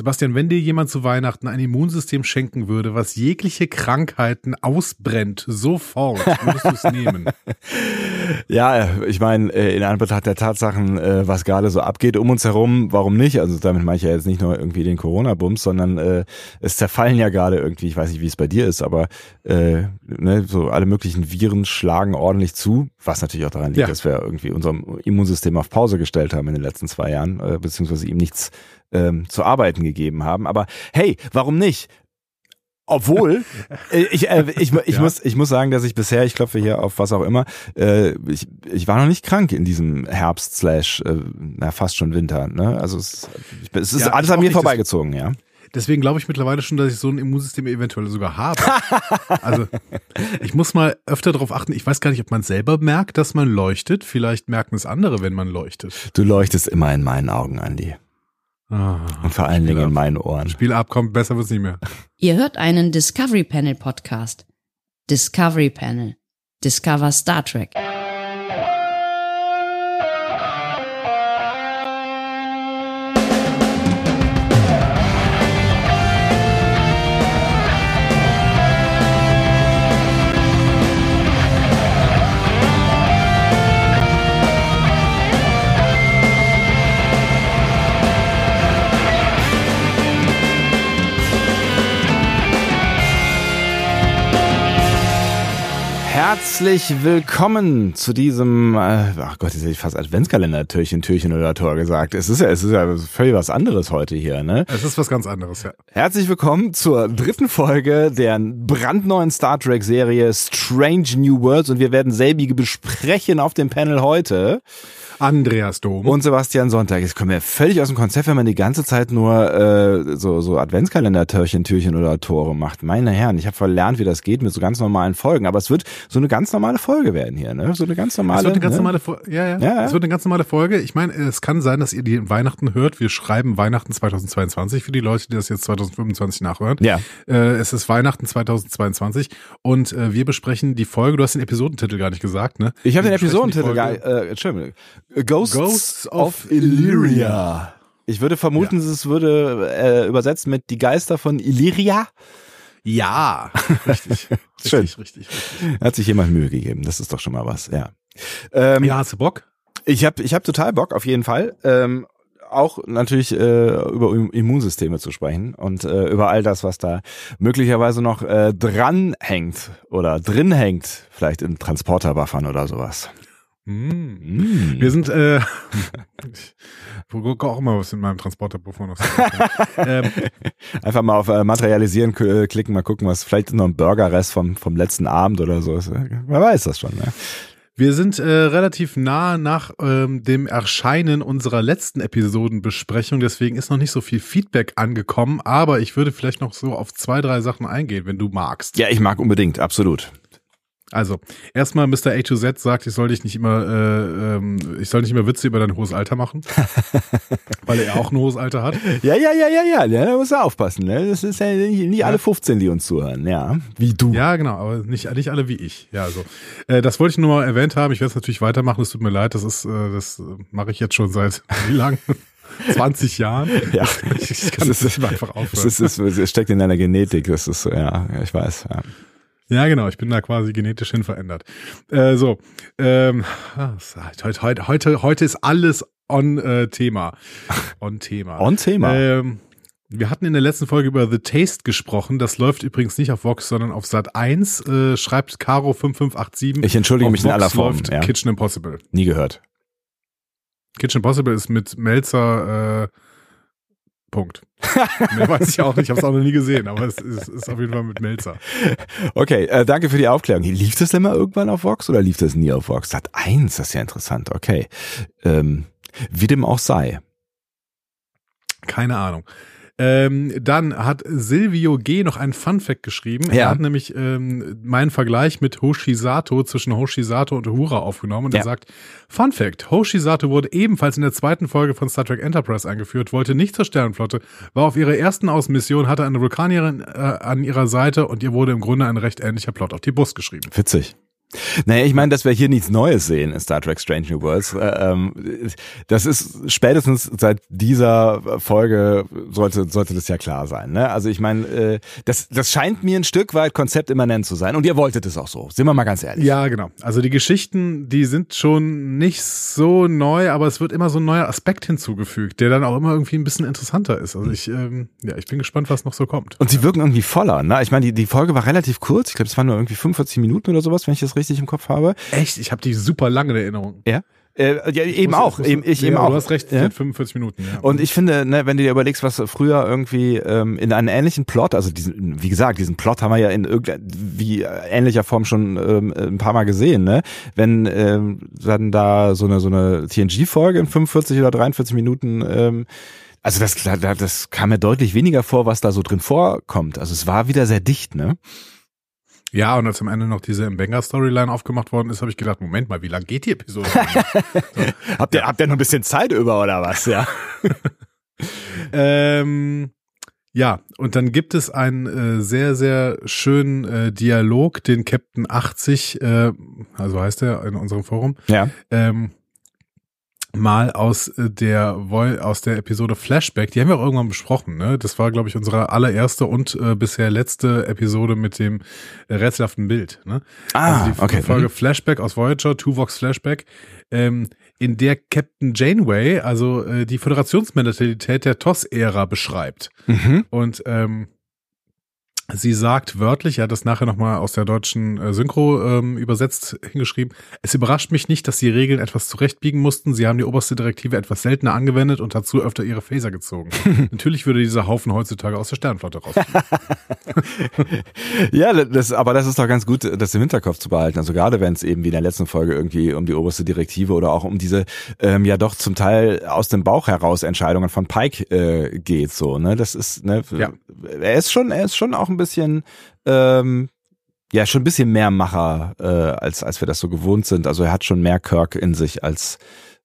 Sebastian, wenn dir jemand zu Weihnachten ein Immunsystem schenken würde, was jegliche Krankheiten ausbrennt, sofort, würdest du es nehmen? Ja, ich meine, äh, in Anbetracht der Tatsachen, äh, was gerade so abgeht um uns herum, warum nicht? Also damit meine ich ja jetzt nicht nur irgendwie den Corona-Bums, sondern äh, es zerfallen ja gerade irgendwie, ich weiß nicht, wie es bei dir ist, aber äh, ne, so alle möglichen Viren schlagen ordentlich zu, was natürlich auch daran liegt, Ja. dass wir irgendwie unserem Immunsystem auf Pause gestellt haben in den letzten zwei Jahren, äh, beziehungsweise ihm nichts ähm, zu arbeiten gegeben haben. Aber hey, warum nicht? Obwohl, äh, ich, äh, ich, ich, Ja. muss, ich muss sagen, dass ich bisher, ich klopfe hier auf was auch immer, äh, ich, ich war noch nicht krank in diesem Herbst slash, äh, na, fast schon Winter. Ne? Also es, ich, es ist Ja, alles an mir vorbeigezogen, ja. Deswegen glaube ich mittlerweile schon, dass ich so ein Immunsystem eventuell sogar habe. Also ich muss mal öfter darauf achten. Ich weiß gar nicht, ob man selber merkt, dass man leuchtet. Vielleicht merken es andere, wenn man leuchtet. Du leuchtest immer in meinen Augen, Andi. Ah, Und vor allen Dingen in meinen Ohren. Spiel ab, komm, besser wird's nicht mehr. Ihr hört einen Discovery Panel Podcast. Discovery Panel. Discover Star Trek. Herzlich willkommen zu diesem, äh, ach Gott, jetzt hätte ich fast Adventskalender, Türchen, Türchen oder Tor gesagt. Es ist ja, es ist ja völlig was anderes heute hier, ne? Es ist was ganz anderes, ja. Herzlich willkommen zur dritten Folge der brandneuen Star Trek Serie Strange New Worlds und wir werden selbige besprechen auf dem Panel heute. Andreas Dom. Und Sebastian Sonntag. Jetzt kommen wir völlig aus dem Konzept, wenn man die ganze Zeit nur äh, so, so Adventskalender-Türchen, Türchen oder Tore macht. Meine Herren, ich habe verlernt, wie das geht mit so ganz normalen Folgen. Aber es wird so eine ganz normale Folge werden hier, ne? So eine ganz normale. es wird eine ganz ne? normale Folge. Ja, ja, Ja. Es wird eine ganz normale Folge. Ich meine, es kann sein, dass ihr die Weihnachten hört. Wir schreiben Weihnachten 2022 für die Leute, die das jetzt 2025 nachhören. Ja. Äh, es ist Weihnachten 2022 und äh, wir besprechen die Folge. Du hast den Episodentitel gar nicht gesagt, ne? Ich habe den Episodentitel gar, Folge- äh, Entschuldigung. Ghosts, Ghosts of of Illyria. Ich würde vermuten, es würde äh, übersetzt mit die Geister von Illyria. Ja, richtig. Schön. Richtig, richtig, richtig. Hat sich jemand Mühe gegeben. Das ist doch schon mal was, ja. Ähm, Ja, hast du Bock? Ich habe ich hab total Bock, auf jeden Fall. Ähm, auch natürlich äh, über Im- Immunsysteme zu sprechen und äh, über all das, was da möglicherweise noch äh, dran hängt oder drin hängt, vielleicht in Transporterwaffern oder sowas. Mm. Wir sind, äh, ich gucke auch immer, was in meinem Transporterpuffer noch so ähm, Einfach mal auf äh, Materialisieren äh, klicken, mal gucken, was vielleicht noch ein Burgerrest vom, vom letzten Abend oder so ist. Äh, Wer weiß das schon, ne? Wir sind äh, relativ nah nach ähm, dem Erscheinen unserer letzten Episodenbesprechung, deswegen ist noch nicht so viel Feedback angekommen, aber ich würde vielleicht noch so auf zwei, drei Sachen eingehen, wenn du magst. Ja, ich mag unbedingt, absolut. Also, erstmal Mr. A to Z sagt, ich soll dich nicht immer, äh, ähm, ich soll nicht immer Witze über dein hohes Alter machen, weil er auch ein hohes Alter hat. Ja, ja, ja, ja, ja, ja da muss er aufpassen, ne? Das ist ja nicht, nicht alle 15, die uns zuhören, ja. Wie du. Ja, genau, aber nicht, nicht alle wie ich. Ja, also äh, das wollte ich nur mal erwähnt haben. Ich werde es natürlich weitermachen. Es tut mir leid, das ist, äh, das äh, mache ich jetzt schon seit wie lang? 20 Jahren. Ja. Ich, ich kann Es das ist- einfach Es, aufhören. ist, es, es steckt in deiner Genetik, das ist, ja, ja, ich weiß. Ja. Ja, genau. Ich bin da quasi genetisch hin verändert. Äh, so, ähm, ah, es- heute, heute, heute, heute ist alles on äh, Thema. On Thema. On Thema. Ähm, wir hatten in der letzten Folge über The Taste gesprochen. Das läuft übrigens nicht auf Vox, sondern auf Sat 1. Äh, schreibt Caro 5587. Ich entschuldige Auf mich in Vox aller Form. läuft Ja. Kitchen Impossible. Nie gehört. Kitchen Impossible ist mit Melzer. Äh, Punkt. Mehr weiß ich auch nicht. Ich habe es auch noch nie gesehen, aber es ist, ist auf jeden Fall mit Melzer. Okay, äh, danke für die Aufklärung. Lief das denn mal irgendwann auf Vox oder lief das nie auf Vox? Sat 1, das ist ja interessant. Okay. Ähm, wie dem auch sei. Keine Ahnung. Ähm, dann hat Silvio G. noch einen Fun-Fact geschrieben. Ja. Er hat nämlich ähm, meinen Vergleich mit Hoshisato zwischen Hoshisato und Uhura aufgenommen und Ja. er sagt, Fun-Fact, Hoshisato wurde ebenfalls in der zweiten Folge von Star Trek Enterprise eingeführt, wollte nicht zur Sternenflotte, war auf ihrer ersten Außenmission, hatte eine Vulkanierin äh, an ihrer Seite und ihr wurde im Grunde ein recht ähnlicher Plot auf die Bus geschrieben. Witzig. Naja, ich meine, dass wir hier nichts Neues sehen in Star Trek Strange New Worlds. Äh, ähm, das ist spätestens seit dieser Folge sollte, sollte das ja klar sein. Ne? Also ich meine, äh, das, das scheint mir ein Stück weit konzeptimmanent zu sein. Und ihr wolltet es auch so. Sind wir mal ganz ehrlich. Ja, genau. Also die Geschichten, die sind schon nicht so neu, aber es wird immer so ein neuer Aspekt hinzugefügt, der dann auch immer irgendwie ein bisschen interessanter ist. Also ich, ähm, ja, ich bin gespannt, was noch so kommt. Und sie wirken irgendwie voller. Ne? Ich meine, die, die Folge war relativ kurz. Ich glaube, es waren nur irgendwie 45 Minuten oder sowas, wenn ich das richtig im Kopf habe. Echt? Ich habe die super lange in Erinnerung. Ja. Äh, ja, eben auch. Muss, eben, ich ja, eben auch. Du hast recht, ja? 45 Minuten. Ja. Und ich finde, ne, wenn du dir überlegst, was früher irgendwie ähm, in einem ähnlichen Plot, also diesen, wie gesagt, diesen Plot haben wir ja in irgendwie ähnlicher Form schon ähm, ein paar Mal gesehen, ne? Wenn ähm, dann da so eine so eine TNG-Folge in 45 oder 43 Minuten ähm, also das, das kam mir deutlich weniger vor, was da so drin vorkommt. Also es war wieder sehr dicht, ne? Ja, und als am Ende noch diese Mbenga-Storyline aufgemacht worden ist, habe ich gedacht, Moment mal, wie lang geht die Episode? so. habt, ihr, habt ihr noch ein bisschen Zeit über oder was? Ja. ähm, ja, und dann gibt es einen äh, sehr, sehr schönen äh, Dialog, den Captain 80, äh, also heißt er in unserem Forum, ja. ähm, mal aus äh, der aus der Episode Flashback, die haben wir auch irgendwann besprochen, ne? Das war glaube ich unsere allererste und äh, bisher letzte Episode mit dem rätselhaften Bild, ne? Ah, also die okay. Folge mhm. Flashback aus Voyager, Tuvox Flashback, ähm, in der Captain Janeway, also äh, die Föderationsmentalität der TOS-Ära beschreibt. Mhm. Und ähm, Sie sagt wörtlich, er hat das nachher nochmal aus der deutschen äh, Synchro ähm, übersetzt hingeschrieben, es überrascht mich nicht, dass die Regeln etwas zurechtbiegen mussten. Sie haben die oberste Direktive etwas seltener angewendet und dazu öfter ihre Phaser gezogen. Natürlich würde dieser Haufen heutzutage aus der Sternflotte raus. ja, das, aber das ist doch ganz gut, das im Hinterkopf zu behalten. Also gerade wenn es eben wie in der letzten Folge irgendwie um die oberste Direktive oder auch um diese ähm, ja doch zum Teil aus dem Bauch heraus Entscheidungen von Pike äh, geht. So, ne? Das ist, ne, ja. er ist schon, er ist schon auch ein bisschen ähm, ja schon ein bisschen mehr Macher, äh, als, als wir das so gewohnt sind. Also er hat schon mehr Kirk in sich als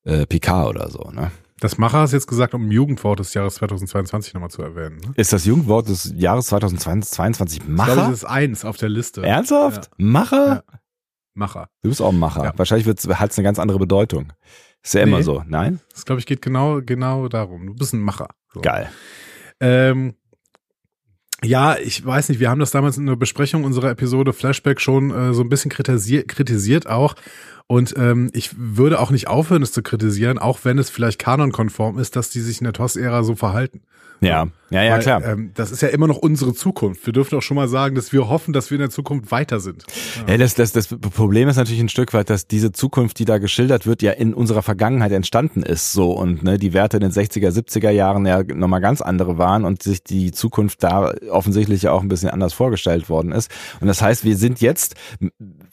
äh, Picard oder so, ne? Das Macher hast jetzt gesagt, um Jugendwort des Jahres 2022 nochmal zu erwähnen. Ne? Ist das Jugendwort des Jahres 2022 Macher? Ich glaube, das ist eins auf der Liste. Ernsthaft? Ja. Macher? Ja. Macher. Du bist auch ein Macher. Ja. Wahrscheinlich hat es eine ganz andere Bedeutung. Ist ja immer Nee. so. Nein? Das glaube ich geht genau genau darum. Du bist ein Macher. So. Geil. Ähm, ja, ich weiß nicht, wir haben das damals in der Besprechung unserer Episode Flashback schon äh, so ein bisschen kritisiert, kritisiert auch. Und ähm, ich würde auch nicht aufhören, es zu kritisieren, auch wenn es vielleicht kanonkonform ist, dass die sich in der TOS-Ära so verhalten. Ja, ja, ja, Weil, klar. Ähm, das ist ja immer noch unsere Zukunft. Wir dürfen auch schon mal sagen, dass wir hoffen, dass wir in der Zukunft weiter sind. Ja, das, das, das Problem ist natürlich ein Stück weit, dass diese Zukunft, die da geschildert wird, ja in unserer Vergangenheit entstanden ist, so und ne, die Werte in den 60er, 70er Jahren ja nochmal ganz andere waren und sich die Zukunft da offensichtlich ja auch ein bisschen anders vorgestellt worden ist. Und das heißt, wir sind jetzt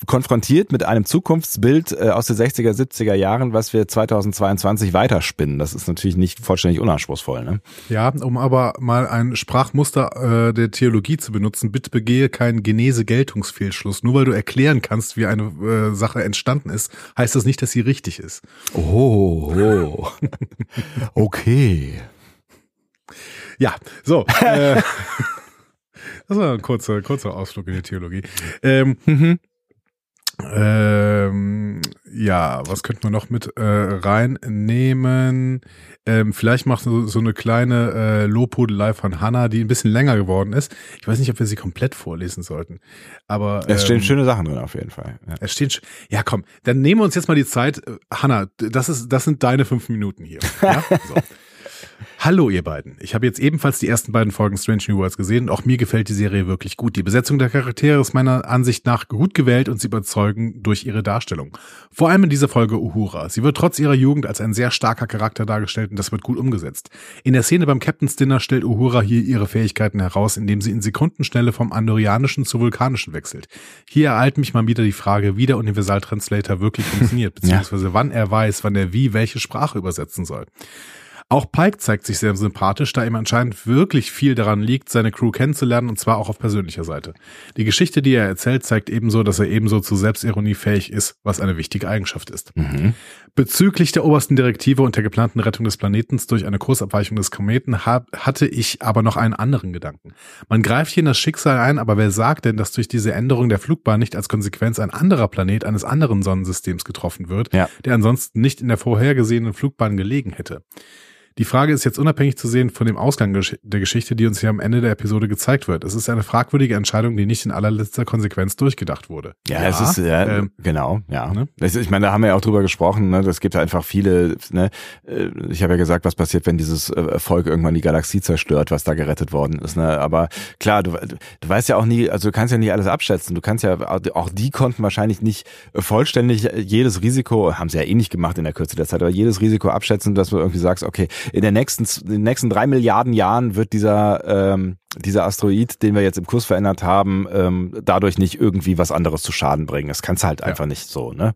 konfrontiert mit einem Zukunftsbild äh, aus den 60er, 70er Jahren, was wir 2022 weiterspinnen. Das ist natürlich nicht vollständig unanspruchsvoll, ne? Ja, um aber mal ein Sprachmuster äh, der Theologie zu benutzen, bitte begehe keinen Genese-Geltungsfehlschluss. Nur weil du erklären kannst, wie eine äh, Sache entstanden ist, heißt das nicht, dass sie richtig ist. Oh, oh. okay. Ja, so. Äh, das war ein kurzer, kurzer Ausflug in die Theologie. Ähm, Mhm. ähm, ja, was könnten wir noch mit äh, reinnehmen? Ähm, vielleicht macht so, so eine kleine äh, Lobhudelei von Hannah, die ein bisschen länger geworden ist. Ich weiß nicht, ob wir sie komplett vorlesen sollten. Aber Es stehen ähm, schöne Sachen drin auf jeden Fall. Ja. es stehen, ja komm, dann nehmen wir uns jetzt mal die Zeit. Äh, Hanna, das ist, das sind deine fünf Minuten hier. Ja? So. Hallo ihr beiden. Ich habe jetzt ebenfalls die ersten beiden Folgen Strange New Worlds gesehen auch mir gefällt die Serie wirklich gut. Die Besetzung der Charaktere ist meiner Ansicht nach gut gewählt und sie überzeugen durch ihre Darstellung. Vor allem in dieser Folge Uhura. Sie wird trotz ihrer Jugend als ein sehr starker Charakter dargestellt und das wird gut umgesetzt. In der Szene beim Captain's Dinner stellt Uhura hier ihre Fähigkeiten heraus, indem sie in Sekundenschnelle vom Andorianischen zu Vulkanischen wechselt. Hier ereilt mich mal wieder die Frage, wie der Universal Translator wirklich funktioniert, beziehungsweise wann er weiß, wann er wie welche Sprache übersetzen soll. Auch Pike zeigt sich sehr sympathisch, da ihm anscheinend wirklich viel daran liegt, seine Crew kennenzulernen und zwar auch auf persönlicher Seite. Die Geschichte, die er erzählt, zeigt ebenso, dass er ebenso zu Selbstironie fähig ist, was eine wichtige Eigenschaft ist. Mhm. Bezüglich der obersten Direktive und der geplanten Rettung des Planetens durch eine Kursabweichung des Kometen hab, hatte ich aber noch einen anderen Gedanken. Man greift hier in das Schicksal ein, aber wer sagt denn, dass durch diese Änderung der Flugbahn nicht als Konsequenz ein anderer Planet eines anderen Sonnensystems getroffen wird, Ja. der ansonsten nicht in der vorhergesehenen Flugbahn gelegen hätte? Die Frage ist jetzt unabhängig zu sehen von dem Ausgang der Geschichte, die uns hier am Ende der Episode gezeigt wird. Es ist eine fragwürdige Entscheidung, die nicht in allerletzter Konsequenz durchgedacht wurde. Ja, es ist ja, ähm, genau, ja. ne? Ich meine, da haben wir ja auch drüber gesprochen. Ne? Das gibt einfach viele. Ne? Äh, Ich habe ja gesagt, was passiert, wenn dieses äh, Volk irgendwann die Galaxie zerstört, was da gerettet worden ist. Ne? Aber klar, du, du weißt ja auch nie, also du kannst ja nicht alles abschätzen. Du kannst ja auch die konnten wahrscheinlich nicht vollständig jedes Risiko, haben sie ja eh nicht gemacht in der Kürze der Zeit, aber jedes Risiko abschätzen, dass du irgendwie sagst, okay, in der nächsten, in den nächsten drei Milliarden Jahren wird dieser ähm, dieser Asteroid, den wir jetzt im Kurs verändert haben, ähm, dadurch nicht irgendwie was anderes zu Schaden bringen. Das kannst du halt einfach nicht so, ne?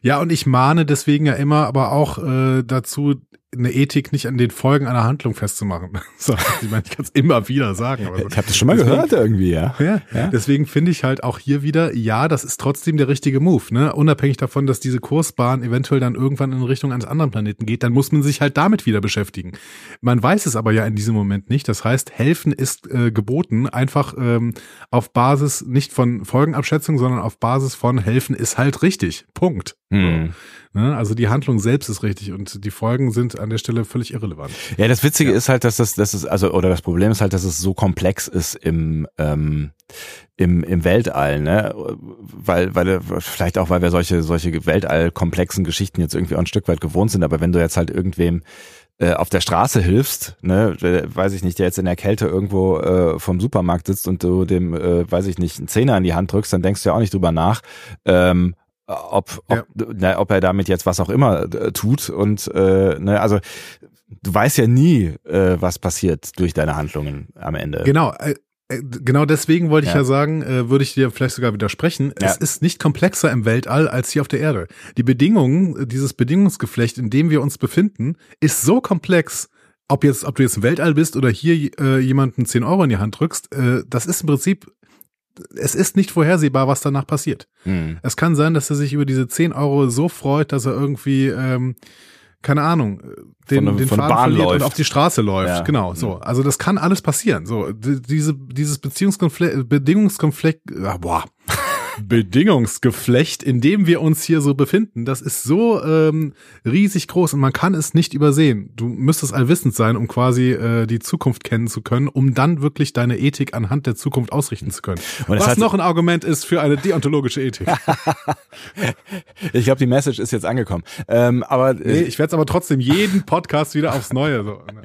Ja, und ich mahne deswegen ja immer aber auch äh, dazu, eine Ethik nicht an den Folgen einer Handlung festzumachen. So, ich meine, ich kann es immer wieder sagen. So. Ich habe das schon mal Deswegen- gehört irgendwie, ja. Ja, Ja. deswegen finde ich halt auch hier wieder, ja, das ist trotzdem der richtige Move, ne? Unabhängig davon, dass diese Kursbahn eventuell dann irgendwann in Richtung eines anderen Planeten geht, dann muss man sich halt damit wieder beschäftigen. Man weiß es aber ja in diesem Moment nicht. Das heißt, helfen ist äh, geboten, einfach ähm, auf Basis nicht von Folgenabschätzung, sondern auf Basis von helfen ist halt richtig. Punkt. Hm. So, ne? Also die Handlung selbst ist richtig und die Folgen sind an der Stelle völlig irrelevant. Ja, das Witzige Ja. ist halt, dass das, das ist, also, oder das Problem ist halt, dass es so komplex ist im, ähm, im, im Weltall, ne? Weil, weil, vielleicht auch, weil wir solche, solche weltallkomplexen Geschichten jetzt irgendwie auch ein Stück weit gewohnt sind, aber wenn du jetzt halt irgendwem äh, auf der Straße hilfst, ne, der, weiß ich nicht, der jetzt in der Kälte irgendwo äh, vom Supermarkt sitzt und du dem, äh, weiß ich nicht, einen Zehner in die Hand drückst, dann denkst du ja auch nicht drüber nach, ähm, ob, ob, na, ob er damit jetzt was auch immer äh, tut und äh, ne, also du weißt ja nie, äh, was passiert durch deine Handlungen am Ende. Genau, äh, äh, genau deswegen wollte ich Ja. ja sagen, äh, würde ich dir vielleicht sogar widersprechen. Ja. Es ist nicht komplexer im Weltall als hier auf der Erde. Die Bedingungen, dieses Bedingungsgeflecht, in dem wir uns befinden, ist so komplex. Ob jetzt, ob du jetzt im Weltall bist oder hier äh, jemanden 10 Euro in die Hand drückst, äh, das ist im Prinzip, es ist nicht vorhersehbar, was danach passiert. Hm. Es kann sein, dass er sich über diese 10 Euro so freut, dass er irgendwie, ähm, keine Ahnung, den, Von den von Faden verliert läuft. und auf die Straße läuft. Ja. Genau, so. Also das kann alles passieren. So, diese, dieses Beziehungskonflikt, Bedingungskonflikt, ah, boah. Bedingungsgeflecht, in dem wir uns hier so befinden, das ist so ähm, riesig groß und man kann es nicht übersehen. Du müsstest allwissend sein, um quasi äh, die Zukunft kennen zu können, um dann wirklich deine Ethik anhand der Zukunft ausrichten zu können. Was noch ein Argument ist für eine deontologische Ethik. Ich glaube, die Message ist jetzt angekommen. Ähm, aber Nee, äh, ich werde es aber trotzdem jeden Podcast wieder aufs Neue. So. ne?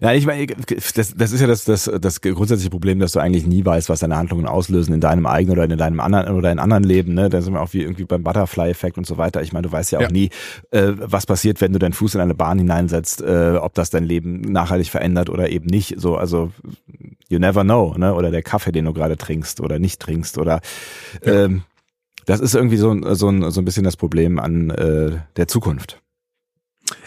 Nein, ich meine, das, das ist ja das, das, das grundsätzliche Problem, dass du eigentlich nie weißt, was deine Handlungen auslösen in deinem eigenen oder in deinem anderen oder in anderen Leben. Ne? Da sind wir auch wie irgendwie beim Butterfly-Effekt und so weiter. Ich meine, du weißt ja auch Ja. nie, äh, was passiert, wenn du deinen Fuß in eine Bahn hineinsetzt, äh, ob das dein Leben nachhaltig verändert oder eben nicht. So, also you never know, ne? Oder der Kaffee, den du gerade trinkst oder nicht trinkst oder ähm, das ist irgendwie so, ein- so, ein, so ein bisschen das Problem an äh, der Zukunft.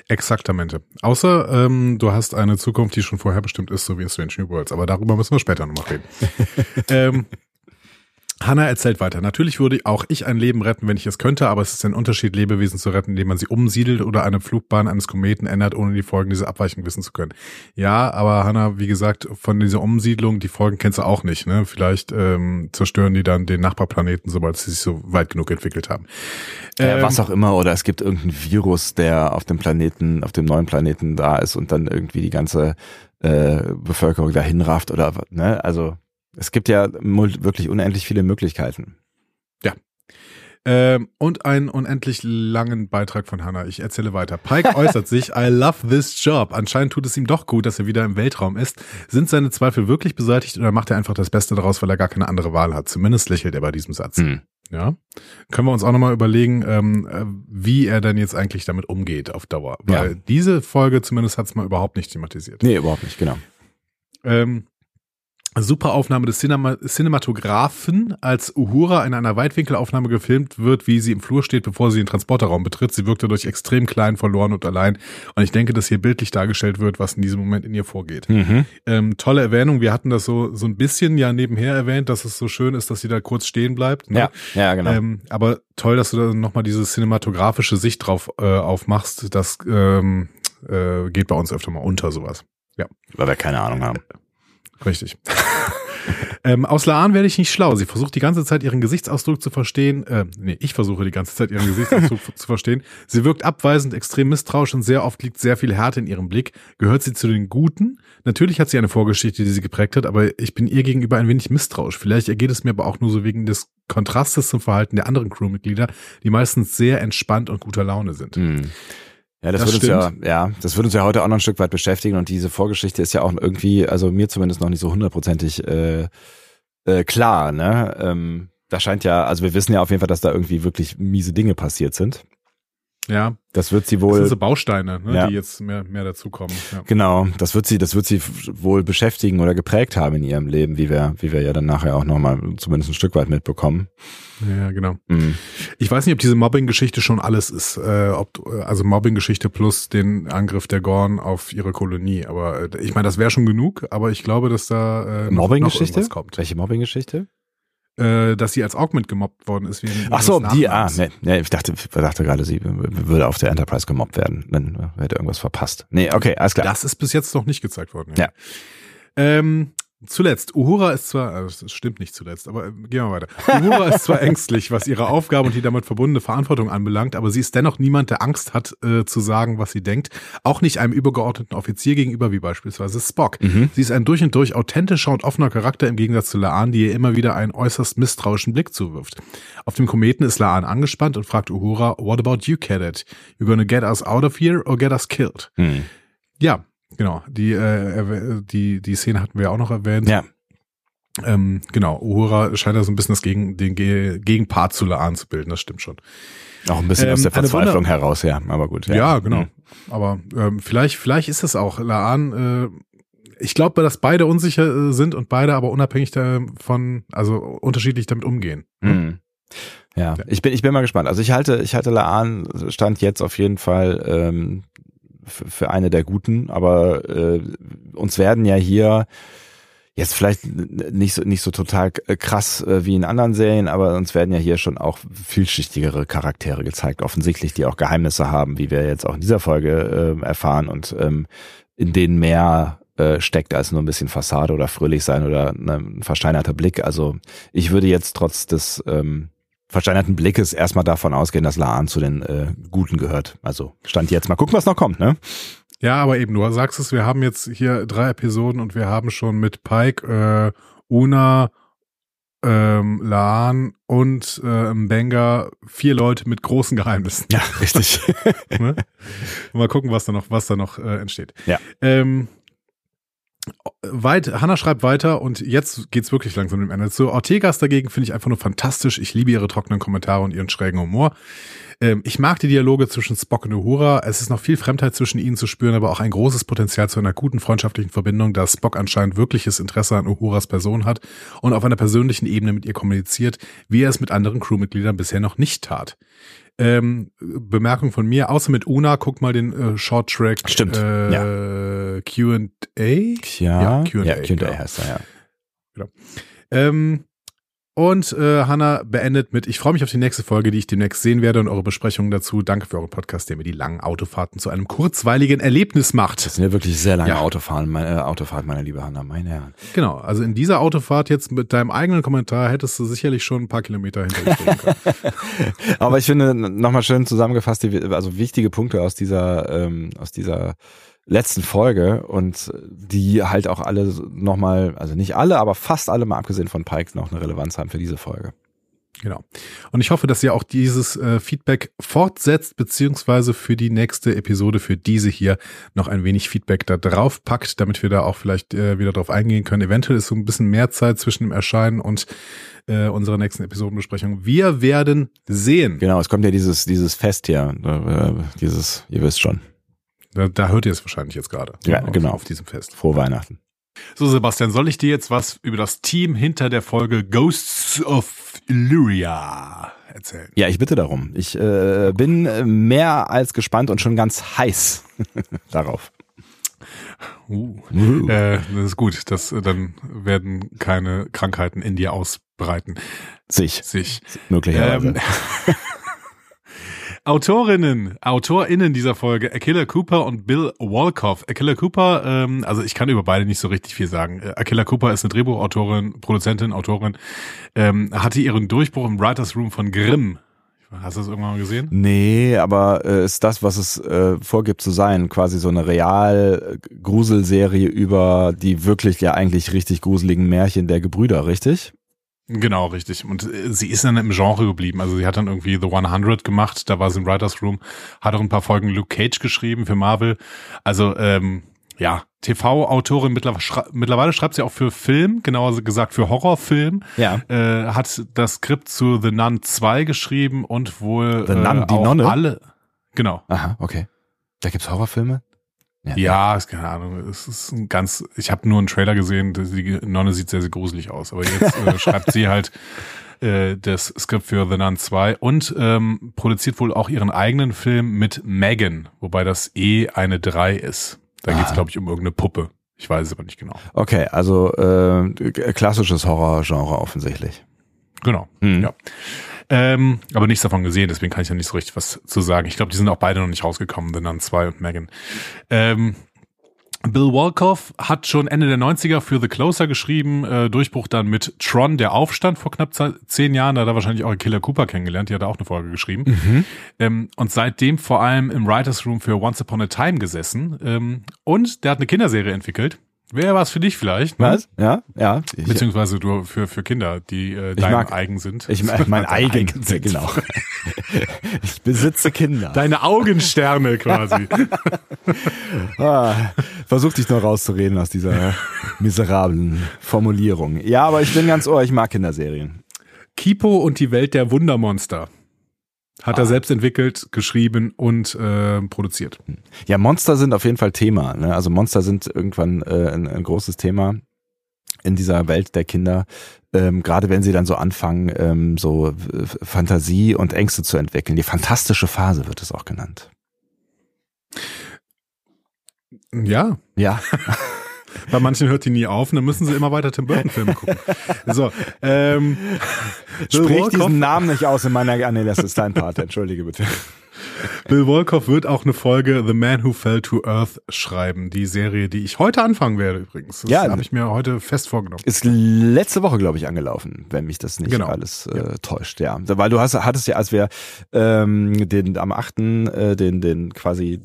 Exaktamente. Außer ähm, du hast eine Zukunft, die schon vorher bestimmt ist, so wie in Strange New Worlds. Aber darüber müssen wir später nochmal reden. ähm, Hannah erzählt weiter. Natürlich würde auch ich ein Leben retten, wenn ich es könnte, aber es ist ein Unterschied, Lebewesen zu retten, indem man sie umsiedelt oder eine Flugbahn eines Kometen ändert, ohne die Folgen dieser Abweichung wissen zu können. Ja, aber Hannah, wie gesagt, von dieser Umsiedlung, die Folgen kennst du auch nicht. Ne? Vielleicht ähm, zerstören die dann den Nachbarplaneten, sobald sie sich so weit genug entwickelt haben. Äh, Ähm, was auch immer, oder es gibt irgendein Virus, der auf dem Planeten, auf dem neuen Planeten da ist und dann irgendwie die ganze äh, Bevölkerung dahin rafft oder was, ne? Also es gibt ja wirklich unendlich viele Möglichkeiten. Ähm, und einen unendlich langen Beitrag von Hannah. Ich erzähle weiter. Pike äußert sich, I love this job. Anscheinend tut es ihm doch gut, dass er wieder im Weltraum ist. Sind seine Zweifel wirklich beseitigt oder macht er einfach das Beste daraus, weil er gar keine andere Wahl hat? Zumindest lächelt er bei diesem Satz. Hm. Ja. Können wir uns auch nochmal überlegen, ähm, äh, wie er denn jetzt eigentlich damit umgeht auf Dauer. Weil Ja. diese Folge zumindest hat es mal überhaupt nicht thematisiert. Nee, überhaupt nicht, genau. Ähm, Super Aufnahme des Cinema Cinematographen, als Uhura in einer Weitwinkelaufnahme gefilmt wird, wie sie im Flur steht, bevor sie den Transporterraum betritt. Sie wirkt dadurch extrem klein, verloren und allein. Und ich denke, dass hier bildlich dargestellt wird, was in diesem Moment in ihr vorgeht. Mhm. Ähm, tolle Erwähnung. Wir hatten das so, so ein bisschen ja nebenher erwähnt, dass es so schön ist, dass sie da kurz stehen bleibt. Ne? Ja, ja, genau. Ähm, aber toll, dass du da nochmal diese cinematografische Sicht drauf äh, aufmachst. Das ähm, äh, geht bei uns öfter mal unter sowas. Weil wir keine Ahnung haben. Richtig. ähm, aus Laan werde ich nicht schlau. Sie versucht die ganze Zeit ihren Gesichtsausdruck zu verstehen. Äh, nee, ich versuche die ganze Zeit ihren Gesichtsausdruck zu verstehen. Sie wirkt abweisend, extrem misstrauisch und sehr oft liegt sehr viel Härte in ihrem Blick. Gehört sie zu den Guten? Natürlich hat sie eine Vorgeschichte, die sie geprägt hat, aber ich bin ihr gegenüber ein wenig misstrauisch. Vielleicht ergeht es mir aber auch nur so wegen des Kontrastes zum Verhalten der anderen Crewmitglieder, die meistens sehr entspannt und guter Laune sind. Hm. Ja, das, Das wird uns ja, ja, das wird uns ja heute auch noch ein Stück weit beschäftigen und diese Vorgeschichte ist ja auch irgendwie, also mir zumindest noch nicht so hundertprozentig äh, äh, klar, ne? Ähm, da scheint ja, also wir wissen ja auf jeden Fall, dass da irgendwie wirklich miese Dinge passiert sind. Ja, Das wird sie das wohl sind so Bausteine, ne, Ja. die jetzt mehr, mehr dazukommen. Ja. Genau, das wird sie, das wird sie wohl beschäftigen oder geprägt haben in ihrem Leben, wie wir, wie wir ja dann nachher auch nochmal zumindest ein Stück weit mitbekommen. ja, genau. Mhm. Ich weiß nicht, ob diese Mobbing-Geschichte schon alles ist. Äh, ob, also Mobbing-Geschichte plus den Angriff der Gorn auf ihre Kolonie. Aber äh, ich meine, das wäre schon genug. Aber ich glaube, dass da äh, Mobbing-Geschichte? kommt. Welche Mobbing-Geschichte? Äh, dass sie als Augment gemobbt worden ist. Wegen Ach so, die, ah, nee, nee, ich dachte, ich dachte gerade, sie würde auf der Enterprise gemobbt werden. Dann hätte irgendwas verpasst. Nee, okay, alles klar. Das ist bis jetzt noch nicht gezeigt worden. Ja. Ähm, zuletzt, Uhura ist zwar, äh, das stimmt nicht zuletzt, aber äh, gehen wir weiter. Uhura ist zwar ängstlich, was ihre Aufgabe und die damit verbundene Verantwortung anbelangt, aber sie ist dennoch niemand, der Angst hat, äh, zu sagen, was sie denkt. Auch nicht einem übergeordneten Offizier gegenüber, wie beispielsweise Spock. Mhm. Sie ist ein durch und durch authentischer und offener Charakter im Gegensatz zu Laan, die ihr immer wieder einen äußerst misstrauischen Blick zuwirft. Auf dem Kometen ist Laan angespannt und fragt Uhura, what about you, Cadet? You gonna get us out of here or get us killed? Hm. Ja, genau. Die, äh, die, die Szene hatten wir auch noch erwähnt. Ja, Ähm, genau. Uhura scheint da so ein bisschen das Gegen, den Ge Gegenpart zu Laan zu bilden, das stimmt schon. auch ein bisschen Ähm, aus der Verzweiflung heraus, ja, aber gut. Ja, genau. Hm. Aber ähm, vielleicht, vielleicht ist es auch. Laan, äh, ich glaube, dass beide unsicher äh, sind und beide aber unabhängig davon, also unterschiedlich damit umgehen. Hm. Ja, ich bin, ich bin mal gespannt. Also ich halte, ich halte Laan stand jetzt auf jeden Fall ähm, für, eine der guten, aber äh, uns werden ja hier jetzt vielleicht nicht so nicht so total krass äh, wie in anderen Serien, aber uns werden ja hier schon auch vielschichtigere Charaktere gezeigt, offensichtlich, die auch Geheimnisse haben, wie wir jetzt auch in dieser Folge äh, erfahren und ähm, in denen mehr äh, steckt als nur ein bisschen Fassade oder fröhlich sein oder ne, ein versteinerter Blick. Also ich würde jetzt trotz des ähm, versteinerten Blickes erstmal davon ausgehen, dass Laan zu den äh, Guten gehört. Also stand jetzt mal gucken, was noch kommt, ne? Ja, aber eben, du sagst es, wir haben jetzt hier drei Episoden und wir haben schon mit Pike, äh, Una, ähm, Laan und äh, Benga vier Leute mit großen Geheimnissen. Ja, richtig. ne? Mal gucken, was da noch, was da noch äh, entsteht. Ja. Ähm, weit, Hannah schreibt weiter und jetzt geht's wirklich langsam dem Ende zu. Ortegas dagegen finde ich einfach nur fantastisch. Ich liebe ihre trockenen Kommentare und ihren schrägen Humor. Ähm, ich mag die Dialoge zwischen Spock und Uhura. Es ist noch viel Fremdheit zwischen ihnen zu spüren, aber auch ein großes Potenzial zu einer guten freundschaftlichen Verbindung, da Spock anscheinend wirkliches Interesse an Uhuras Person hat und auf einer persönlichen Ebene mit ihr kommuniziert, wie er es mit anderen Crewmitgliedern bisher noch nicht tat. Ähm, Bemerkung von mir, außer mit Una, guck mal den äh, Short Track Stimmt, äh, Q&A. Ja, Ja, Q&A, ja, Q&A genau. heißt er, ja. Ähm, und äh, Hanna beendet mit, ich freue mich auf die nächste Folge, die ich demnächst sehen werde und eure Besprechungen dazu. Danke für euren Podcast, der mir die langen Autofahrten zu einem kurzweiligen Erlebnis Das macht. sind ja wirklich sehr lange Ja. Autofahren, meine, äh, Autofahrt, meine liebe Hanna, meine Herren. Genau, also in dieser Autofahrt jetzt mit deinem eigenen Kommentar hättest du sicherlich schon ein paar Kilometer hinter können. Aber ich finde, nochmal schön zusammengefasst, die, also wichtige Punkte aus dieser, ähm, aus dieser letzten Folge und die halt auch alle nochmal, also nicht alle, aber fast alle mal abgesehen von Pike noch eine Relevanz haben für diese Folge. Genau. Und ich hoffe, dass ihr auch dieses äh, Feedback fortsetzt, beziehungsweise für die nächste Episode, für diese hier, noch ein wenig Feedback da drauf packt, damit wir da auch vielleicht äh, wieder drauf eingehen können. Eventuell ist so ein bisschen mehr Zeit zwischen dem Erscheinen und äh, unserer nächsten Episodenbesprechung. Wir werden sehen. Genau, es kommt ja dieses, dieses Fest hier, äh, dieses, ihr wisst schon, Da, da hört ihr es wahrscheinlich jetzt gerade. Ja, auf, genau. Auf diesem Fest. frohe Weihnachten. So, Sebastian, soll ich dir jetzt was über das Team hinter der Folge Ghosts of Illyria erzählen? Ja, ich bitte darum. Ich äh, bin mehr als gespannt und schon ganz heiß darauf. Uh. Uh. Äh, das ist gut. Das, äh, dann werden keine Krankheiten in dir ausbreiten. Sich. Sich. Möglicherweise. Ähm, Autorinnen, AutorInnen dieser Folge, Akilla Cooper und Bill Wolkoff. Akilla Cooper, ähm, also ich kann über beide nicht so richtig viel sagen. Äh, Akilla Cooper ist eine Drehbuchautorin, Produzentin, Autorin, ähm, hatte ihren Durchbruch im Writers Room von Grimm. Hast du das irgendwann mal gesehen? Nee, aber äh, ist das, was es äh, vorgibt zu sein, quasi so eine Real-Gruselserie über die wirklich ja eigentlich richtig gruseligen Märchen der Gebrüder, richtig? Genau, richtig. Und äh, sie ist dann im Genre geblieben. Also sie hat dann irgendwie The 100 gemacht, da war sie im Writers Room, hat auch ein paar Folgen Luke Cage geschrieben für Marvel. Also ähm, ja, TV-Autorin, mittlerweile, schreibt sie auch für Film, genauer gesagt für Horrorfilm. Ja. Äh, hat das Skript zu The Nun 2 geschrieben und wohl The Nun, äh, die Nonne? alle. Genau. Aha, okay. Da gibt's Horrorfilme? Ja, ist keine Ahnung. Es ist ein ganz. Ich habe nur einen Trailer gesehen. Die Nonne sieht sehr, sehr gruselig aus. Aber jetzt äh, schreibt sie halt äh, das Skript für The Nun 2 und ähm, produziert wohl auch ihren eigenen Film mit Megan, wobei das eh eine 3 ist. Da Ah. glaube ich, um irgendeine Puppe. Ich weiß es aber nicht genau. Okay, also äh, klassisches Horrorgenre offensichtlich. Genau. Mhm. Ja. Ähm, aber nichts davon gesehen, deswegen kann ich da nicht so richtig was zu sagen. Ich glaube, die sind auch beide noch nicht rausgekommen, The Nun 2 und Megan. Ähm, Bill Wolkoff hat schon Ende der 90er für The Closer geschrieben, äh, Durchbruch dann mit Tron, der Aufstand vor knapp ze- zehn Jahren, da hat er wahrscheinlich auch Killer Cooper kennengelernt, die hat er auch eine Folge geschrieben. Ähm, und seitdem vor allem im Writers Room für Once Upon a Time gesessen. Ähm, und der hat eine Kinderserie entwickelt. Wäre was für dich vielleicht? ne? Was? Ja, ja. Ich, Beziehungsweise du für, für Kinder, die äh, dein mag- eigen sind. ich mein, mein Dein eigen, sind. genau. ich besitze Kinder. Deine Augensterne quasi. Ah, versuch dich noch rauszureden aus dieser miserablen Formulierung. Ja, aber ich bin ganz ohr, ich mag Kinderserien. Kipo und die Welt der Wundermonster. Hat er selbst entwickelt, geschrieben und äh, produziert. Ja, Monster sind auf jeden Fall Thema. Ne? Also Monster sind irgendwann äh, ein, ein großes Thema in dieser Welt der Kinder. Ähm, Gerade wenn sie dann so anfangen, ähm, so äh, Fantasie und Ängste zu entwickeln. Die fantastische Phase wird es auch genannt. Ja, Ja, bei manchen hört die nie auf und dann müssen sie immer weiter Tim Burton Filme gucken. So, ähm, sprich Wolkoff, diesen Namen nicht aus in meiner. Ah, nee, das ist dein Part. Entschuldige bitte. Bill Wolkoff wird auch eine Folge The Man Who Fell to Earth schreiben. Die Serie, die ich heute anfangen werde übrigens. Das Ja. habe ich mir heute fest vorgenommen. Ist letzte Woche, glaube ich, angelaufen, wenn mich das nicht Genau. alles äh, täuscht, ja. Weil du hast, hattest ja, als wir ähm, den am 8. Äh, den, den quasi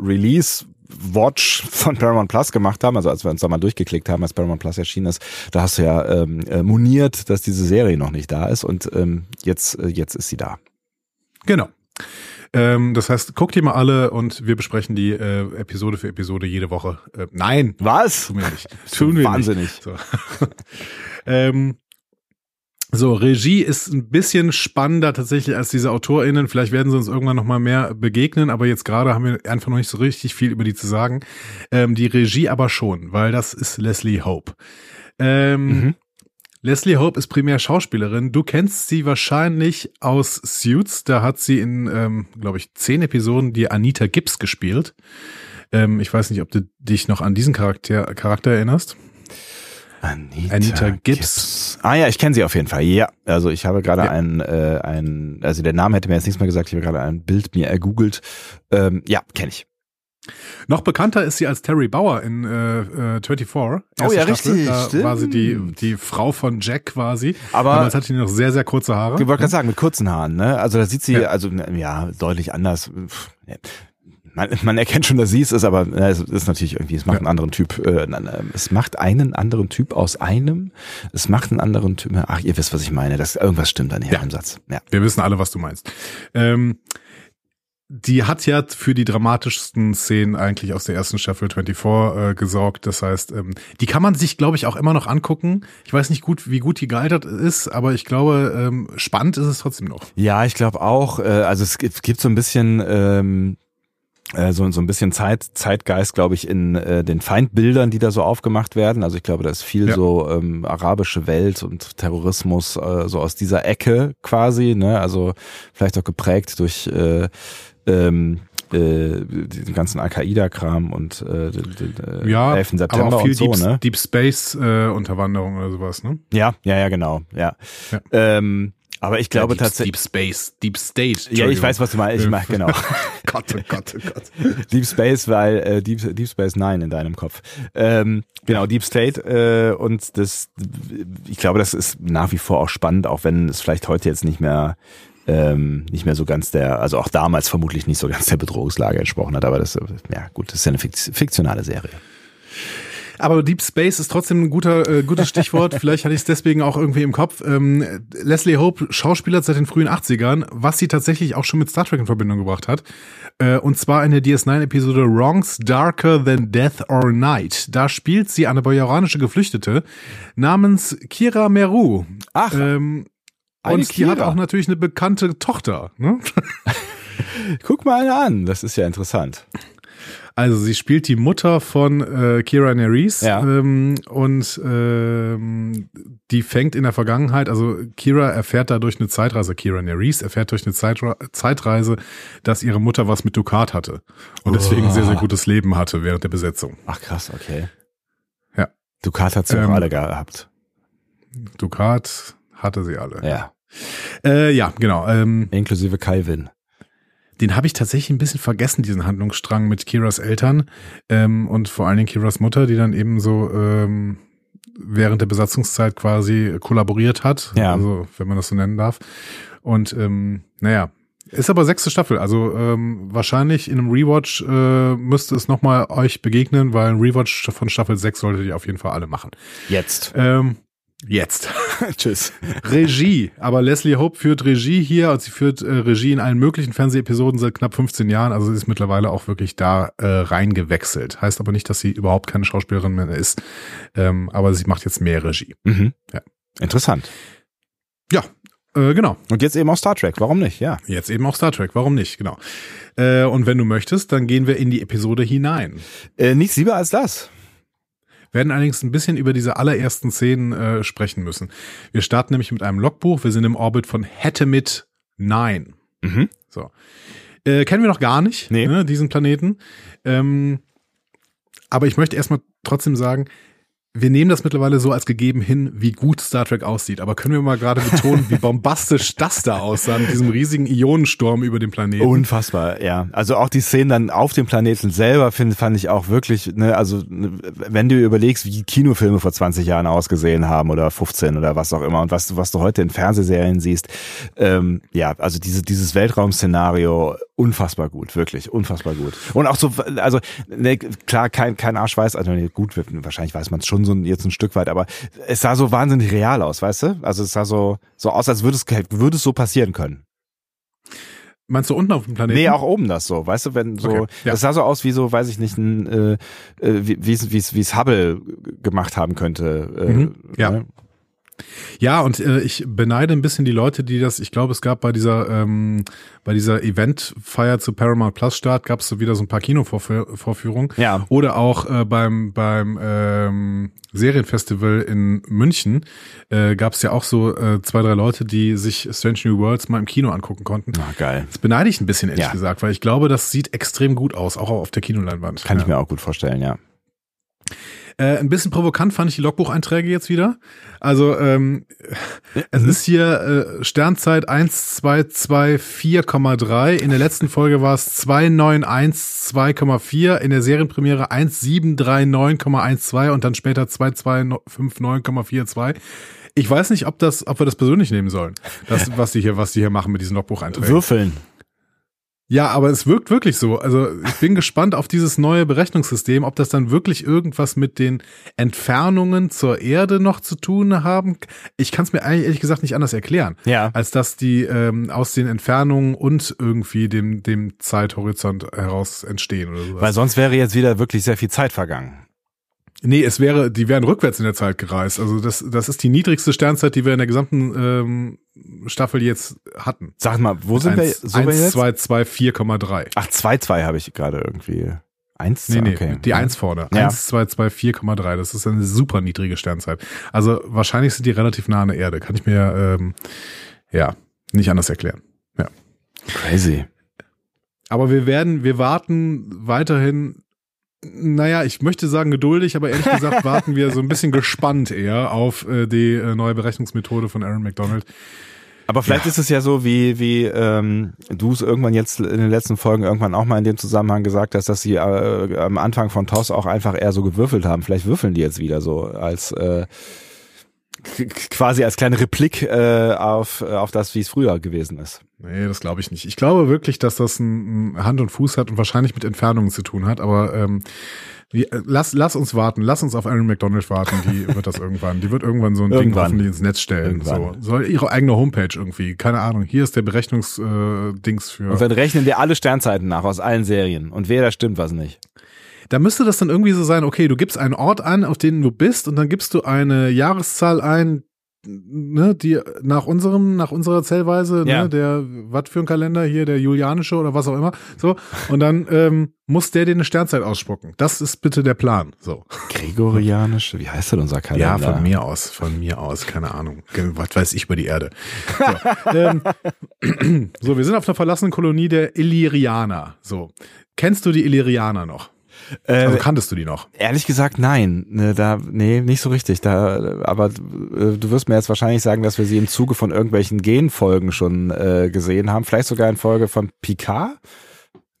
Release Watch von Paramount Plus gemacht haben, also als wir uns da mal durchgeklickt haben, als Paramount Plus erschienen ist, da hast du ja ähm, äh, moniert, dass diese Serie noch nicht da ist und ähm, jetzt, äh, jetzt ist sie da. Genau. Ähm, das heißt, guckt die mal alle und wir besprechen die äh, Episode für Episode jede Woche. Äh, nein, Was? tun wir nicht. Tun wir Wahnsinnig. Nicht. So. ähm, so, Regie ist ein bisschen spannender tatsächlich als diese AutorInnen. Vielleicht werden sie uns irgendwann noch mal mehr begegnen, aber jetzt gerade haben wir einfach noch nicht so richtig viel über die zu sagen. Ähm, die Regie aber schon, weil das ist Leslie Hope. Ähm, Mhm. Leslie Hope ist primär Schauspielerin. Du kennst sie wahrscheinlich aus Suits. Da hat sie in, ähm, glaube ich, zehn Episoden die Anita Gibbs gespielt. Ähm, ich weiß nicht, ob du dich noch an diesen Charakter, Charakter erinnerst. Anita, Anita Gibbs. Ah ja, ich kenne sie auf jeden Fall. Ja, also ich habe gerade ein, äh, ein, also der Name hätte mir jetzt nichts mehr gesagt. Ich habe gerade ein Bild mir ergoogelt. Ähm, ja, kenne ich. Noch bekannter ist sie als Terry Bauer in äh, äh, 24. Oh ja, Staffel. richtig, Da stimmt. war sie die, die Frau von Jack quasi. Aber- Damals hatte sie noch sehr, sehr kurze Haare. Ich wollte gerade sagen, mit kurzen Haaren, ne? Also da sieht sie, Ja. also ja, deutlich anders. Man, man erkennt schon, dass sie es ist, aber äh, es ist natürlich irgendwie, es macht Ja. einen anderen Typ, äh, es macht einen anderen Typ aus einem, es macht einen anderen Typ, ach, ihr wisst, was ich meine, das, irgendwas stimmt da nicht Ja. an dem Satz. Ja. Wir wissen alle, was du meinst. Ähm, die hat ja für die dramatischsten Szenen eigentlich aus der ersten Staffel 24 äh, gesorgt. Das heißt, ähm, die kann man sich, glaube ich, auch immer noch angucken. Ich weiß nicht gut, wie gut die gealtert ist, aber ich glaube, ähm, spannend ist es trotzdem noch. Ja, ich glaube auch. Äh, also es gibt, gibt so ein bisschen, ähm, äh, so, so ein bisschen Zeit, Zeitgeist, glaube ich, in äh, den Feindbildern, die da so aufgemacht werden. Also ich glaube, da ist viel Ja. so ähm, arabische Welt und Terrorismus äh, so aus dieser Ecke quasi, ne? Also vielleicht auch geprägt durch äh, ähm, äh, den ganzen Al-Qaida-Kram und äh, den, den, äh, Ja, 11. aber September auch viel und so, Deep, ne? Deep Space äh, Unterwanderung oder sowas, ne? Ja, ja, ja, genau, ja. Ja. Ähm, aber ich glaube Ja, tatsächlich. Deep Space, Deep State. Ja, ich weiß, was du meinst. Ich mach, genau. Gott, oh Gott, oh Gott. Deep Space, weil äh, Deep, Deep Space Nine in deinem Kopf. Ähm, genau, Deep State äh, und das, ich glaube, das ist nach wie vor auch spannend, auch wenn es vielleicht heute jetzt nicht mehr ähm, nicht mehr so ganz der, also auch damals vermutlich nicht so ganz der Bedrohungslage entsprochen hat, aber das, ja gut, das ist ja eine Fikt- fiktionale Serie. Aber Deep Space ist trotzdem ein guter, äh, gutes Stichwort. Vielleicht hatte ich es deswegen auch irgendwie im Kopf. Ähm, Leslie Hope, Schauspieler seit den frühen 80ern, was sie tatsächlich auch schon mit Star Trek in Verbindung gebracht hat. Äh, und zwar in der DS9-Episode Wrongs Darker Than Death or Night. Da spielt sie eine bajoranische Geflüchtete namens Kira Meru. Ach, Ähm, und die hat auch natürlich eine bekannte Tochter. Ne? guck mal eine an, das ist ja interessant. Also sie spielt die Mutter von äh, Kira Nerys Ja. ähm, und ähm, die fängt in der Vergangenheit, also Kira erfährt da durch eine Zeitreise, Kira Nerys erfährt durch eine Zeitra Zeitreise, dass ihre Mutter was mit Dukat hatte und deswegen Oh. sehr, sehr gutes Leben hatte während der Besetzung. Ach krass, okay. Ja. Ducat hat sie Ähm, auch alle gehabt. Dukat hatte sie alle. Ja. Äh, ja genau. Ähm, Inklusive Calvin. Den habe ich tatsächlich ein bisschen vergessen, diesen Handlungsstrang mit Kiras Eltern ähm, und vor allen Dingen Kiras Mutter, die dann eben so ähm, während der Besatzungszeit quasi kollaboriert hat. Ja. Also, wenn man das so nennen darf. Und ähm, naja, ist aber sechste Staffel. Also ähm, wahrscheinlich in einem Rewatch äh, müsste es nochmal euch begegnen, weil ein Rewatch von Staffel 6 solltet ihr auf jeden Fall alle machen. Jetzt. Ähm, jetzt. Tschüss. Regie. Aber Leslie Hope führt Regie hier und sie führt äh, Regie in allen möglichen Fernsehepisoden seit knapp 15 Jahren. Also sie ist mittlerweile auch wirklich da äh, reingewechselt. Heißt aber nicht, dass sie überhaupt keine Schauspielerin mehr ist. Ähm, aber sie macht jetzt mehr Regie. Mhm. Ja. Interessant. Ja, äh, genau. Und jetzt eben auch Star Trek. Warum nicht? Ja. Jetzt eben auch Star Trek. Warum nicht? Genau. Äh, und wenn du möchtest, dann gehen wir in die Episode hinein. Äh, nichts lieber als das. Werden allerdings ein bisschen über diese allerersten Szenen äh, sprechen müssen. Wir starten nämlich mit einem Logbuch. Wir sind im Orbit von Hetemit 9. Mhm. So. Äh, kennen wir noch gar nicht, Nee. ne, diesen Planeten. Ähm, aber ich möchte erstmal trotzdem sagen, wir nehmen das mittlerweile so als gegeben hin, wie gut Star Trek aussieht. Aber können wir mal gerade betonen, wie bombastisch das da aussah mit diesem riesigen Ionensturm über dem Planeten. Unfassbar, ja. Also auch die Szenen dann auf dem Planeten selber find, fand ich auch wirklich, ne, also ne, wenn du überlegst, wie Kinofilme vor 20 Jahren ausgesehen haben oder 15 oder was auch immer und was du, was du heute in Fernsehserien siehst, ähm, ja, also diese, dieses Weltraum-Szenario, unfassbar gut, wirklich, unfassbar gut. Und auch so, also ne, klar, kein, kein Arsch weiß, also ne, gut, wahrscheinlich weiß man es schon so jetzt ein Stück weit, aber es sah so wahnsinnig real aus, weißt du? Also es sah so, so aus, als würde es, würde es so passieren können. Meinst du unten auf dem Planeten? Nee, auch oben das so, weißt du, wenn so, Okay, ja. das sah so aus wie so, weiß ich nicht, ein, äh, äh, wie wie es wie es wie es Hubble gemacht haben könnte. Äh, Mhm, ja. ne? Ja, und äh, ich beneide ein bisschen die Leute, die das, ich glaube, es gab bei dieser, ähm, bei dieser Eventfeier zu Paramount Plus Start, gab es so wieder so ein paar Kinovorführungen. Ja. Oder auch äh, beim, beim ähm, Serienfestival in München äh, gab es ja auch so äh, zwei, drei Leute, die sich Strange New Worlds mal im Kino angucken konnten. Ah, geil. Das beneide ich ein bisschen, ehrlich Ja. gesagt, weil ich glaube, das sieht extrem gut aus, auch auf der Kinoleinwand. Kann ja. ich mir auch gut vorstellen, ja. Äh, ein bisschen provokant fand ich die Logbucheinträge jetzt wieder. Also ähm, es ist hier äh, Sternzeit 1224,3. In der letzten Folge war es 2912,4. In der Serienpremiere 1739,12 und dann später 2259,42. Ich weiß nicht, ob das, ob wir das persönlich nehmen sollen. Das, was die hier, was die hier machen mit diesen Logbucheinträgen. Würfeln. Ja, aber es wirkt wirklich so. Also ich bin gespannt auf dieses neue Berechnungssystem, ob das dann wirklich irgendwas mit den Entfernungen zur Erde noch zu tun haben. Ich kann es mir eigentlich ehrlich gesagt nicht anders erklären, Ja. als dass die ähm, aus den Entfernungen und irgendwie dem, dem Zeithorizont heraus entstehen oder sowas. Weil sonst wäre jetzt wieder wirklich sehr viel Zeit vergangen. Nee, es wäre, die wären rückwärts in der Zeit gereist. Also das, das ist die niedrigste Sternzeit, die wir in der gesamten ähm, Staffel jetzt hatten. Sag mal, wo sind wir, Eins- so wir jetzt? 1, 2, 2, 4,3. Ach, 2-2 habe ich gerade irgendwie. Eins? Nee, nee, okay. die 1 vorne. Ja. 1, 2, 2, 4,3. Das ist eine super niedrige Sternzeit. Also wahrscheinlich sind die relativ nah an der Erde. Kann ich mir ähm, ja nicht anders erklären. Crazy. Aber wir werden, wir warten weiterhin, naja, ich möchte sagen geduldig, aber ehrlich gesagt warten wir so ein bisschen gespannt eher auf äh, die äh, neue Berechnungsmethode von Aaron McDonald. Aber vielleicht ist es ja so, wie, wie ähm, du es irgendwann jetzt in den letzten Folgen irgendwann auch mal in dem Zusammenhang gesagt hast, dass sie äh, am Anfang von TOS auch einfach eher so gewürfelt haben. Vielleicht würfeln die jetzt wieder so als äh, quasi als kleine Replik äh, auf, auf das, wie es früher gewesen ist. Nee, das glaube ich nicht. Ich glaube wirklich, dass das ein, Hand und Fuß hat und wahrscheinlich mit Entfernungen zu tun hat, aber ähm, äh, lass, lass uns warten, lass uns auf Aaron McDonald warten, die wird das irgendwann. Die wird irgendwann so ein Ding Irgendwann. hoffentlich ins Netz stellen. So. Soll ihre eigene Homepage irgendwie, keine Ahnung, hier ist der Berechnungsdings äh, Dings für. Und dann rechnen wir alle Sternzeiten nach aus allen Serien. Und wer da stimmt, was nicht. Da müsste das dann irgendwie so sein, okay, du gibst einen Ort an, auf den du bist, und dann gibst du eine Jahreszahl ein, ne, die nach unserem, nach unserer Zählweise, Ja. ne, der, was für ein Kalender hier, der julianische oder was auch immer, so, und dann ähm, muss der dir eine Sternzeit ausspucken. Das ist bitte der Plan, so. Gregorianisch, wie heißt denn unser Kalender? Ja, von mir aus, von mir aus, keine Ahnung. Was weiß ich über die Erde. So, ähm, so wir sind auf einer verlassenen Kolonie der Illyrianer. So. Kennst du die Illyrianer noch? Äh, Also kanntest du die noch? Ehrlich gesagt, nein. Ne, da, nee, nicht so richtig. Da, aber äh, du wirst mir jetzt wahrscheinlich sagen, dass wir sie im Zuge von irgendwelchen Genfolgen schon äh, gesehen haben. Vielleicht sogar in Folge von Picard?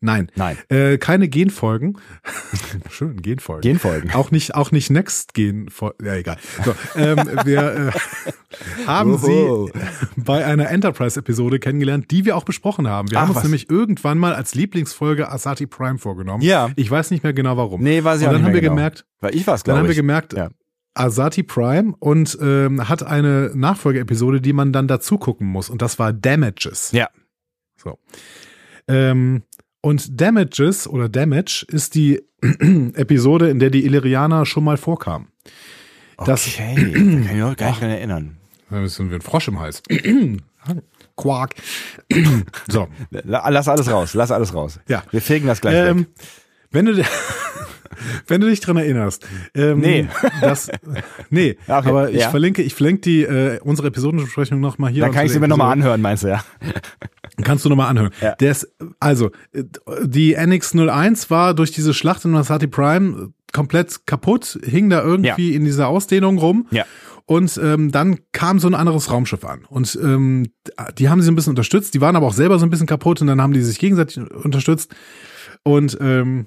Nein. Nein. Äh, keine Genfolgen. Schön, Genfolgen. Genfolgen. Auch nicht, auch nicht Next Genfolgen. Ja, egal. So, ähm, wir äh, haben Oho. sie bei einer Enterprise-Episode kennengelernt, die wir auch besprochen haben. Wir Ach, haben uns was? nämlich irgendwann mal als Lieblingsfolge Asati Prime vorgenommen. Ja. Ich weiß nicht mehr genau warum. Nee, weiß ich Und auch dann nicht haben wir genau. gemerkt, Weil ich war's, dann glaube haben wir ich. gemerkt, Ja. Asati Prime und ähm, hat eine Nachfolgeepisode, die man dann dazu gucken muss. Und das war Damages. Ja. So. Ähm, und Damages oder Damage ist die Episode, in der die Illyrianer schon mal vorkamen. Das- Okay, kann ich mich gar nicht dran erinnern. Da sind wir ein Frosch im Hals. Quark. so. La- Lass alles raus, lass alles raus. Ja. Wir fegen das gleich Ähm, weg. wenn du, wenn du dich dran erinnerst. Ähm, Nee. Das, nee, Ja, okay. aber ich Ja. verlinke, ich verlinke die, äh, unsere Episodenbesprechung nochmal hier. Dann kann ich sie mir nochmal anhören, meinst du, ja? Kannst du nochmal anhören. Ja. Der ist, also, die NX01 war durch diese Schlacht in Masati Prime komplett kaputt, hing da irgendwie in dieser Ausdehnung rum. Ja. Und ähm, dann kam so ein anderes Raumschiff an. Und ähm, die haben sie ein bisschen unterstützt, die waren aber auch selber so ein bisschen kaputt und dann haben die sich gegenseitig unterstützt. Und ähm,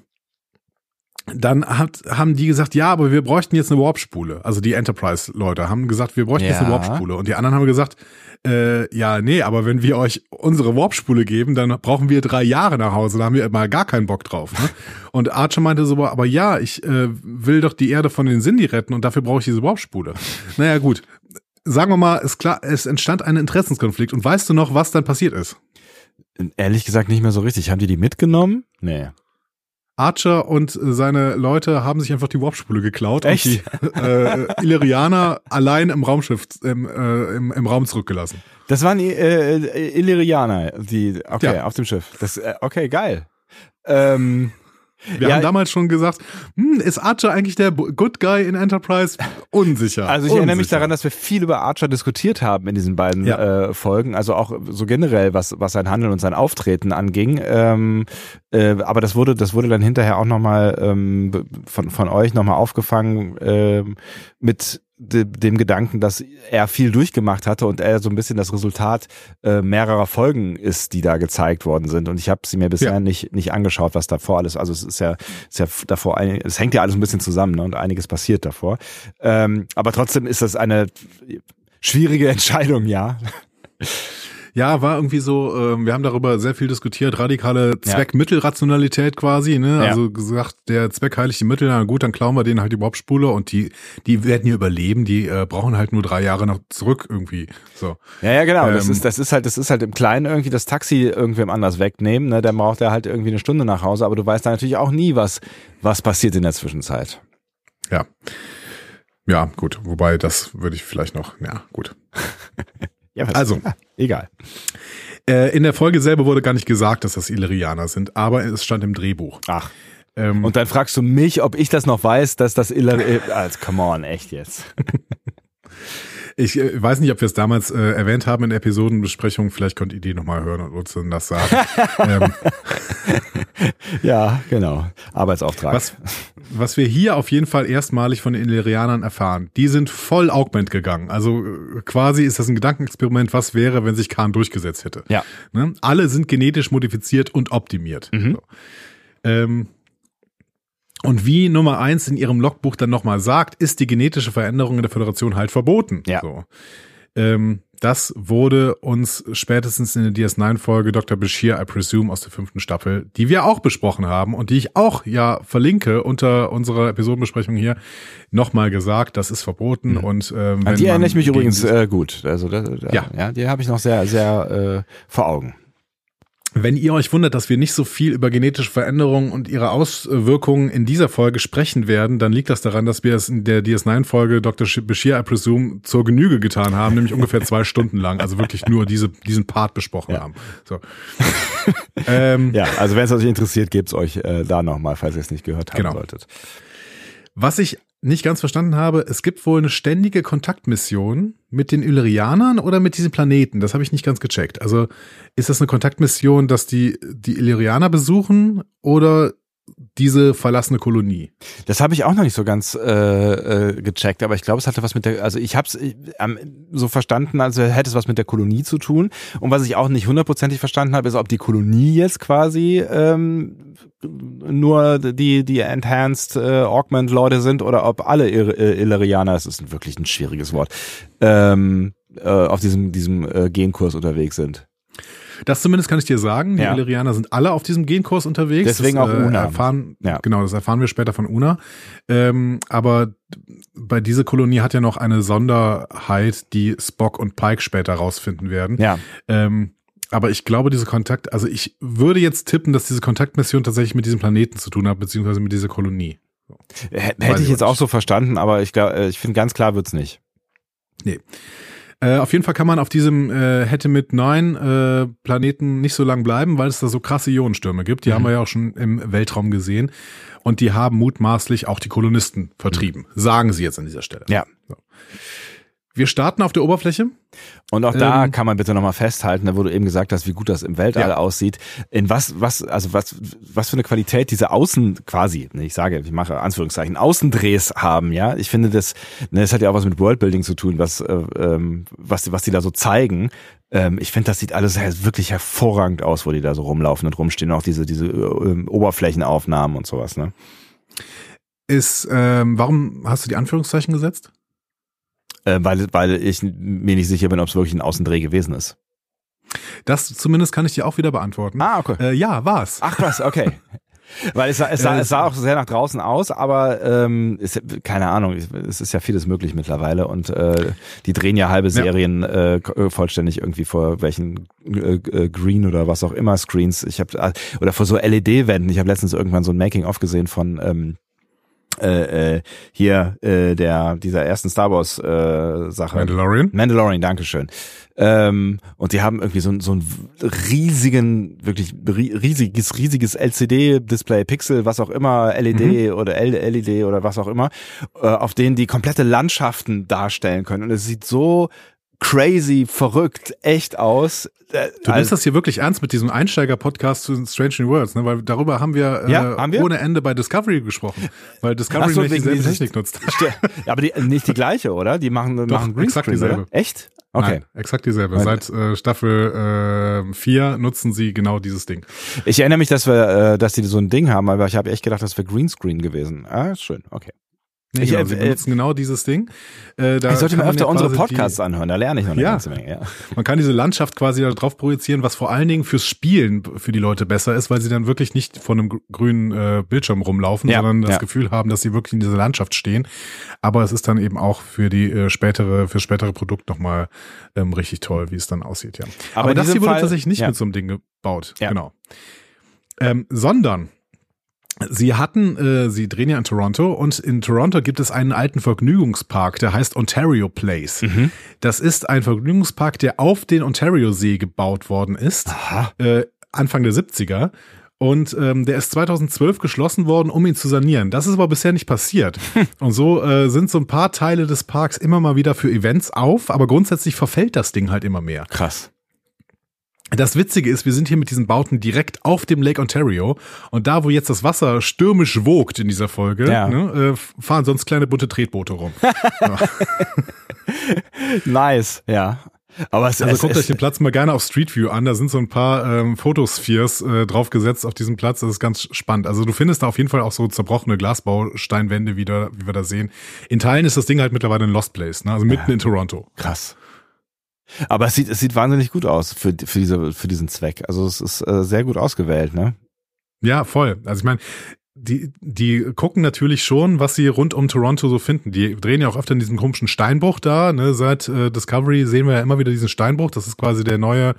dann hat, haben die gesagt, ja, aber wir bräuchten jetzt eine Warpspule. Also die Enterprise-Leute haben gesagt, wir bräuchten jetzt eine Ja. Warpspule. Und die anderen haben gesagt, äh, ja, nee, aber wenn wir euch unsere Warpspule geben, dann brauchen wir drei Jahre nach Hause. Da haben wir mal gar keinen Bock drauf. Ne? Und Archer meinte so, aber ja, ich äh, will doch die Erde von den Sindhi retten und dafür brauche ich diese Warpspule. naja, gut. Sagen wir mal, es klar, es entstand ein Interessenskonflikt. Und weißt du noch, was dann passiert ist? Ehrlich gesagt nicht mehr so richtig. Haben die die mitgenommen? Nee. Archer und seine Leute haben sich einfach die Warpspule geklaut Echt? und die äh, Illyrianer allein im Raumschiff, im, äh, im, im Raum zurückgelassen. Das waren äh, äh, Illyrianer, die, okay, Ja. auf dem Schiff. Das, äh, okay, geil. Ähm, Wir Ja, haben damals schon gesagt, hm, ist Archer eigentlich der Good Guy in Enterprise? Unsicher. Also ich erinnere mich Unsicher. daran, dass wir viel über Archer diskutiert haben in diesen beiden Ja. äh, Folgen, also auch so generell, was, was sein Handeln und sein Auftreten anging. Ähm, äh, aber das wurde, das wurde dann hinterher auch nochmal ähm, von, von euch nochmal aufgefangen ähm, mit de, dem Gedanken, dass er viel durchgemacht hatte und er so ein bisschen das Resultat äh, mehrerer Folgen ist, die da gezeigt worden sind. Und ich habe sie mir bisher Ja. nicht, nicht angeschaut, was davor alles, also es ist ja, ist ja davor, ein, es hängt ja alles ein bisschen zusammen ne, und einiges passiert davor. Ähm, aber trotzdem ist das eine schwierige Entscheidung, ja. Ja, war irgendwie so, ähm, wir haben darüber sehr viel diskutiert, radikale Zweck-Mittel-Rationalität quasi, ne? Ja. Also gesagt, der Zweck heiligt die Mittel, na gut, dann klauen wir denen halt die Warpspule und die, die werden hier überleben, die äh, brauchen halt nur drei Jahre noch zurück irgendwie. So. Ja, ja, genau. das Ähm, ist, das ist halt, das ist halt im Kleinen irgendwie das Taxi irgendwem anders wegnehmen. Ne? Dann braucht er halt irgendwie eine Stunde nach Hause, aber du weißt da natürlich auch nie, was, was passiert in der Zwischenzeit. Ja. Ja, gut. Wobei, das würde ich vielleicht noch, ja, gut. Ja, Also. ja, egal. Äh, in der Folge selber wurde gar nicht gesagt, dass das Illyrianer sind, aber es stand im Drehbuch. Ach. Ähm, Und dann fragst du mich, ob ich das noch weiß, dass das Iller äh, also, come on, echt jetzt. ich äh, weiß nicht, ob wir es damals äh, erwähnt haben in der Episodenbesprechung. Vielleicht könnt ihr die nochmal hören und uns dann das sagen. ähm, Ja, genau. Arbeitsauftrag. was, was wir hier auf jeden Fall erstmalig von den Illyrianern erfahren, die sind voll Augment gegangen. Also äh, quasi ist das ein Gedankenexperiment, was wäre, wenn sich Khan durchgesetzt hätte. Ja. Ne? Alle sind genetisch modifiziert und optimiert. Mhm. So. Ähm, und wie Nummer eins in ihrem Logbuch dann nochmal sagt, ist die genetische Veränderung in der Föderation halt verboten. Ja. So. Ähm, das wurde uns spätestens in der DS9-Folge Dr. Bashir, I presume, aus der fünften Staffel, die wir auch besprochen haben und die ich auch ja verlinke unter unserer Episodenbesprechung hier, nochmal gesagt, das ist verboten und ähm, An die erinnere ich mich übrigens äh, gut. Also da, da, Ja. ja, die habe ich noch sehr, sehr äh, vor Augen. Wenn ihr euch wundert, dass wir nicht so viel über genetische Veränderungen und ihre Auswirkungen in dieser Folge sprechen werden, dann liegt das daran, dass wir es in der DS9-Folge Dr. Sh- Bashir, I presume, zur Genüge getan haben, nämlich ungefähr zwei Stunden lang, also wirklich nur diese, diesen Part besprochen Ja. haben. So. ähm, Ja, also wenn es euch interessiert, gebt's euch äh, da nochmal, falls ihr es nicht gehört haben Genau. solltet. Was ich nicht ganz verstanden habe, es gibt wohl eine ständige Kontaktmission mit den Illyrianern oder mit diesem Planeten. Das habe ich nicht ganz gecheckt. Also ist das eine Kontaktmission, dass die die Illyrianer besuchen oder diese verlassene Kolonie? Das habe ich auch noch nicht so ganz äh, äh, gecheckt, aber ich glaube, es hatte was mit der, also ich habe es ähm, so verstanden, also hätte es was mit der Kolonie zu tun. Und was ich auch nicht hundertprozentig verstanden habe, ist, ob die Kolonie jetzt quasi ähm, nur die die enhanced äh, augment Leute sind oder ob alle äh, Illyrianer, es ist wirklich ein schwieriges Wort, ähm, äh, auf diesem diesem äh, Genkurs unterwegs sind. Das zumindest kann ich dir sagen. Die Ja. Illyrianer sind alle auf diesem Genkurs unterwegs. Deswegen das, auch Una. Erfahren, Ja. Genau, das erfahren wir später von Una. Ähm, aber bei dieser Kolonie hat ja noch eine Sonderheit, die Spock und Pike später rausfinden werden. Ja, Ähm, aber ich glaube, diese Kontakt, also ich würde jetzt tippen, dass diese Kontaktmission tatsächlich mit diesem Planeten zu tun hat, beziehungsweise mit dieser Kolonie. Weiß hätte ich ich jetzt auch auch nicht. so verstanden, aber ich glaube, ich finde ganz klar wird's nicht. Äh, auf jeden Fall kann man auf diesem äh, hätte mit neun äh, Planeten nicht so lang bleiben, weil es da so krasse Ionenstürme gibt. Die Mhm. haben wir ja auch schon im Weltraum gesehen. Und die haben mutmaßlich auch die Kolonisten vertrieben. Sagen sie jetzt an dieser Stelle. Mhm. Ja. Wir starten auf der Oberfläche. Und auch da Ähm, kann man bitte nochmal festhalten, da du eben gesagt hast, wie gut das im Weltall Ja. aussieht. In was, was, also was, was für eine Qualität diese Außen quasi, ne, ich sage, ich mache Anführungszeichen, Außendrehs haben, ja. Ich finde das, ne, das hat ja auch was mit Worldbuilding zu tun, was, äh, ähm, was, was die da so zeigen. Ähm, ich finde, das sieht alles wirklich hervorragend aus, wo die da so rumlaufen und rumstehen. Auch diese, diese äh, Oberflächenaufnahmen und sowas, ne. Ist, ähm, warum hast du die Anführungszeichen gesetzt? Äh, weil, weil ich mir nicht sicher bin, ob es wirklich ein Außendreh gewesen ist. Das zumindest kann ich dir auch wieder beantworten. Ah, okay. Äh, ja, war's. Ach was, okay. Weil es sah, es, sah, Äh, es sah auch sehr nach draußen aus, aber ähm, ist, keine Ahnung, es ist ja vieles möglich mittlerweile und äh, die drehen ja halbe Serien äh, k- vollständig irgendwie vor welchen äh, äh, Green oder was auch immer Screens. Ich habe oder vor so LED-Wänden. Ich habe letztens irgendwann so ein Making-of gesehen von ähm, äh, äh, hier äh, der dieser ersten Star Wars äh, Sache. Mandalorian. Mandalorian, Dankeschön. Ähm, und die haben irgendwie so, so einen riesigen, wirklich ri- riesiges, riesiges LCD-Display, Pixel, was auch immer, LED oder L LED oder was auch immer, äh, auf denen die komplette Landschaften darstellen können. Und es sieht so crazy, verrückt, echt aus. Äh, Du nimmst also- das hier wirklich ernst mit diesem Einsteiger-Podcast zu Strange New Worlds, ne? Weil darüber haben wir, Ja, äh, haben wir? ohne Ende bei Discovery gesprochen. Weil Discovery so, wegen dieselbe Technik nutzt. Ste- aber die, nicht die gleiche, oder? Die machen, machen exakt Greenscreen, dieselbe. oder? Echt? Okay. Nein, exakt dieselbe. Seit äh, Staffel 4 nutzen sie genau dieses Ding. Ich erinnere mich, dass wir, äh, dass die so ein Ding haben, aber ich habe echt gedacht, das wäre Greenscreen gewesen. Ah, schön, okay. Nee, Ich, genau, sie äh, benutzen genau dieses Ding. Äh, da ich sollte mir öfter ja unsere Podcasts anhören, da lerne ich noch eine Ja. ganze Menge. Ja. Die, man kann diese Landschaft quasi da drauf projizieren, was vor allen Dingen fürs Spielen für die Leute besser ist, weil sie dann wirklich nicht vor einem gr- grünen äh, Bildschirm rumlaufen, Ja, sondern das. Gefühl haben, dass sie wirklich in dieser Landschaft stehen. Aber es ist dann eben auch für die äh, spätere, fürs spätere Produkt nochmal ähm, richtig toll, wie es dann aussieht, ja. Aber Aber, das hier wurde Fall- tatsächlich nicht mit so einem Ding gebaut. Ja. Genau. Ähm, sondern Sie hatten, äh, sie drehen ja in Toronto und in Toronto gibt es einen alten Vergnügungspark, der heißt Ontario Place. Das ist ein Vergnügungspark, der auf den Ontario-See gebaut worden ist, äh, Anfang der 70er. Und ähm, der ist 2012 geschlossen worden, um ihn zu sanieren. Das ist aber bisher nicht passiert. Und so äh, sind so ein paar Teile des Parks immer mal wieder für Events auf, aber grundsätzlich verfällt das Ding halt immer mehr. Krass. Das Witzige ist, wir sind hier mit diesen Bauten direkt auf dem Lake Ontario und da, wo jetzt das Wasser stürmisch wogt in dieser Folge, Ja. ne, äh, fahren sonst kleine bunte Tretboote rum. Nice, ja. Aber es, Also es, guckt euch es, den Platz mal gerne auf Street View an. Da sind so ein paar ähm, Fotospheres äh, draufgesetzt auf diesem Platz. Das ist ganz spannend. Also du findest da auf jeden Fall auch so zerbrochene Glasbausteinwände wieder, wie wir da sehen. In Teilen ist das Ding halt mittlerweile ein Lost Place, ne? also mitten in Toronto. krass. Aber es sieht, es sieht wahnsinnig gut aus für, für, diese, für diesen Zweck. Also es ist äh, sehr gut ausgewählt, ne? Ja, voll. Also ich meine, die, die gucken natürlich schon, was sie rund um Toronto so finden. Die drehen ja auch öfter in diesem komischen Steinbruch da. Ne? Seit äh, Discovery sehen wir ja immer wieder diesen Steinbruch. Das ist quasi der neue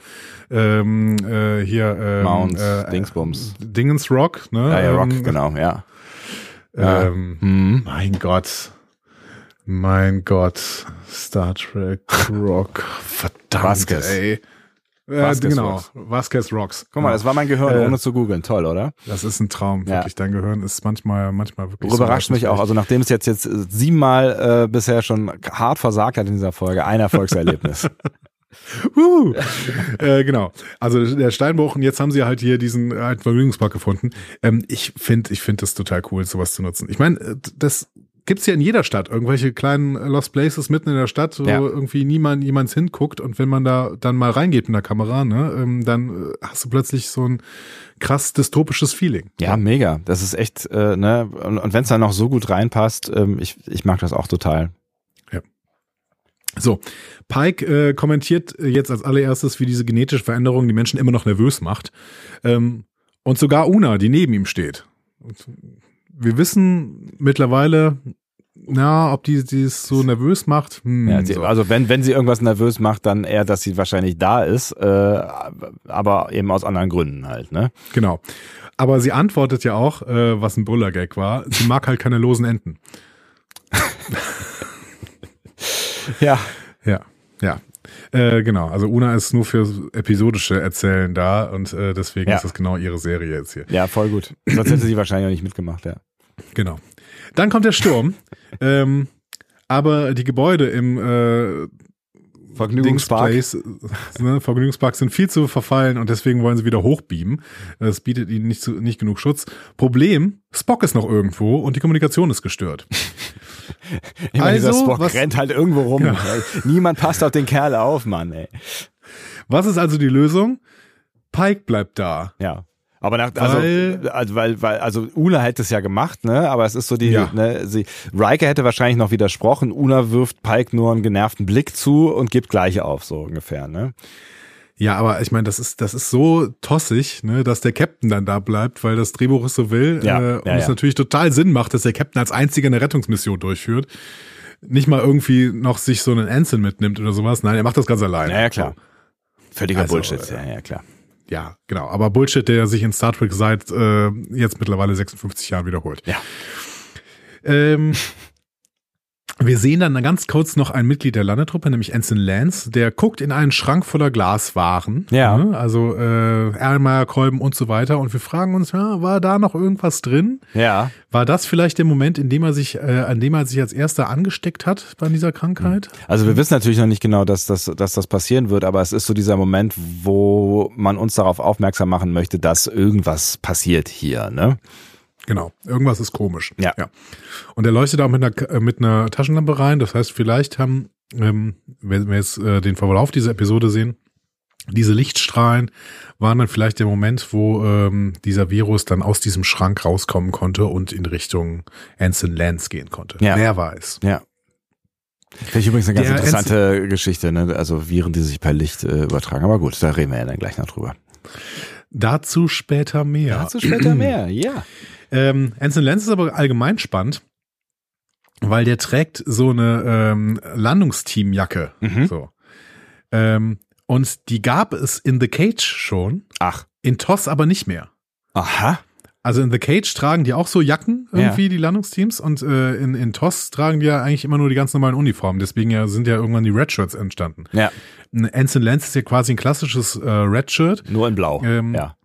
ähm, äh, hier ähm, Mount äh, Dingsbums. Dingens Rock. Ne? Ja, ja, Rock, Ähm, genau, ja. Ja. Ähm, Hm. Mein Gott. Mein Gott. Star Trek Rock. Verdammt, Vasquez. ey. Äh, Vasquez genau, Rocks. Vasquez Rocks. Guck mal, das war mein Gehirn, Äh, ohne zu googeln. Toll, oder? Das ist ein Traum, Ja. wirklich. Dein Gehirn ist manchmal, manchmal wirklich. so Überrascht mich auch. Also nachdem es jetzt, jetzt äh, siebenmal äh, bisher schon hart versagt hat in dieser Folge, ein Erfolgserlebnis. Wuhu. äh, genau. Also der Steinbruch und jetzt haben sie halt hier diesen äh, alten Vergnügungspark gefunden. Ähm, ich finde, ich finde das total cool, sowas zu nutzen. Ich meine, äh, das gibt's ja in jeder Stadt. Irgendwelche kleinen äh, Lost Places mitten in der Stadt, wo Ja. irgendwie niemand, jemand hinguckt und wenn man da dann mal reingeht mit der Kamera, ne, ähm, dann äh, hast du plötzlich so ein krass dystopisches Feeling. ja, mega. Das ist echt, äh, ne? Und, und wenn es dann noch so gut reinpasst, ähm, ich, ich mag das auch total. So, Pike äh, kommentiert äh, jetzt als allererstes, wie diese genetische Veränderung die Menschen immer noch nervös macht. Ähm, und sogar Una, die neben ihm steht. Und wir wissen mittlerweile, na, ob die die es so nervös macht. Hm, Ja, sie, so. Also wenn, wenn sie irgendwas nervös macht, dann eher, dass sie wahrscheinlich da ist, äh, aber eben aus anderen Gründen halt, ne? Genau. Aber sie antwortet ja auch, äh, was ein Brüllergag war. Sie mag halt keine losen Enten. Ja. Ja, ja. Äh, genau, also Una ist nur für episodische Erzählen da und äh, deswegen Ja. ist das genau ihre Serie jetzt hier. Ja, voll gut. Sonst hätte sie wahrscheinlich auch nicht mitgemacht, ja. Genau. Dann kommt der Sturm. ähm, aber die Gebäude im äh, Vergnügungspark. Dingsplace, äh, ne, Vergnügungspark sind viel zu verfallen und deswegen wollen sie wieder hochbeamen. Das bietet ihnen nicht, zu, nicht genug Schutz. Problem, Spock ist noch irgendwo und die Kommunikation ist gestört. Immer dieser Also, Spock was- rennt halt irgendwo rum. Ja. Niemand passt auf den Kerl auf, Mann, ey. Was ist also die Lösung? Pike bleibt da. Ja. Aber nach, also, Weil- also, weil, weil, also Una hätte es ja gemacht, ne? Aber es ist so die, Ja. ne, sie, Riker hätte wahrscheinlich noch widersprochen. Una wirft Pike nur einen genervten Blick zu und gibt gleich auf, so ungefähr, ne? Ja, aber ich meine, das ist, das ist so tossig, ne, dass der Captain dann da bleibt, weil das Drehbuch es so will. Ja, äh, ja, und es ja. natürlich total Sinn macht, dass der Captain als einziger eine Rettungsmission durchführt. Nicht mal irgendwie noch sich so einen Ensign mitnimmt oder sowas. Nein, er macht das ganz allein. Ja, ja, klar. Völliger Also, Bullshit, äh, ja, ja, klar. Ja, genau. Aber Bullshit, der sich in Star Trek seit äh, jetzt mittlerweile 56 Jahren wiederholt. Ja. Ähm, wir sehen dann ganz kurz noch ein Mitglied der Landetruppe, nämlich Ensign Lance, der guckt in einen Schrank voller Glaswaren. Ja. Ne? Also äh, Erlenmeyer, Kolben und so weiter. Und wir fragen uns, ja, war da noch irgendwas drin? Ja. War das vielleicht der Moment, in dem er sich, äh, an dem er sich als erster angesteckt hat bei dieser Krankheit? Also wir wissen natürlich noch nicht genau, dass das, dass das passieren wird, aber es ist so dieser Moment, wo man uns darauf aufmerksam machen möchte, dass irgendwas passiert hier, ne? Genau, irgendwas ist komisch. Ja. ja. Und er leuchtet auch mit einer, äh, mit einer Taschenlampe rein. Das heißt, vielleicht haben, ähm, wenn wir jetzt äh, den Verlauf dieser Episode sehen, diese Lichtstrahlen waren dann vielleicht der Moment, wo ähm, dieser Virus dann aus diesem Schrank rauskommen konnte und in Richtung Anson Lance gehen konnte. Ja. Wer weiß. Ja. Finde ich übrigens eine ganz Der interessante Geschichte, ne? Also Viren, die sich per Licht äh, übertragen. Aber gut, da reden wir ja dann gleich noch drüber. Dazu später mehr. Dazu später mehr, ja. Ähm, Anson Lance ist aber allgemein spannend, weil der trägt so eine ähm, Landungsteamjacke. Mhm. So. Ähm, und die gab es in The Cage schon, Ach. in TOS aber nicht mehr. Aha. Also in The Cage tragen die auch so Jacken irgendwie, die Landungsteams. Und äh, in, in TOS tragen die ja eigentlich immer nur die ganz normalen Uniformen. Deswegen ja, sind ja irgendwann die Redshirts entstanden. Ja, Anson Lance ist ja quasi ein klassisches äh, Redshirt. nur in Blau. Ähm, ja.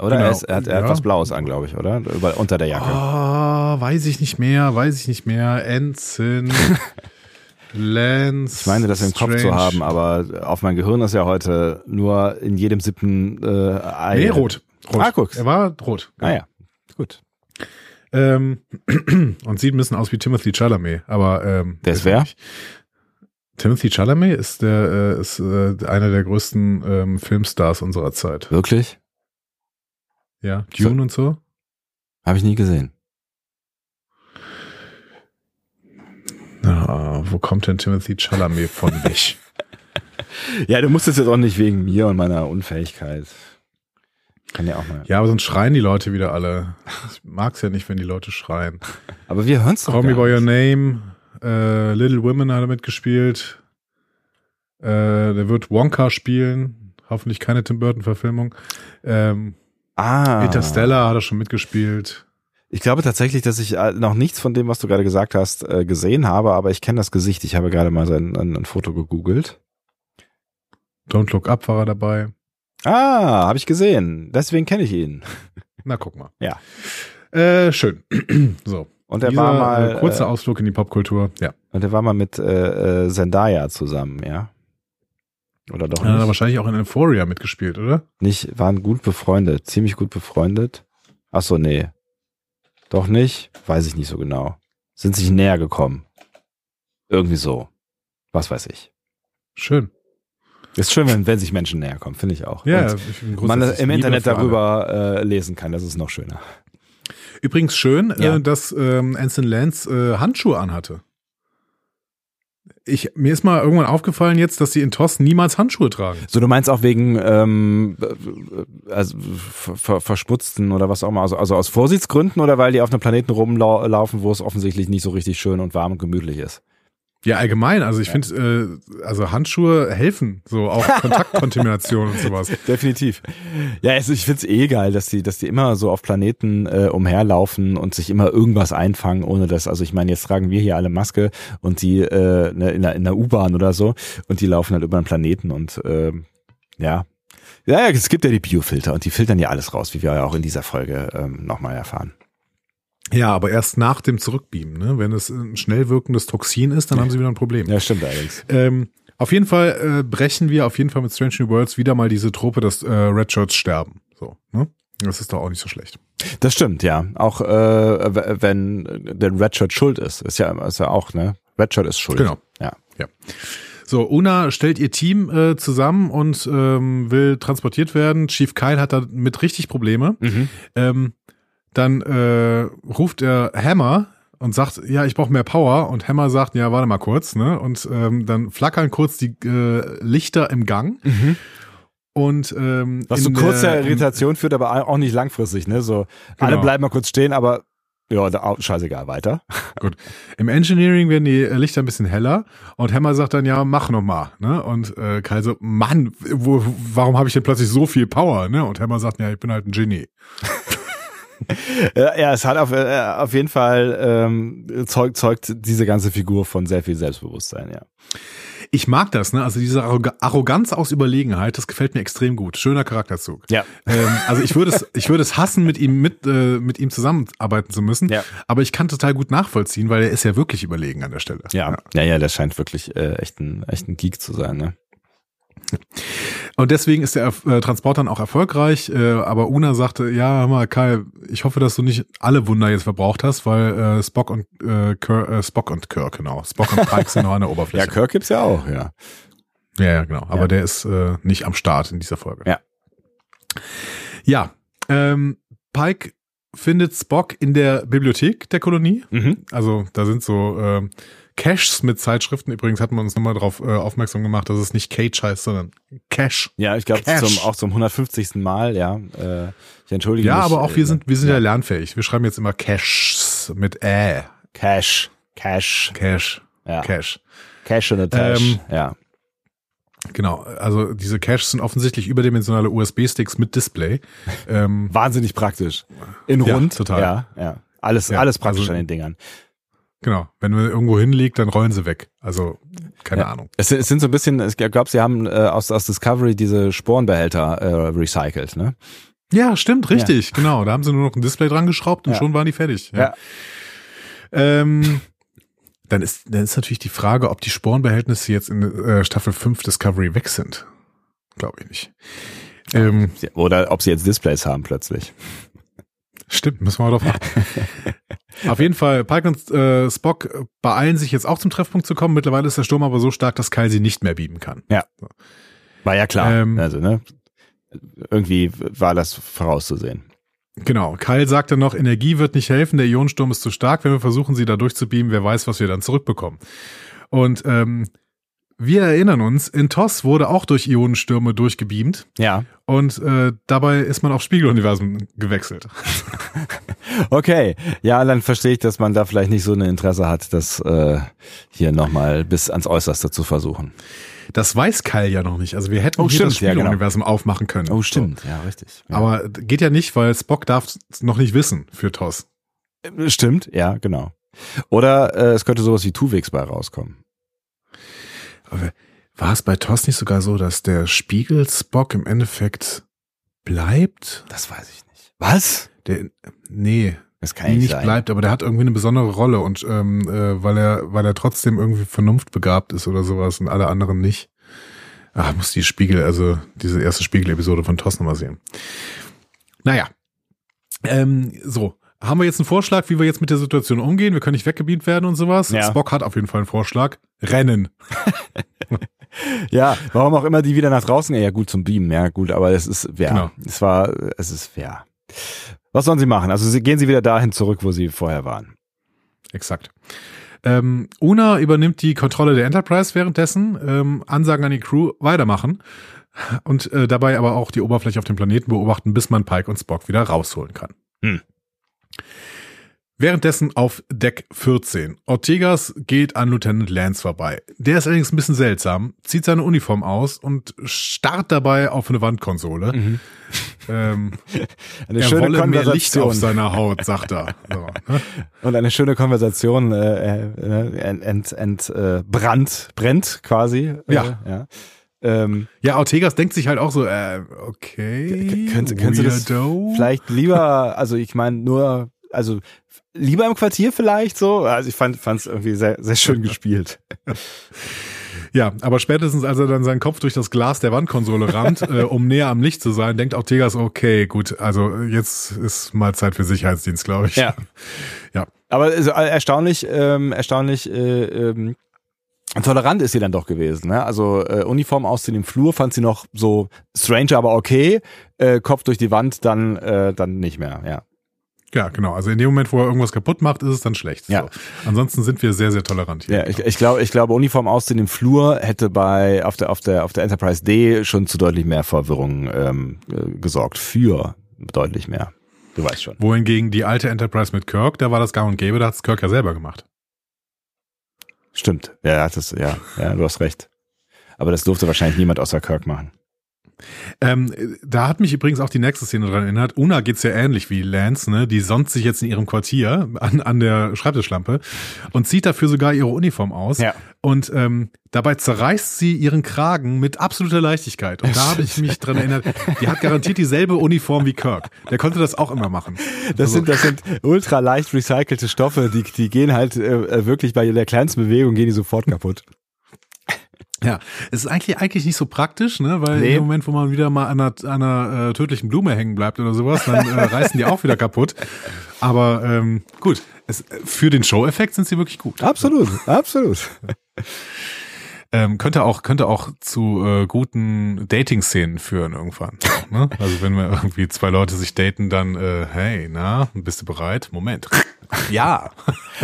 Oder genau. er, ist, er hat, er hat Ja. was Blaues an, glaube ich, oder? Über, unter der Jacke. Oh, weiß ich nicht mehr, weiß ich nicht mehr. Anson Lance. Ich meine, das im Kopf zu Strange. haben, aber auf mein Gehirn ist ja heute nur in jedem siebten äh, Ei. Nee, rot. rot. Ah, guck's. Er war rot. Ah ja, gut. Ähm, und sieht ein bisschen aus wie Timothy Chalamet, aber ähm, Der ist er wer? nicht. Timothy Chalamet ist der äh, ist äh, einer der größten ähm, Filmstars unserer Zeit. Wirklich? Ja, Dune und so. Habe ich nie gesehen. Na, wo kommt denn Timothy Chalamet von weg? Ja, du musst es jetzt auch nicht wegen mir und meiner Unfähigkeit. Kann ja auch mal. ja, aber sonst schreien die Leute wieder alle. Ich mag's ja nicht, wenn die Leute schreien. Aber wir hören's doch Call Me by Your. Name, äh, Little Women hat er mitgespielt. Äh, der wird Wonka spielen. Hoffentlich keine Tim Burton-Verfilmung. Ähm, Ah. Interstellar hat er schon mitgespielt. Ich glaube tatsächlich, dass ich äh, noch nichts von dem, was du gerade gesagt hast, äh, gesehen habe, aber ich kenne das Gesicht. Ich habe gerade mal sein ein, ein Foto gegoogelt. Don't Look Up war er dabei. Ah, habe ich gesehen. Deswegen kenne ich ihn. Na, guck mal. Ja. Äh, schön. so. Und er war mal äh, kurzer äh, Ausflug in die Popkultur. Ja. und er war mal mit äh, Zendaya zusammen, ja? Oder doch er nicht? wahrscheinlich auch in Euphoria mitgespielt, oder? nicht? Waren gut befreundet, ziemlich gut befreundet. Ach so, nee. Doch nicht? Weiß ich nicht so genau. Sind sich näher gekommen. Irgendwie so. Was weiß ich. Schön. Ist schön, wenn, wenn sich Menschen näher kommen, finde ich auch. Ja, ich man im Internet darüber äh, lesen kann, das ist noch schöner. Übrigens schön, Ja. äh, dass ähm, Anson Lance äh, Handschuhe anhatte. Ich, mir ist mal irgendwann aufgefallen jetzt, dass die in TOS niemals Handschuhe tragen. So, du meinst auch wegen ähm, äh, also ver ver verschmutzten oder was auch immer, also, also aus Vorsichtsgründen oder weil die auf einem Planeten rumlaufen, wo es offensichtlich nicht so richtig schön und warm und gemütlich ist? Ja, allgemein. Also ich finde, äh, also Handschuhe helfen, so auch Kontaktkontamination und sowas. Definitiv. Ja, also ich find's eh geil, dass die, dass die immer so auf Planeten äh, umherlaufen und sich immer irgendwas einfangen, ohne dass, also ich meine, jetzt tragen wir hier alle Maske und die äh, ne, in der, in der U-Bahn oder so und die laufen halt über den Planeten und ja. Ja, ja, es gibt ja die Biofilter und die filtern ja alles raus, wie wir ja auch in dieser Folge ähm, nochmal erfahren. Ja, aber erst nach dem Zurückbeamen, ne? Wenn es ein schnell wirkendes Toxin ist, dann haben sie wieder ein Problem. Ja, stimmt allerdings. Ähm, auf jeden Fall äh, brechen wir auf jeden Fall mit Strange New Worlds wieder mal diese Trope, dass äh, Red Shirts sterben. So, ne? Das ist doch auch nicht so schlecht. Das stimmt, ja. Auch äh, wenn der Redshirt schuld ist, ist ja, ist ja auch, ne? Redshirt ist schuld. Genau. Ja. So, Una stellt ihr Team äh, zusammen und ähm, will transportiert werden. Chief Kyle hat damit richtig Probleme. Mhm. Ähm, dann äh, ruft er Hammer und sagt, ja, ich brauche mehr Power. Und Hammer sagt, ja, warte mal kurz, ne? Und ähm, dann flackern kurz die äh, Lichter im Gang. Und ähm, Was zu kurzer der- Irritation führt, aber auch nicht langfristig, ne? So, alle Genau. bleiben mal kurz stehen, aber ja, da, scheißegal, weiter. Gut. Im Engineering werden die Lichter ein bisschen heller und Hammer sagt dann, ja, mach noch mal, ne? Und äh, Kyle so, Mann, wo, warum habe ich denn plötzlich so viel Power, ne? Und Hammer sagt, ja, ich bin halt ein Genie. Ja, es hat auf, äh, auf jeden Fall ähm, zeugt, zeugt diese ganze Figur von sehr viel Selbstbewusstsein, ja. Ich mag das, ne? Also diese Arroga- Arroganz aus Überlegenheit, das gefällt mir extrem gut. Schöner Charakterzug. Ja. Ähm, also ich würde es, ich würde es hassen, mit ihm mit äh, mit ihm zusammenarbeiten zu müssen. Ja. Aber ich kann total gut nachvollziehen, weil er ist ja wirklich überlegen an der Stelle. Ja, ja, ja, der scheint wirklich äh, echt, ein, echt ein Geek zu sein, ne? Und deswegen ist der äh, Transport dann auch erfolgreich. Äh, aber Una sagte, ja, hör mal, Kai, ich hoffe, dass du nicht alle Wunder jetzt verbraucht hast, weil äh, Spock und äh, Kirk, äh, Spock und Kirk, genau. Spock und Pike sind noch an der Ja, Oberfläche. Kirk gibt's ja auch, ja. Ja, ja, genau. Aber Ja. der ist äh, nicht am Start in dieser Folge. Ja. Ja. Ähm, Pike findet Spock in der Bibliothek der Kolonie. Mhm. Also da sind so ähm, Caches mit Zeitschriften. Übrigens hatten wir uns nochmal darauf äh, aufmerksam gemacht, dass es nicht Cage heißt, sondern Cache. Ja, ich glaube Cash. zum, auch zum 150. Mal, ja. Äh, ich entschuldige Ja, mich. aber auch wir äh, sind, wir sind ja, ja. lernfähig. Wir schreiben jetzt immer Caches mit Ä. Cash. Cash. Cache. Ja. Cache. Cash in a Tash. Ähm, ja. Genau, also diese Caches sind offensichtlich überdimensionale USB-Sticks mit Display. Ähm, Wahnsinnig praktisch. In Ja, rund. total. Ja, ja. Alles, Ja, alles praktisch also- an den Dingern. Genau, wenn man irgendwo hinlegt, dann rollen sie weg. Also keine Ja. Ahnung. Es, sind- es sind so ein bisschen, ich glaube, sie haben äh, aus, aus Discovery diese Sporenbehälter äh, recycelt, ne? Ja, stimmt, richtig, genau. Da haben sie nur noch ein Display dran geschraubt und Ja. schon waren die fertig. Ja. Ähm, dann ist, dann ist natürlich die Frage, ob die Sporenbehältnisse jetzt in äh, Staffel 5 Discovery weg sind. Glaube ich nicht. Ähm, Oder ob sie jetzt Displays haben plötzlich. Stimmt, müssen wir mal drauf achten. Auf jeden Fall, Pike und äh, Spock beeilen sich jetzt auch zum Treffpunkt zu kommen. Mittlerweile ist der Sturm aber so stark, dass Kyle sie nicht mehr beamen kann. War ja klar. Ähm, also, ne? Irgendwie war das vorauszusehen. Genau. Kyle sagt dann noch, Energie wird nicht helfen, der Ionensturm ist zu stark. Wenn wir versuchen, sie da durchzubeamen, wer weiß, was wir dann zurückbekommen. Und ähm, wir erinnern uns, in TOS wurde auch durch Ionenstürme durchgebeamt Ja. und äh, dabei ist man auf Spiegeluniversum gewechselt. Okay. Ja, dann verstehe ich, dass man da vielleicht nicht so ein Interesse hat, das äh, hier nochmal bis ans Äußerste zu versuchen. Das weiß Kyle ja noch nicht. Also wir hätten Oh, hier stimmt, das ja, genau. Spiegeluniversum aufmachen können. Oh, stimmt. Ja, richtig. So. Ja. Aber geht ja nicht, weil Spock darf es noch nicht wissen für TOS. Stimmt, ja, genau. Oder äh, es könnte sowas wie Tuvix bei rauskommen. War es bei TOS nicht sogar so, dass der Spiegel Spock im Endeffekt bleibt? Das weiß ich nicht. Was? Der, nee, Das kann nicht, nicht sein. bleibt, aber der hat irgendwie eine besondere Rolle und ähm, äh, weil er, weil er trotzdem irgendwie vernunftbegabt ist oder sowas und alle anderen nicht. Ach, muss die Spiegel, also diese erste Spiegel-Episode von TOS nochmal sehen. Naja. Ähm, so. Haben wir jetzt einen Vorschlag, wie wir jetzt mit der Situation umgehen? Wir können nicht weggebeamt werden und sowas. Ja. Spock hat auf jeden Fall einen Vorschlag. Rennen. Ja, warum auch immer die wieder nach draußen, ja gut zum Beamen, ja gut, aber es ist, ja, Genau. es war, es ist, ja. Was sollen sie machen? Also sie, gehen sie wieder dahin zurück, wo sie vorher waren. Exakt. Ähm, Una übernimmt die Kontrolle der Enterprise währenddessen, ähm, Ansagen an die Crew weitermachen und äh, dabei aber auch die Oberfläche auf dem Planeten beobachten, bis man Pike und Spock wieder rausholen kann. Hm. Währenddessen auf Deck 14. Ortegas geht an Lieutenant Lance vorbei. Der ist allerdings ein bisschen seltsam, zieht seine Uniform aus und starrt dabei auf eine Wandkonsole. Ähm, Eine er schöne wolle mehr Licht auf Konversation seiner Haut, sagt er. So, ne? und eine schöne Konversation äh, äh, ent, ent, ent, äh, brannt, brennt quasi. Äh, Ja. ja. Ähm, Ja, Ortegas denkt sich halt auch so, äh, okay. K- können- können Sie das vielleicht lieber, also ich meine nur, also lieber im Quartier vielleicht so. Also ich fand es irgendwie sehr, sehr schön gespielt. Ja, aber spätestens als er dann seinen Kopf durch das Glas der Wandkonsole rammt, äh, um näher am Licht zu sein, denkt Ortegas, okay, gut, also jetzt ist mal Zeit für Sicherheitsdienst, glaube ich. Ja. Ja. Aber also, erstaunlich, ähm, erstaunlich äh, ähm, tolerant ist sie dann doch gewesen. Ne? Also äh, Uniform ausziehen im Flur fand sie noch so strange, aber okay. Äh, Kopf durch die Wand, dann äh, dann nicht mehr. Ja. Ja, genau. Also in dem Moment, wo er irgendwas kaputt macht, ist es dann schlecht. Ja. So. Ansonsten sind wir sehr, sehr tolerant hier. Ja, ich, ich glaube, ich glaube, Uniform ausziehen im Flur hätte bei auf der auf der auf der Enterprise D schon zu deutlich mehr Verwirrung ähm, äh, gesorgt. Für deutlich mehr. Du weißt schon. Wohingegen die alte Enterprise mit Kirk, da war das gang und gäbe, da hat es Kirk ja selber gemacht. Stimmt. Ja, das ja, ja, du hast recht. Aber das durfte wahrscheinlich niemand außer Kirk machen. Ähm, da hat mich übrigens auch die nächste Szene dran erinnert. Una geht's ja ähnlich wie Lance, ne? Die sonnt sich jetzt in ihrem Quartier an, an der Schreibtischlampe und zieht dafür sogar ihre Uniform aus. Ja. Und ähm, dabei zerreißt sie ihren Kragen mit absoluter Leichtigkeit. Und da habe ich mich dran erinnert, die hat garantiert dieselbe Uniform wie Kirk. Der konnte das auch immer machen. Das Also, sind, das sind ultra leicht recycelte Stoffe, die, die gehen halt äh, wirklich bei der kleinsten Bewegung gehen die sofort kaputt. Ja, es ist eigentlich eigentlich nicht so praktisch, ne? Weil Nee. dem Moment, wo man wieder mal an einer, an einer äh, tödlichen Blume hängen bleibt oder sowas, dann äh, reißen die auch wieder kaputt. Aber ähm, gut, es, für den Show-Effekt sind sie wirklich gut. Absolut, absolut. Ähm, könnte auch könnte auch zu äh, guten Dating-Szenen führen irgendwann. ne? Also wenn wir irgendwie zwei Leute sich daten, dann äh, hey, na, bist du bereit? Moment. ja.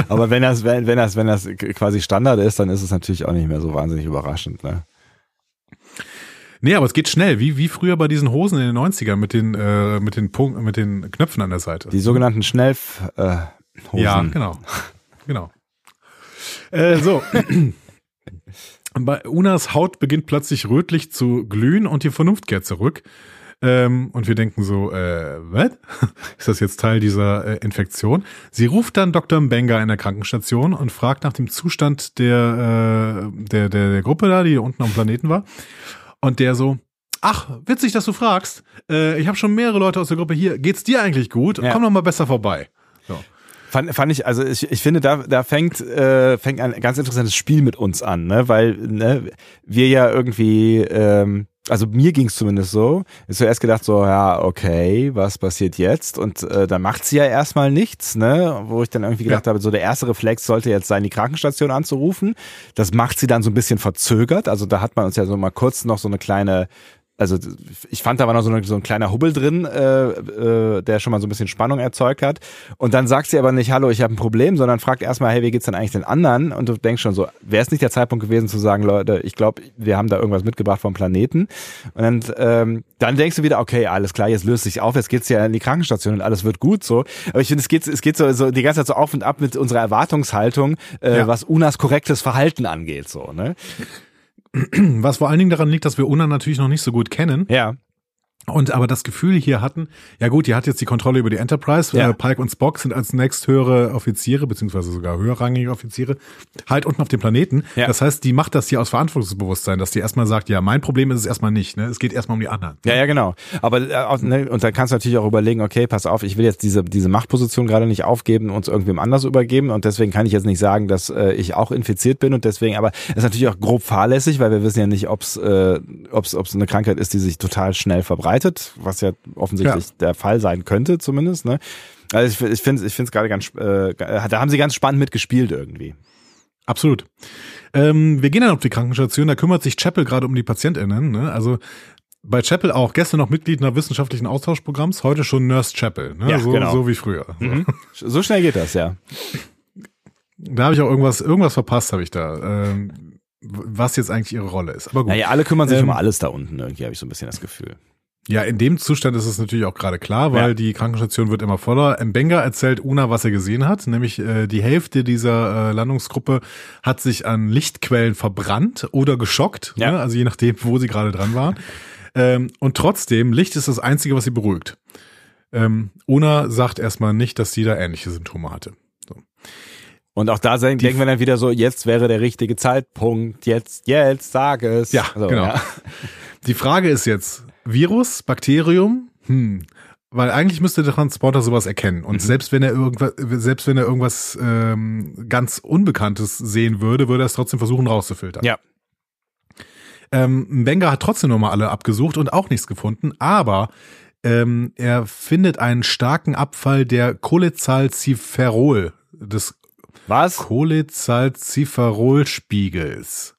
Aber wenn das, wenn, wenn das, wenn das quasi Standard ist, dann ist es natürlich auch nicht mehr so wahnsinnig überraschend. Ne? Nee, aber es geht schnell, wie wie früher bei diesen Hosen in den 90ern mit den äh, mit den Punkten, mit den Knöpfen an der Seite. Die sogenannten Schnellhosen. Äh, Hosen. Ja, genau. Genau. Äh, so. Bei Unas Haut beginnt plötzlich rötlich zu glühen und die Vernunft kehrt zurück. Ähm, und wir denken so, äh, was? Ist das jetzt Teil dieser äh, Infektion? Sie ruft dann Dr. Mbenga in der Krankenstation und fragt nach dem Zustand der, äh, der, der, der Gruppe da, die unten am Planeten war. Und der so, ach, witzig, dass du fragst. Äh, ich habe schon mehrere Leute aus der Gruppe hier. Geht's dir eigentlich gut? Ja. Komm doch mal besser vorbei. Fand, fand ich, also ich, ich finde, da, da fängt, äh, fängt ein ganz interessantes Spiel mit uns an, ne? Weil ne, wir ja irgendwie, ähm, also mir ging es zumindest so, ich zuerst gedacht so, ja, okay, was passiert jetzt? Und äh, dann macht sie ja erstmal nichts, ne? Wo ich dann irgendwie gedacht Ja. habe, so der erste Reflex sollte jetzt sein, die Krankenstation anzurufen. Das macht sie dann so ein bisschen verzögert. Also da hat man uns ja so mal kurz noch so eine kleine also ich fand, da war noch so, eine, so ein kleiner Hubbel drin, äh, äh, der schon mal so ein bisschen Spannung erzeugt hat. Und dann sagt sie aber nicht, hallo, ich habe ein Problem, sondern fragt erstmal, hey, wie geht's denn eigentlich den anderen? Und du denkst schon so, wäre es nicht der Zeitpunkt gewesen zu sagen, Leute, ich glaube, wir haben da irgendwas mitgebracht vom Planeten. Und dann, ähm, dann denkst du wieder, okay, alles klar, jetzt löst sich auf, jetzt geht's ja in die Krankenstation und alles wird gut so. Aber ich finde, es geht, es geht so, so die ganze Zeit so auf und ab mit unserer Erwartungshaltung, äh, Ja. was Unas korrektes Verhalten angeht, so, ne? Was vor allen Dingen daran liegt, dass wir Una natürlich noch nicht so gut kennen. Ja. Und aber das Gefühl hier hatten, ja gut, die hat jetzt die Kontrolle über die Enterprise. Ja. Äh, Pike und Spock sind als nächsthöhere Offiziere, beziehungsweise sogar höherrangige Offiziere, halt unten auf dem Planeten. Ja. Das heißt, die macht das hier aus Verantwortungsbewusstsein, dass die erstmal sagt, ja, mein Problem ist es erstmal nicht, ne? Es geht erstmal um die anderen. Ja, ja, genau. Aber äh, ne, und dann kannst du natürlich auch überlegen, okay, pass auf, ich will jetzt diese diese Machtposition gerade nicht aufgeben und es irgendwem anders übergeben und deswegen kann ich jetzt nicht sagen, dass äh, ich auch infiziert bin und deswegen, aber es ist natürlich auch grob fahrlässig, weil wir wissen ja nicht, ob es äh, ob's, ob's eine Krankheit ist, die sich total schnell verbreitet, was ja offensichtlich der Fall sein könnte, zumindest. Ne? Also ich, ich finde ich es gerade ganz, äh, da haben sie ganz spannend mitgespielt irgendwie. Absolut. Ähm, wir gehen dann auf die Krankenstation, da kümmert sich Chapel gerade um die PatientInnen. Ne? Also bei Chapel auch gestern noch Mitglied einer wissenschaftlichen Austauschprogramms, heute schon Nurse Chapel, ne? Ja, so, genau. so wie früher. So. So schnell geht das, ja. Da habe ich auch irgendwas, irgendwas verpasst, habe ich da. Ähm, was jetzt eigentlich ihre Rolle ist. Aber gut. Naja, alle kümmern sich Ähm, um alles da unten irgendwie, habe ich so ein bisschen das Gefühl. Ja, in dem Zustand ist es natürlich auch gerade klar, weil Ja. die Krankenstation wird immer voller. Mbenga erzählt Una, was er gesehen hat, nämlich äh, die Hälfte dieser äh, Landungsgruppe hat sich an Lichtquellen verbrannt oder geschockt, Ja. ne? also je nachdem, wo sie gerade dran waren. ähm, und trotzdem, Licht ist das Einzige, was sie beruhigt. Ähm, Una sagt erstmal nicht, dass sie da ähnliche Symptome hatte. Und auch da denken wir dann wieder so, jetzt wäre der richtige Zeitpunkt, jetzt, jetzt, sag es. Ja, So, genau. Die Frage ist jetzt, Virus, Bakterium, hm, weil eigentlich müsste der Transporter sowas erkennen. Und selbst wenn er irgendwas, selbst wenn er irgendwas ähm, ganz Unbekanntes sehen würde, würde er es trotzdem versuchen rauszufiltern. Ja. Ähm, Mbenga hat trotzdem nochmal alle abgesucht und auch nichts gefunden, aber ähm, er findet einen starken Abfall der Cholecalciferol, des Was? Cholecalciferol-Spiegels.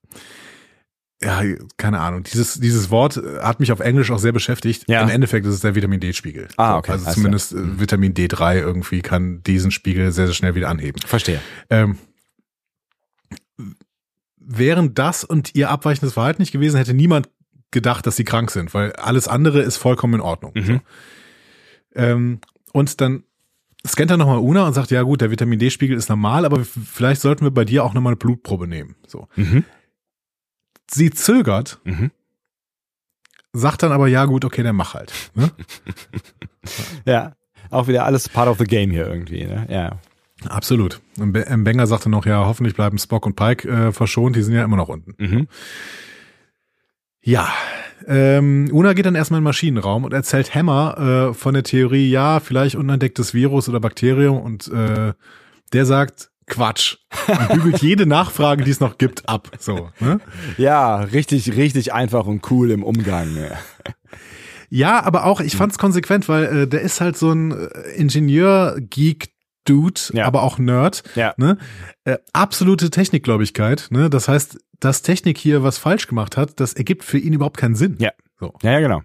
Ja, keine Ahnung. Dieses, dieses Wort äh, hat mich auf Englisch auch sehr beschäftigt. Ja. Im Endeffekt ist es der Vitamin D-Spiegel. Ah, okay, Also alles zumindest äh, Vitamin D3 irgendwie kann diesen Spiegel sehr, sehr schnell wieder anheben. Verstehe. Ähm, wären das und ihr abweichendes Verhalten nicht gewesen, hätte niemand gedacht, dass sie krank sind, weil alles andere ist vollkommen in Ordnung. Mhm. So. Ähm, und dann scannt er nochmal Una und sagt, ja gut, der Vitamin D-Spiegel ist normal, aber vielleicht sollten wir bei dir auch nochmal eine Blutprobe nehmen. So. Mhm. Sie zögert, Mhm. sagt dann aber, ja gut, okay, dann mach halt. Ne? Ja. Auch wieder alles part of the game hier irgendwie, ne? Ja. Absolut. Und ähm, Benger sagte noch, ja, hoffentlich bleiben Spock und Pike äh, verschont, die sind ja immer noch unten. Mhm. Ja, ähm, Una geht dann erstmal in den Maschinenraum und erzählt Hammer äh, von der Theorie, ja, vielleicht unentdecktes Virus oder Bakterium und äh, der sagt Quatsch und bügelt jede Nachfrage, die es noch gibt, ab. So, ne? Ja, richtig, richtig einfach und cool im Umgang. ne? Ja, aber auch, ich fand's konsequent, weil äh, der ist halt so ein äh, Ingenieur-Geek. Dude, Ja. aber auch Nerd. Ja. Ne? Äh, absolute Technikgläubigkeit. Ne? Das heißt, dass Technik hier was falsch gemacht hat, das ergibt für ihn überhaupt keinen Sinn. Ja. So. Ja, ja, genau.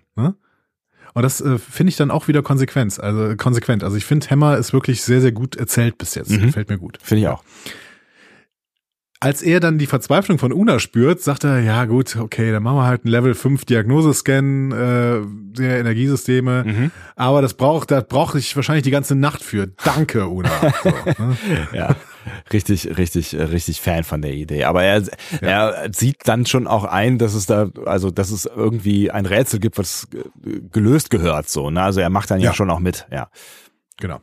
Und das äh, finde ich dann auch wieder konsequent. Also konsequent. Also ich finde, Hammer ist wirklich sehr, sehr gut erzählt bis jetzt. Mhm. Gefällt mir gut. Finde ich auch. Als er dann die Verzweiflung von Una spürt, sagt er, ja gut, okay, dann machen wir halt einen Level 5 Diagnosescan äh, der Energiesysteme. Mhm. Aber das braucht, da brauche ich wahrscheinlich die ganze Nacht für. Danke, Una. So, ne? Ja. Richtig, richtig, richtig Fan von der Idee. Aber er, ja. er sieht dann schon auch ein, dass es da, also dass es irgendwie ein Rätsel gibt, was gelöst gehört. So, ne? Also er macht dann ja, ja schon auch mit. Ja, genau.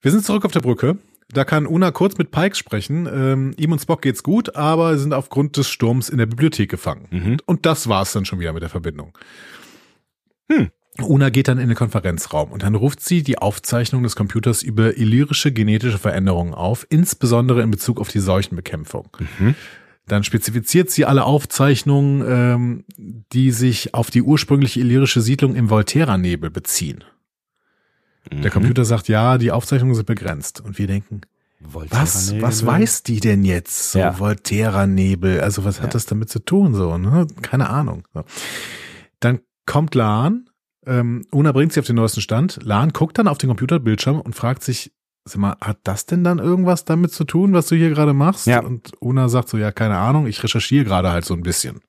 Wir sind zurück auf der Brücke. Da kann Una kurz mit Pike sprechen. Ähm, ihm und Spock geht's gut, aber sind aufgrund des Sturms in der Bibliothek gefangen. Mhm. Und das war's dann schon wieder mit der Verbindung. Hm. Una geht dann in den Konferenzraum und dann ruft sie die Aufzeichnung des Computers über illyrische genetische Veränderungen auf, insbesondere in Bezug auf die Seuchenbekämpfung. Mhm. Dann spezifiziert sie alle Aufzeichnungen, ähm, die sich auf die ursprüngliche illyrische Siedlung im Volterra-Nebel beziehen. Mhm. Der Computer sagt, ja, die Aufzeichnungen sind begrenzt. Und wir denken, was, was weiß die denn jetzt? So ja. Volterra-Nebel, also was hat ja. das damit zu tun? So, ne? Keine Ahnung. So. Dann kommt Lan, ähm, Una bringt sie auf den neuesten Stand. Lan guckt dann auf den Computerbildschirm und fragt sich, sag mal, hat das denn dann irgendwas damit zu tun, was du hier gerade machst? Ja. Und Una sagt so, ja, keine Ahnung, ich recherchiere gerade halt so ein bisschen.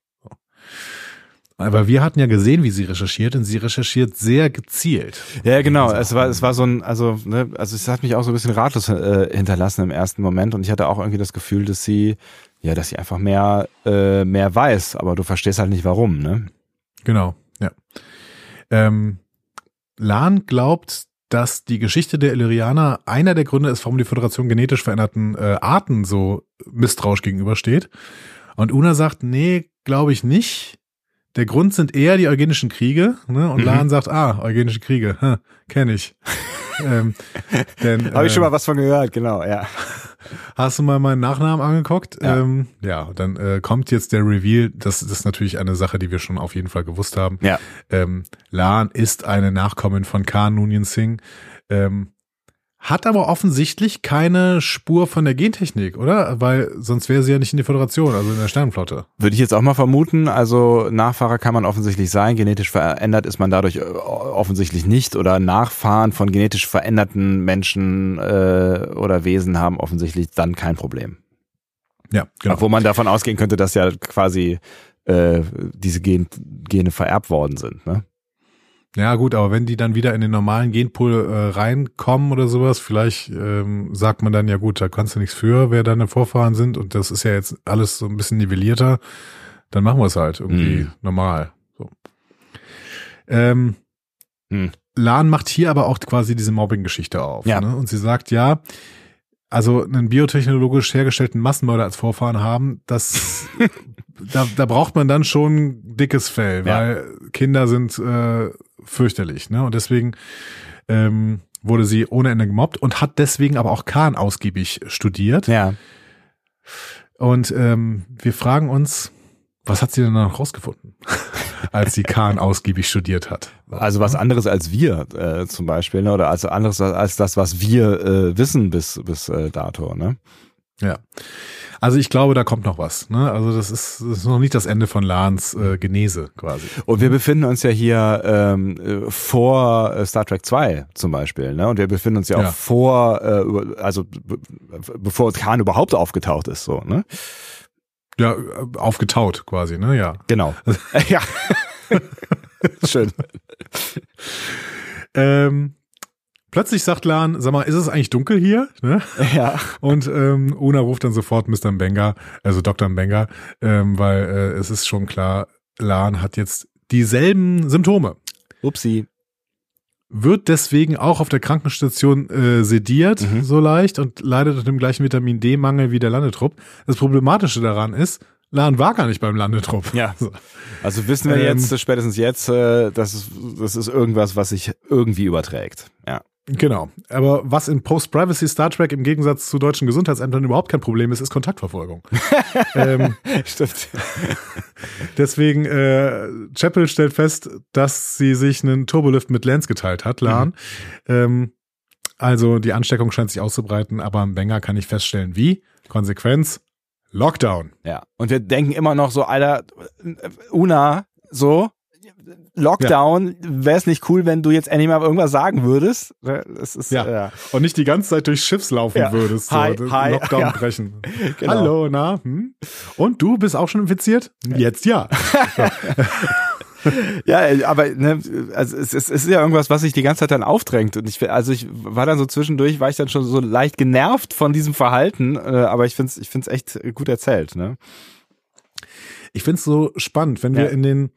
Aber wir hatten ja gesehen, wie sie recherchiert und sie recherchiert sehr gezielt. Ja, genau. Es war, es war so ein, also, ne, also es hat mich auch so ein bisschen ratlos äh, hinterlassen im ersten Moment und ich hatte auch irgendwie das Gefühl, dass sie, ja, dass sie einfach mehr, äh, mehr weiß, aber du verstehst halt nicht warum, ne? Genau, ja. Ähm, Lahn glaubt, dass die Geschichte der Illyrianer einer der Gründe ist, warum die Föderation genetisch veränderten äh, Arten so misstrauisch gegenübersteht. Und Una sagt, nee, glaube ich nicht. Der Grund sind eher die eugenischen Kriege. Ne? Und mhm. Lahn sagt, ah, eugenische Kriege, hm, kenne ich. Ähm, Habe ich schon mal was von gehört, genau, ja. Hast du mal meinen Nachnamen angeguckt? Ja, ähm, ja dann äh, kommt jetzt der Reveal. Das, das ist natürlich eine Sache, die wir schon auf jeden Fall gewusst haben. Ja. Ähm, Lan ist eine Nachkommin von Khan Noonien Singh. Ähm, hat aber offensichtlich keine Spur von der Gentechnik, oder? Weil sonst wäre sie ja nicht in der Föderation, also in der Sternenflotte. Würde ich jetzt auch mal vermuten. Also Nachfahrer kann man offensichtlich sein, genetisch verändert ist man dadurch äh, offensichtlich nicht oder Nachfahren von genetisch veränderten Menschen äh, oder Wesen haben offensichtlich dann kein Problem. Ja, genau. Wo man davon ausgehen könnte, dass ja quasi äh, diese Gen Gene vererbt worden sind. Ne? Ja, gut, aber wenn die dann wieder in den normalen Genpool äh, reinkommen oder sowas, vielleicht ähm, sagt man dann, ja gut, da kannst du nichts für, wer deine Vorfahren sind und das ist ja jetzt alles so ein bisschen nivellierter, dann machen wir es halt irgendwie mhm. normal. So. Ähm, mhm. Lan macht hier aber auch quasi diese Mobbing-Geschichte auf. Ja. Ne? Und sie sagt, ja, also einen biotechnologisch hergestellten Massenmörder als Vorfahren haben, das da, da braucht man dann schon dickes Fell, ja. weil Kinder sind äh, fürchterlich. Ne? Und deswegen ähm, wurde sie ohne Ende gemobbt und hat deswegen aber auch Kahn ausgiebig studiert. Ja. Und ähm, wir fragen uns, was hat sie denn noch rausgefunden, als sie Kahn ausgiebig studiert hat? Also was anderes als wir äh, zum Beispiel, ne? oder also anderes als das, was wir äh, wissen bis bis äh, dato. Ne? Ja. Also ich glaube, da kommt noch was. Ne? Also das ist, das ist noch nicht das Ende von Lans äh, Genese quasi. Und wir befinden uns ja hier ähm, äh, vor äh, Star Trek 2 zum Beispiel. Ne? Und wir befinden uns ja auch ja. vor, äh, also bevor Khan überhaupt aufgetaucht ist. so. Ne? Ja, aufgetaut quasi, ne? Ja. Genau. ja. Schön. ähm, Plötzlich sagt Lan, sag mal, ist es eigentlich dunkel hier? Ne? Ja. Und ähm, Una ruft dann sofort Mr. Mbenga, also Dr. Mbenga, ähm, weil äh, es ist schon klar, Lan hat jetzt dieselben Symptome. Upsi. Wird deswegen auch auf der Krankenstation äh, sediert, mhm. so leicht, und leidet unter dem gleichen Vitamin D-Mangel wie der Landetrupp. Das Problematische daran ist, Lan war gar nicht beim Landetrupp. Ja. Also wissen wir ähm, jetzt, spätestens jetzt, äh, das, ist, das ist irgendwas, was sich irgendwie überträgt. Ja. Genau. Aber was in Post-Privacy Star Trek im Gegensatz zu deutschen Gesundheitsämtern überhaupt kein Problem ist, ist Kontaktverfolgung. ähm, Stimmt. deswegen, äh, Chapel stellt fest, dass sie sich einen Turbolift mit Lance geteilt hat, Lan. Mhm. Ähm, also die Ansteckung scheint sich auszubreiten, aber am Banger kann ich feststellen, wie. Konsequenz, Lockdown. Ja. Und wir denken immer noch so, Alter, Una, so, Lockdown, ja. wäre es nicht cool, wenn du jetzt endlich mal irgendwas sagen würdest? Das ist, ja. ja. Und nicht die ganze Zeit durchs Schiffs laufen ja. würdest. Hi, so, hi. Lockdown ja. brechen. Genau. Hallo, na? Hm? Und du bist auch schon infiziert? Jetzt ja. ja, aber ne, also es, es ist ja irgendwas, was sich die ganze Zeit dann aufdrängt. Und ich also ich war dann so zwischendurch, war ich dann schon so leicht genervt von diesem Verhalten, äh, aber ich finde es ich find's echt gut erzählt. Ne? Ich finde es so spannend, wenn wir in den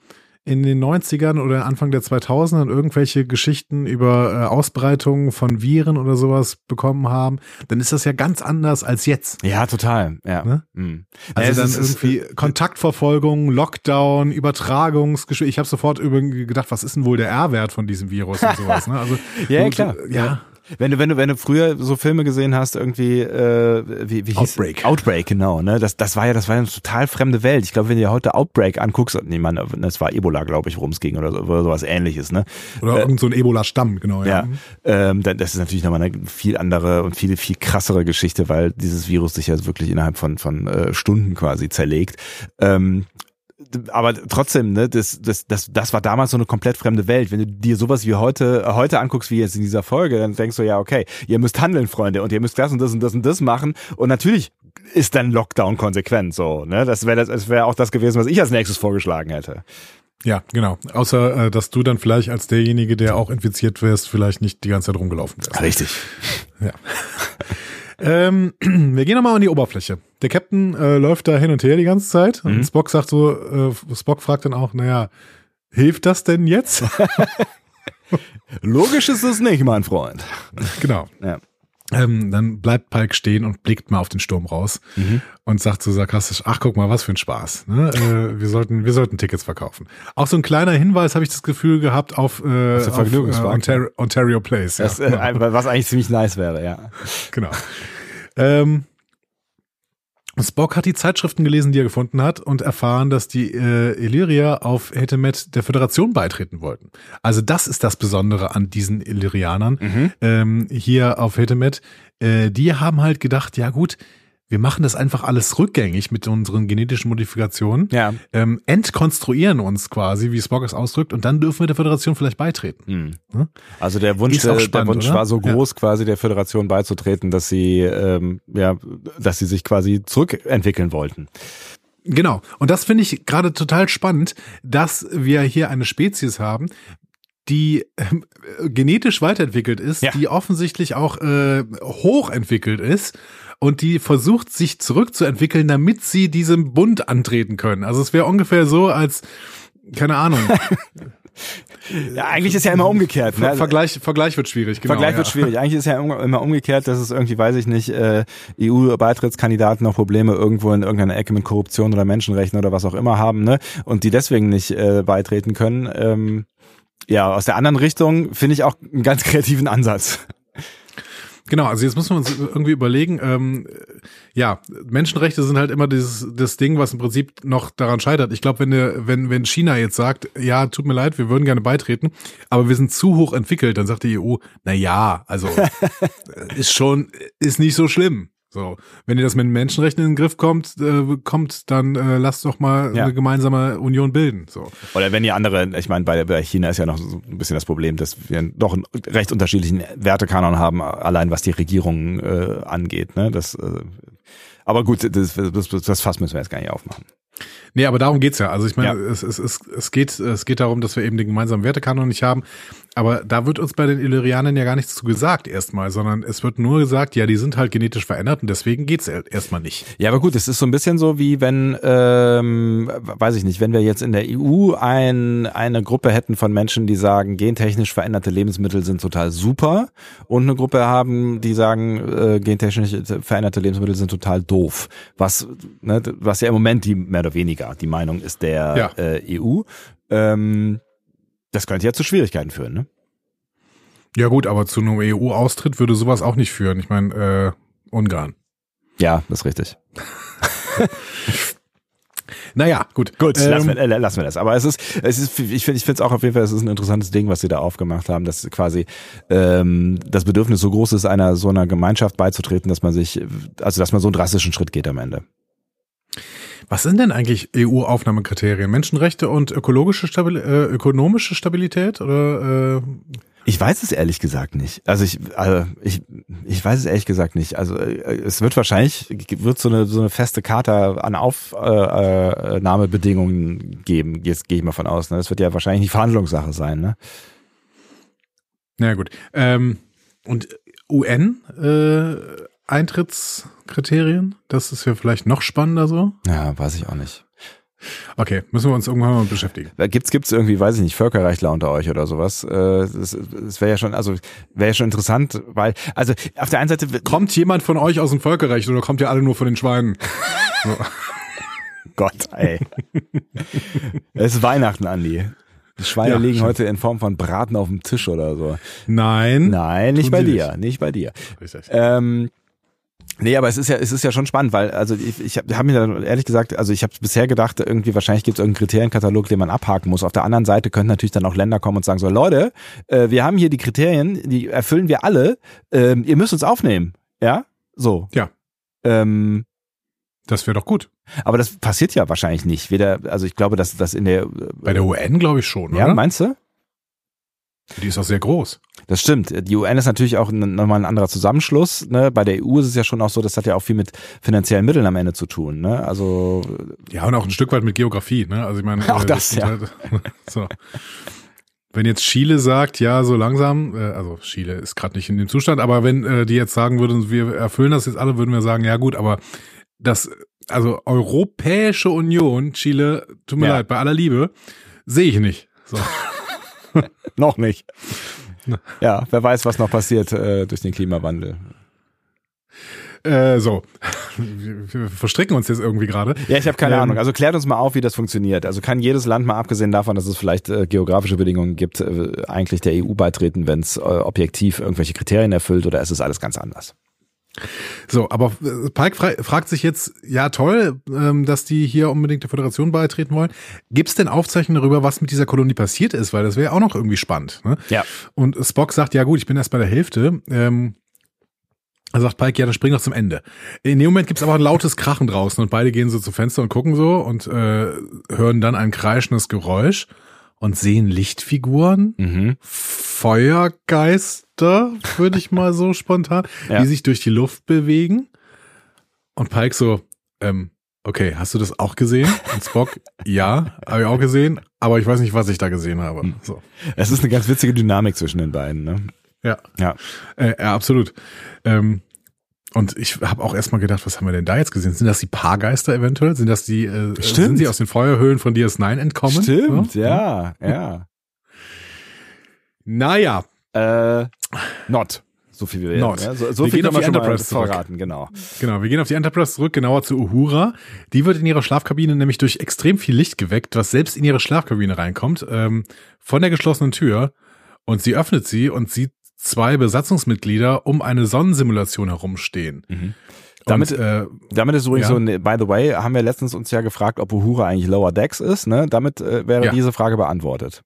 in den 90ern oder Anfang der 2000ern irgendwelche Geschichten über äh, Ausbreitungen von Viren oder sowas bekommen haben, dann ist das ja ganz anders als jetzt. Ja, total. Ja. Ne? Mhm. Also ja, dann irgendwie ist, Kontaktverfolgung, Lockdown, Übertragungsgeschwindigkeit. Ich habe sofort gedacht, was ist denn wohl der R-Wert von diesem Virus und sowas. Ne? Also, ja, klar. ja. Wenn du, wenn du, wenn du früher so Filme gesehen hast, irgendwie, äh, wie, wie hieß Outbreak. Outbreak, genau, ne? Das, das war ja, das war ja eine total fremde Welt. Ich glaube, wenn du dir heute Outbreak anguckst, nee, man, das war Ebola, glaube ich, worum es ging oder, so, oder sowas ähnliches, ne? Oder äh, irgend so ein Ebola-Stamm, genau, ja. ja ähm, das ist natürlich nochmal eine viel andere und viel, viel krassere Geschichte, weil dieses Virus sich ja wirklich innerhalb von, von äh, Stunden quasi zerlegt. Ähm, aber trotzdem, ne, das, das, das, das war damals so eine komplett fremde Welt. Wenn du dir sowas wie heute, heute anguckst, wie jetzt in dieser Folge, dann denkst du ja, okay, ihr müsst handeln, Freunde, und ihr müsst das und das und das und das machen. Und natürlich ist dann Lockdown konsequent so. Ne? Das wäre das, das wäre auch das gewesen, was ich als nächstes vorgeschlagen hätte. Ja, genau. Außer, äh, dass du dann vielleicht als derjenige, der auch infiziert wärst, vielleicht nicht die ganze Zeit rumgelaufen wärst. Richtig. Ja. Ähm, wir gehen nochmal an die Oberfläche. Der Captain äh, läuft da hin und her die ganze Zeit. Mhm. Und Spock sagt so, äh, Spock fragt dann auch, naja, hilft das denn jetzt? Logisch ist es nicht, mein Freund. Genau. Ja. Ähm, dann bleibt Pike stehen und blickt mal auf den Sturm raus mhm. und sagt so sarkastisch, ach guck mal, was für ein Spaß. Ne? Äh, wir, sollten, wir sollten Tickets verkaufen. Auch so ein kleiner Hinweis habe ich das Gefühl gehabt auf, äh, auf äh, Ontario, Ontario Place. Das, ja. äh, was eigentlich ziemlich nice wäre, ja. Genau. Ähm, Spock hat die Zeitschriften gelesen, die er gefunden hat, und erfahren, dass die äh, Illyria auf Hetemet der Föderation beitreten wollten. Also das ist das Besondere an diesen Illyrianern mhm. ähm, hier auf Hetemet. Äh, die haben halt gedacht, ja gut, wir machen das einfach alles rückgängig mit unseren genetischen Modifikationen, ja. ähm, entkonstruieren uns quasi, wie Spock es ausdrückt, und dann dürfen wir der Föderation vielleicht beitreten. Hm. Also der Wunsch, spannend, der Wunsch war so groß, ja. quasi der Föderation beizutreten, dass sie ähm, ja, dass sie sich quasi zurückentwickeln wollten. Genau. Und das finde ich gerade total spannend, dass wir hier eine Spezies haben, die äh, genetisch weiterentwickelt ist, ja. die offensichtlich auch äh, hochentwickelt ist und die versucht sich zurückzuentwickeln, damit sie diesem Bund antreten können. Also es wäre ungefähr so, als, keine Ahnung. Ja, eigentlich ist ja immer umgekehrt. Ne? Vergleich, Vergleich wird schwierig. Genau, Vergleich ja. wird schwierig. Eigentlich ist ja immer umgekehrt, dass es irgendwie, weiß ich nicht, äh, EU-Beitrittskandidaten noch Probleme irgendwo in irgendeiner Ecke mit Korruption oder Menschenrechten oder was auch immer haben, ne? Und die deswegen nicht äh, beitreten können. Ähm, ja, aus der anderen Richtung finde ich auch einen ganz kreativen Ansatz. Genau, also jetzt müssen wir uns irgendwie überlegen, ähm, ja, Menschenrechte sind halt immer dieses das Ding, was im Prinzip noch daran scheitert. Ich glaube, wenn, wenn, wenn China jetzt sagt, ja, tut mir leid, wir würden gerne beitreten, aber wir sind zu hoch entwickelt, dann sagt die EU, na ja, also ist schon, ist nicht so schlimm. So, wenn ihr das mit den Menschenrechten in den Griff kommt, äh, kommt, dann äh, lasst doch mal ja. eine gemeinsame Union bilden. So. Oder wenn ihr andere, ich meine, bei, bei China ist ja noch so ein bisschen das Problem, dass wir doch einen recht unterschiedlichen Wertekanon haben, allein was die Regierung äh, angeht. Ne? Das, äh, aber gut, das, das, das Fass müssen wir jetzt gar nicht aufmachen. Nee, aber darum geht's ja. Also ich meine, ja. es, es, es, es, geht, es geht darum, dass wir eben den gemeinsamen Wertekanon nicht haben. Aber da wird uns bei den Illyrianern ja gar nichts zu gesagt erstmal, sondern es wird nur gesagt, ja, die sind halt genetisch verändert und deswegen geht's erstmal nicht. Ja, aber gut, es ist so ein bisschen so wie wenn, ähm, weiß ich nicht, wenn wir jetzt in der EU ein, eine Gruppe hätten von Menschen, die sagen, gentechnisch veränderte Lebensmittel sind total super und eine Gruppe haben, die sagen, äh, gentechnisch veränderte Lebensmittel sind total doof. Was, ne, was ja im Moment die mehr oder weniger die Meinung ist der ja. äh, EU. Ähm, das könnte ja zu Schwierigkeiten führen, ne? Ja gut, aber zu einem EU-Austritt würde sowas auch nicht führen. Ich meine, äh, Ungarn. Ja, das ist richtig. naja, gut. Gut, ähm, lassen, wir, äh, lassen wir das. Aber es ist, es ist, ich finde, ich finde es auch auf jeden Fall, es ist ein interessantes Ding, was sie da aufgemacht haben, dass quasi ähm, das Bedürfnis so groß ist, einer so einer Gemeinschaft beizutreten, dass man sich, also dass man so einen drastischen Schritt geht am Ende. Was sind denn eigentlich EU-Aufnahmekriterien? Menschenrechte und ökologische Stabil äh, ökonomische Stabilität oder äh Ich weiß es ehrlich gesagt nicht. Also ich, also ich, ich weiß es ehrlich gesagt nicht. Also äh, es wird wahrscheinlich wird so eine so eine feste Karte an Aufnahmebedingungen äh, geben. Jetzt gehe ich mal von aus. Ne? Das wird ja wahrscheinlich nicht Verhandlungssache sein. Ne? Na ja, gut. Ähm, und UN äh, Eintrittskriterien, das ist ja vielleicht noch spannender so. Ja, weiß ich auch nicht. Okay, müssen wir uns irgendwann mal beschäftigen. Gibt's gibt's irgendwie, weiß ich nicht, Völkerrechtler unter euch oder sowas? Äh, das, das wäre ja schon, also wäre ja schon interessant, weil, also auf der einen Seite kommt jemand von euch aus dem Völkerrecht oder kommt ihr alle nur von den Schweinen? so. Gott, ey. es ist Weihnachten, Andi. Die Schweine ja, liegen stimmt. heute in Form von Braten auf dem Tisch oder so. Nein. Nein, nicht bei dir, nicht. nicht bei dir. Ähm, Nee, aber es ist ja, es ist ja schon spannend, weil also ich, ich habe hab mir dann ehrlich gesagt, also ich habe bisher gedacht, irgendwie wahrscheinlich gibt es irgendeinen Kriterienkatalog, den man abhaken muss. Auf der anderen Seite könnten natürlich dann auch Länder kommen und sagen so, Leute, äh, wir haben hier die Kriterien, die erfüllen wir alle, ähm, ihr müsst uns aufnehmen, ja, so. Ja. Ähm, das wäre doch gut. Aber das passiert ja wahrscheinlich nicht. Weder, also ich glaube, dass das in der bei der UN glaube ich schon. Ja, oder? meinst du? Die ist auch sehr groß. Das stimmt. Die UN ist natürlich auch nochmal ein anderer Zusammenschluss. Ne? Bei der EU ist es ja schon auch so, das hat ja auch viel mit finanziellen Mitteln am Ende zu tun. Ne? Also ja und auch ein Stück weit mit Geografie. Ne? Also ich meine auch äh, das, das ja. Halt, so. Wenn jetzt Chile sagt, ja, so langsam, äh, also Chile ist gerade nicht in dem Zustand, aber wenn äh, die jetzt sagen würden, wir erfüllen das jetzt alle, würden wir sagen, ja gut, aber das, also Europäische Union, Chile, tut mir ja. leid, bei aller Liebe, sehe ich nicht. So. noch nicht. Ja, wer weiß, was noch passiert äh, durch den Klimawandel. Äh, so, wir verstricken uns jetzt irgendwie gerade. Ja, ich habe keine ähm, Ahnung. Also klärt uns mal auf, wie das funktioniert. Also kann jedes Land mal abgesehen davon, dass es vielleicht äh, geografische Bedingungen gibt, äh, eigentlich der EU beitreten, wenn es äh, objektiv irgendwelche Kriterien erfüllt oder ist es alles ganz anders? So, aber äh, Pike fra fragt sich jetzt, ja toll, ähm, dass die hier unbedingt der Föderation beitreten wollen. Gibt es denn Aufzeichnungen darüber, was mit dieser Kolonie passiert ist? Weil das wäre auch noch irgendwie spannend. Ne? Ja. Und Spock sagt, ja gut, ich bin erst bei der Hälfte. Ähm, da sagt Pike, ja, dann spring doch zum Ende. In dem Moment gibt's aber ein lautes Krachen draußen und beide gehen so zum Fenster und gucken so und äh, hören dann ein kreischendes Geräusch und sehen Lichtfiguren, mhm. Feuergeister, würde ich mal so spontan, ja. die sich durch die Luft bewegen. Und Pike so, ähm, okay, hast du das auch gesehen? Und Spock, ja, habe ich auch gesehen, aber ich weiß nicht, was ich da gesehen habe. Hm. So. Es ist eine ganz witzige Dynamik zwischen den beiden, ne? Ja. Ja. Äh, ja, absolut. Ähm, und ich habe auch erstmal gedacht, was haben wir denn da jetzt gesehen? Sind das die Paargeister eventuell? Sind das die, äh, Stimmt. sind sie aus den Feuerhöhlen von DS9 entkommen? Stimmt, ja, ja. ja. Naja. Äh, not. So viel wie wir Not. Ja, so, so wir viel gehen auf die Enterprise verraten, genau. Genau, wir gehen auf die Enterprise zurück, genauer zu Uhura. Die wird in ihrer Schlafkabine nämlich durch extrem viel Licht geweckt, was selbst in ihre Schlafkabine reinkommt, ähm, von der geschlossenen Tür. Und sie öffnet sie und sieht zwei Besatzungsmitglieder um eine Sonnensimulation herumstehen. Mhm. Damit, und, äh, damit ist übrigens ja. so, by the way, haben wir letztens uns ja gefragt, ob Uhura eigentlich Lower Decks ist. Ne? Damit äh, wäre ja. diese Frage beantwortet.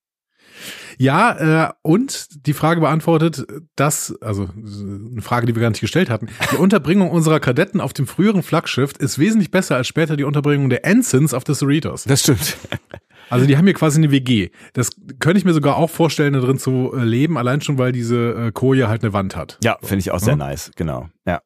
Ja, äh, und die Frage beantwortet, dass, also eine Frage, die wir gar nicht gestellt hatten, die Unterbringung unserer Kadetten auf dem früheren Flaggschiff ist wesentlich besser als später die Unterbringung der Ensigns auf des Cerritos. Das stimmt. Also die haben hier quasi eine WG. Das könnte ich mir sogar auch vorstellen, da drin zu äh, leben, allein schon, weil diese äh, Koje halt eine Wand hat. Ja, finde ich auch sehr ja? nice, genau. Ja.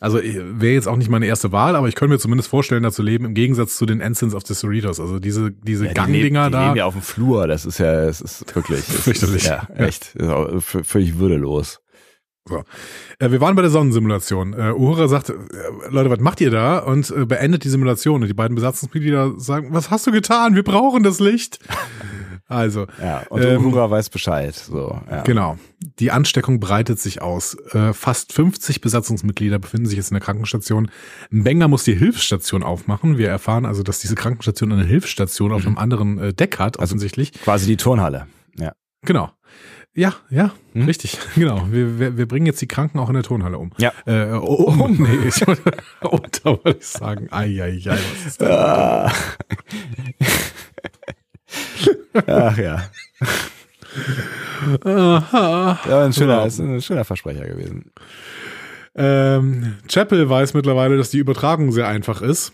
Also äh, wäre jetzt auch nicht meine erste Wahl, aber ich könnte mir zumindest vorstellen, da zu leben, im Gegensatz zu den Ensigns of the Cerritos. Also diese, diese ja, Gangdinger die da. Die leben ja auf dem Flur, das ist ja, es ist wirklich. Fürchterlich. Ja, echt. Völlig würdelos. So. Äh, wir waren bei der Sonnensimulation. Äh, Uhura sagt, äh, Leute, was macht ihr da? Und äh, beendet die Simulation. Und die beiden Besatzungsmitglieder sagen, was hast du getan? Wir brauchen das Licht. Also. Ja, und ähm, Uhura weiß Bescheid. So, ja. Genau. Die Ansteckung breitet sich aus. Äh, fast 50 Besatzungsmitglieder befinden sich jetzt in der Krankenstation. Benga muss die Hilfsstation aufmachen. Wir erfahren also, dass diese Krankenstation eine Hilfsstation mhm. auf einem anderen äh, Deck hat, also offensichtlich. Quasi die Turnhalle. Ja. Genau. Ja, ja, hm? richtig, genau. Wir, wir, wir bringen jetzt die Kranken auch in der Turnhalle um. Ja. Äh, um, um nee, ich wollte, unter wollte ich sagen, ai, ai, ai, was ist da? Ach ja. Aha. Ja, ein schöner, ist ein schöner Versprecher gewesen. Ähm, Chapel weiß mittlerweile, dass die Übertragung sehr einfach ist.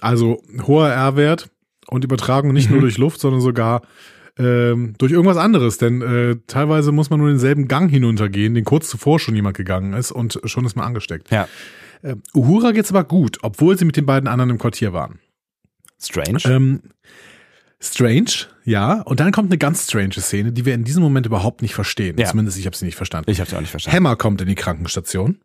Also hoher R-Wert und Übertragung nicht mhm. nur durch Luft, sondern sogar ähm, durch irgendwas anderes, denn äh, teilweise muss man nur denselben Gang hinuntergehen, den kurz zuvor schon jemand gegangen ist und schon ist man angesteckt. Ja. Äh, Uhura geht's aber gut, obwohl sie mit den beiden anderen im Quartier waren. Strange. Ähm, strange, ja. Und dann kommt eine ganz strange Szene, die wir in diesem Moment überhaupt nicht verstehen. Ja. Zumindest ich habe sie nicht verstanden. ich habe auch nicht verstanden. Hammer kommt in die Krankenstation,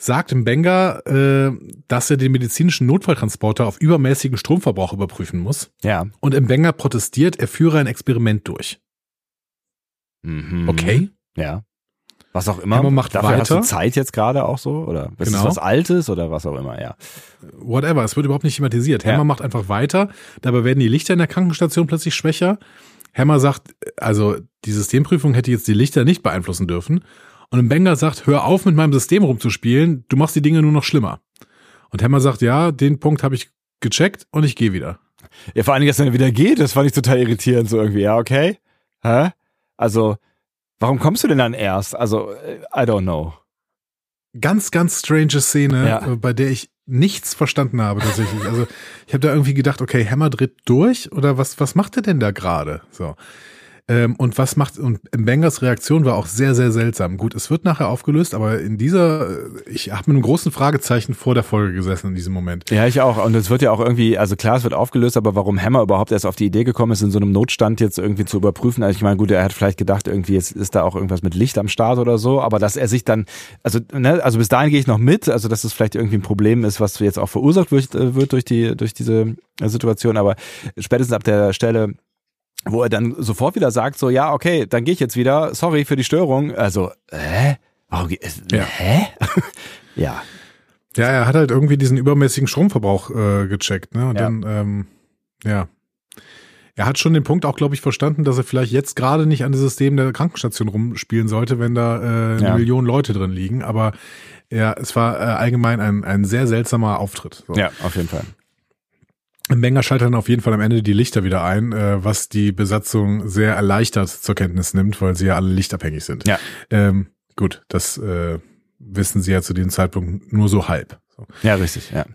sagt Benga, äh, dass er den medizinischen Notfalltransporter auf übermäßigen Stromverbrauch überprüfen muss. Ja. Und im Benga protestiert, er führe ein Experiment durch. Mhm. Okay. Ja. Was auch immer. Hammer macht Dafür hast du weiter. Zeit jetzt gerade auch so? Oder ist es Genau. was Altes oder was auch immer, ja. Whatever, es wird überhaupt nicht thematisiert. Ja. Hammer macht einfach weiter, dabei werden die Lichter in der Krankenstation plötzlich schwächer. Hammer sagt, also die Systemprüfung hätte jetzt die Lichter nicht beeinflussen dürfen. Und im Benga sagt, hör auf mit meinem System rumzuspielen, du machst die Dinge nur noch schlimmer. Und Hammer sagt, ja, den Punkt habe ich gecheckt und ich gehe wieder. Ja, vor allen Dingen, dass er wieder geht, das fand ich total irritierend, so irgendwie. Ja, okay. Hä? Also, warum kommst du denn dann erst? Also, äh, I don't know. Ganz, ganz strange Szene, Ja. äh, bei der ich nichts verstanden habe tatsächlich. Also ich habe da irgendwie gedacht, okay, Hammer dreht durch oder was, was macht er denn da gerade? So. Ähm, und was macht, und Bangers Reaktion war auch sehr, sehr seltsam. Gut, es wird nachher aufgelöst, aber in dieser, äh, ich habe mit einem großen Fragezeichen vor der Folge gesessen in diesem Moment. Ja, ich auch. Und es wird ja auch irgendwie, also klar, es wird aufgelöst, aber warum Hammer überhaupt erst auf die Idee gekommen ist, in so einem Notstand jetzt irgendwie zu überprüfen. Also ich meine, gut, er hat vielleicht gedacht, irgendwie jetzt ist da auch irgendwas mit Licht am Start oder so, aber dass er sich dann, also, ne, also bis dahin gehe ich noch mit, also dass es vielleicht irgendwie ein Problem ist, was jetzt auch verursacht wird, äh, wird durch die, durch diese Situation, aber spätestens ab der Stelle, wo er dann sofort wieder sagt, so, ja, okay, dann gehe ich jetzt wieder, sorry für die Störung. Also, hä? Warum? Ja. Hä? ja. Ja, er hat halt irgendwie diesen übermäßigen Stromverbrauch äh, gecheckt, ne? Und Ja. dann, ähm, ja. Er hat schon den Punkt auch, glaube ich, verstanden, dass er vielleicht jetzt gerade nicht an das System der Krankenstation rumspielen sollte, wenn da äh, eine Ja. Million Leute drin liegen. Aber ja, es war äh, allgemein ein, ein sehr seltsamer Auftritt. So. Ja, auf jeden Fall. Menger schaltet dann auf jeden Fall am Ende die Lichter wieder ein, äh, was die Besatzung sehr erleichtert zur Kenntnis nimmt, weil sie ja alle lichtabhängig sind. Ja. Ähm, gut, das äh, wissen sie ja zu dem Zeitpunkt nur so halb. So. Ja, richtig, ja.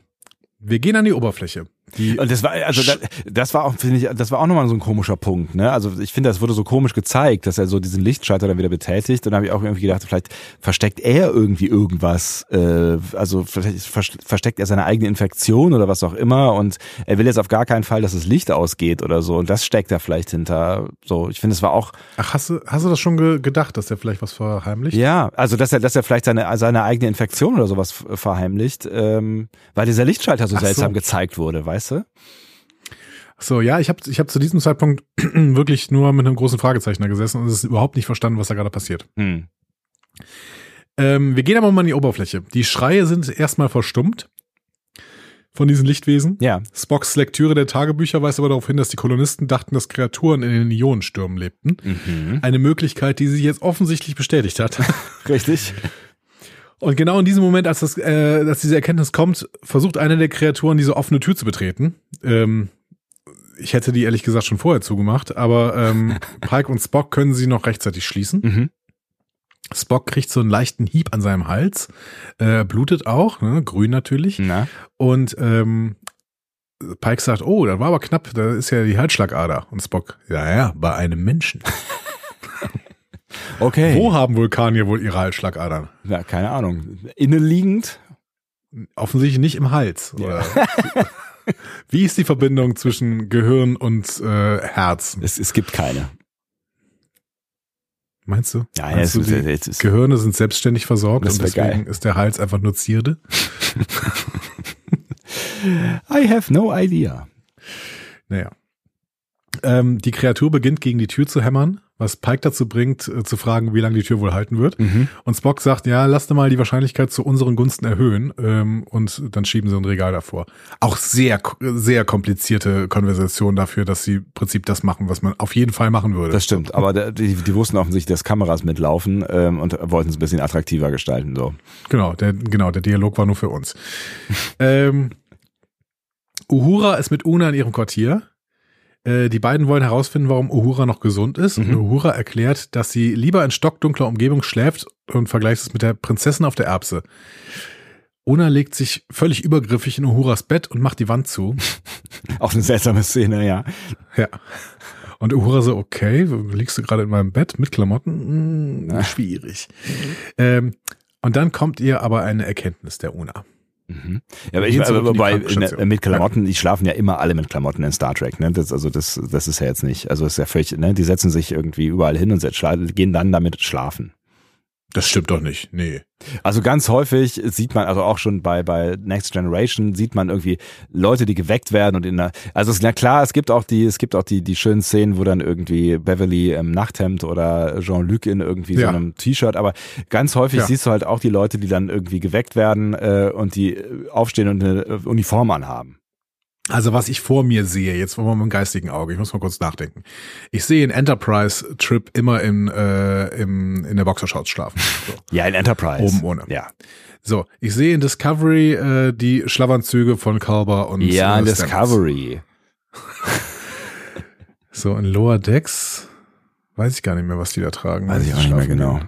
Wir gehen an die Oberfläche. Die, Und das war, also das, das war auch, finde ich, das war auch nochmal so ein komischer Punkt, ne? Also ich finde, das wurde so komisch gezeigt, dass er so diesen Lichtschalter dann wieder betätigt. Und da habe ich auch irgendwie gedacht, vielleicht versteckt er irgendwie irgendwas, äh, also vielleicht vers- versteckt er seine eigene Infektion oder was auch immer. Und er will jetzt auf gar keinen Fall, dass das Licht ausgeht oder so. Und das steckt da vielleicht hinter. So, ich finde, es war auch, ach, hast du, hast du das schon ge gedacht, dass der vielleicht was verheimlicht? ja, also dass er, dass er vielleicht seine, seine eigene Infektion oder sowas verheimlicht, ähm, weil dieser Lichtschalter so Ach so. seltsam gezeigt wurde, weißt du? So, ja, ich habe ich hab zu diesem Zeitpunkt wirklich nur mit einem großen Fragezeichen da gesessen und es ist überhaupt nicht verstanden, was da gerade passiert. Hm. Ähm, wir gehen aber mal an die Oberfläche. Die Schreie sind erstmal verstummt von diesen Lichtwesen. Ja, Spocks Lektüre der Tagebücher weist aber darauf hin, dass die Kolonisten dachten, dass Kreaturen in den Ionenstürmen lebten. mhm. Eine Möglichkeit, die sich jetzt offensichtlich bestätigt hat. richtig. Und genau in diesem Moment, als, das, äh, als diese Erkenntnis kommt, versucht eine der Kreaturen diese offene Tür zu betreten. Ähm, ich hätte die ehrlich gesagt schon vorher zugemacht, aber ähm, Pike und Spock können sie noch rechtzeitig schließen. Mhm. Spock kriegt so einen leichten Hieb an seinem Hals, äh, blutet auch, ne, grün natürlich. Na? Und ähm, Pike sagt, oh, das war aber knapp, da ist ja die Halsschlagader. Und Spock, ja, ja, bei einem Menschen. Okay. Wo haben Vulkanier wohl ihre Halsschlagadern? Ja, keine Ahnung. Innenliegend? Offensichtlich nicht im Hals. Oder? Wie ist die Verbindung zwischen Gehirn und äh, Herz? Es, es gibt keine. Meinst du? Ja, ja, Meinst es, du, es ist, Gehirne sind selbstständig versorgt und deswegen geil. ist der Hals einfach nur Zierde? I have no idea. Naja. Ähm, die Kreatur beginnt gegen die Tür zu hämmern, was Pike dazu bringt, äh, zu fragen, wie lange die Tür wohl halten wird. Mhm. Und Spock sagt, ja, lasst mal die Wahrscheinlichkeit zu unseren Gunsten erhöhen. Ähm, und dann schieben sie ein Regal davor. Auch sehr, sehr komplizierte Konversation dafür, dass sie im Prinzip das machen, was man auf jeden Fall machen würde. Das stimmt, aber der, die, die wussten offensichtlich, dass Kameras mitlaufen ähm, und wollten es ein bisschen attraktiver gestalten. So. Genau, der, genau, der Dialog war nur für uns. ähm, Uhura ist mit Una in ihrem Quartier. Äh, die beiden wollen herausfinden, warum Uhura noch gesund ist. Und Mhm. Uhura erklärt, dass sie lieber in stockdunkler Umgebung schläft und vergleicht es mit der Prinzessin auf der Erbse. Una legt sich völlig übergriffig in Uhuras Bett und macht die Wand zu. Auch eine seltsame Szene, ja. Ja. Und Uhura so, okay, liegst du gerade in meinem Bett mit Klamotten? Hm, schwierig. Ähm, und dann kommt ihr aber eine Erkenntnis der Una. Mhm. Ja, aber ich, aber wobei, ne, mit Klamotten, die schlafen ja immer alle mit Klamotten in Star Trek, ne? Das, also das, das ist ja jetzt nicht, also ist ja völlig, ne? Die setzen sich irgendwie überall hin und gehen dann damit schlafen. Das stimmt doch nicht, nee. Also ganz häufig sieht man, also auch schon bei, bei Next Generation sieht man irgendwie Leute, die geweckt werden und in der, also ist, na klar, es gibt auch die, es gibt auch die, die schönen Szenen, wo dann irgendwie Beverly im Nachthemd oder Jean-Luc in irgendwie ja. so einem T-Shirt, aber ganz häufig ja. siehst du halt auch die Leute, die dann irgendwie geweckt werden äh, und die aufstehen und eine Uniform anhaben. Also was ich vor mir sehe, jetzt mal mit dem geistigen Auge, ich muss mal kurz nachdenken. Ich sehe in Enterprise Trip immer in, äh, im, in der Boxershorts schlafen. So. Ja, in Enterprise. Oben ohne. Ja. So, ich sehe in Discovery äh, die Schlafanzüge von Kalber und Ja, in Discovery. so, in Lower Decks weiß ich gar nicht mehr, was die da tragen. Weiß ich auch nicht mehr genau.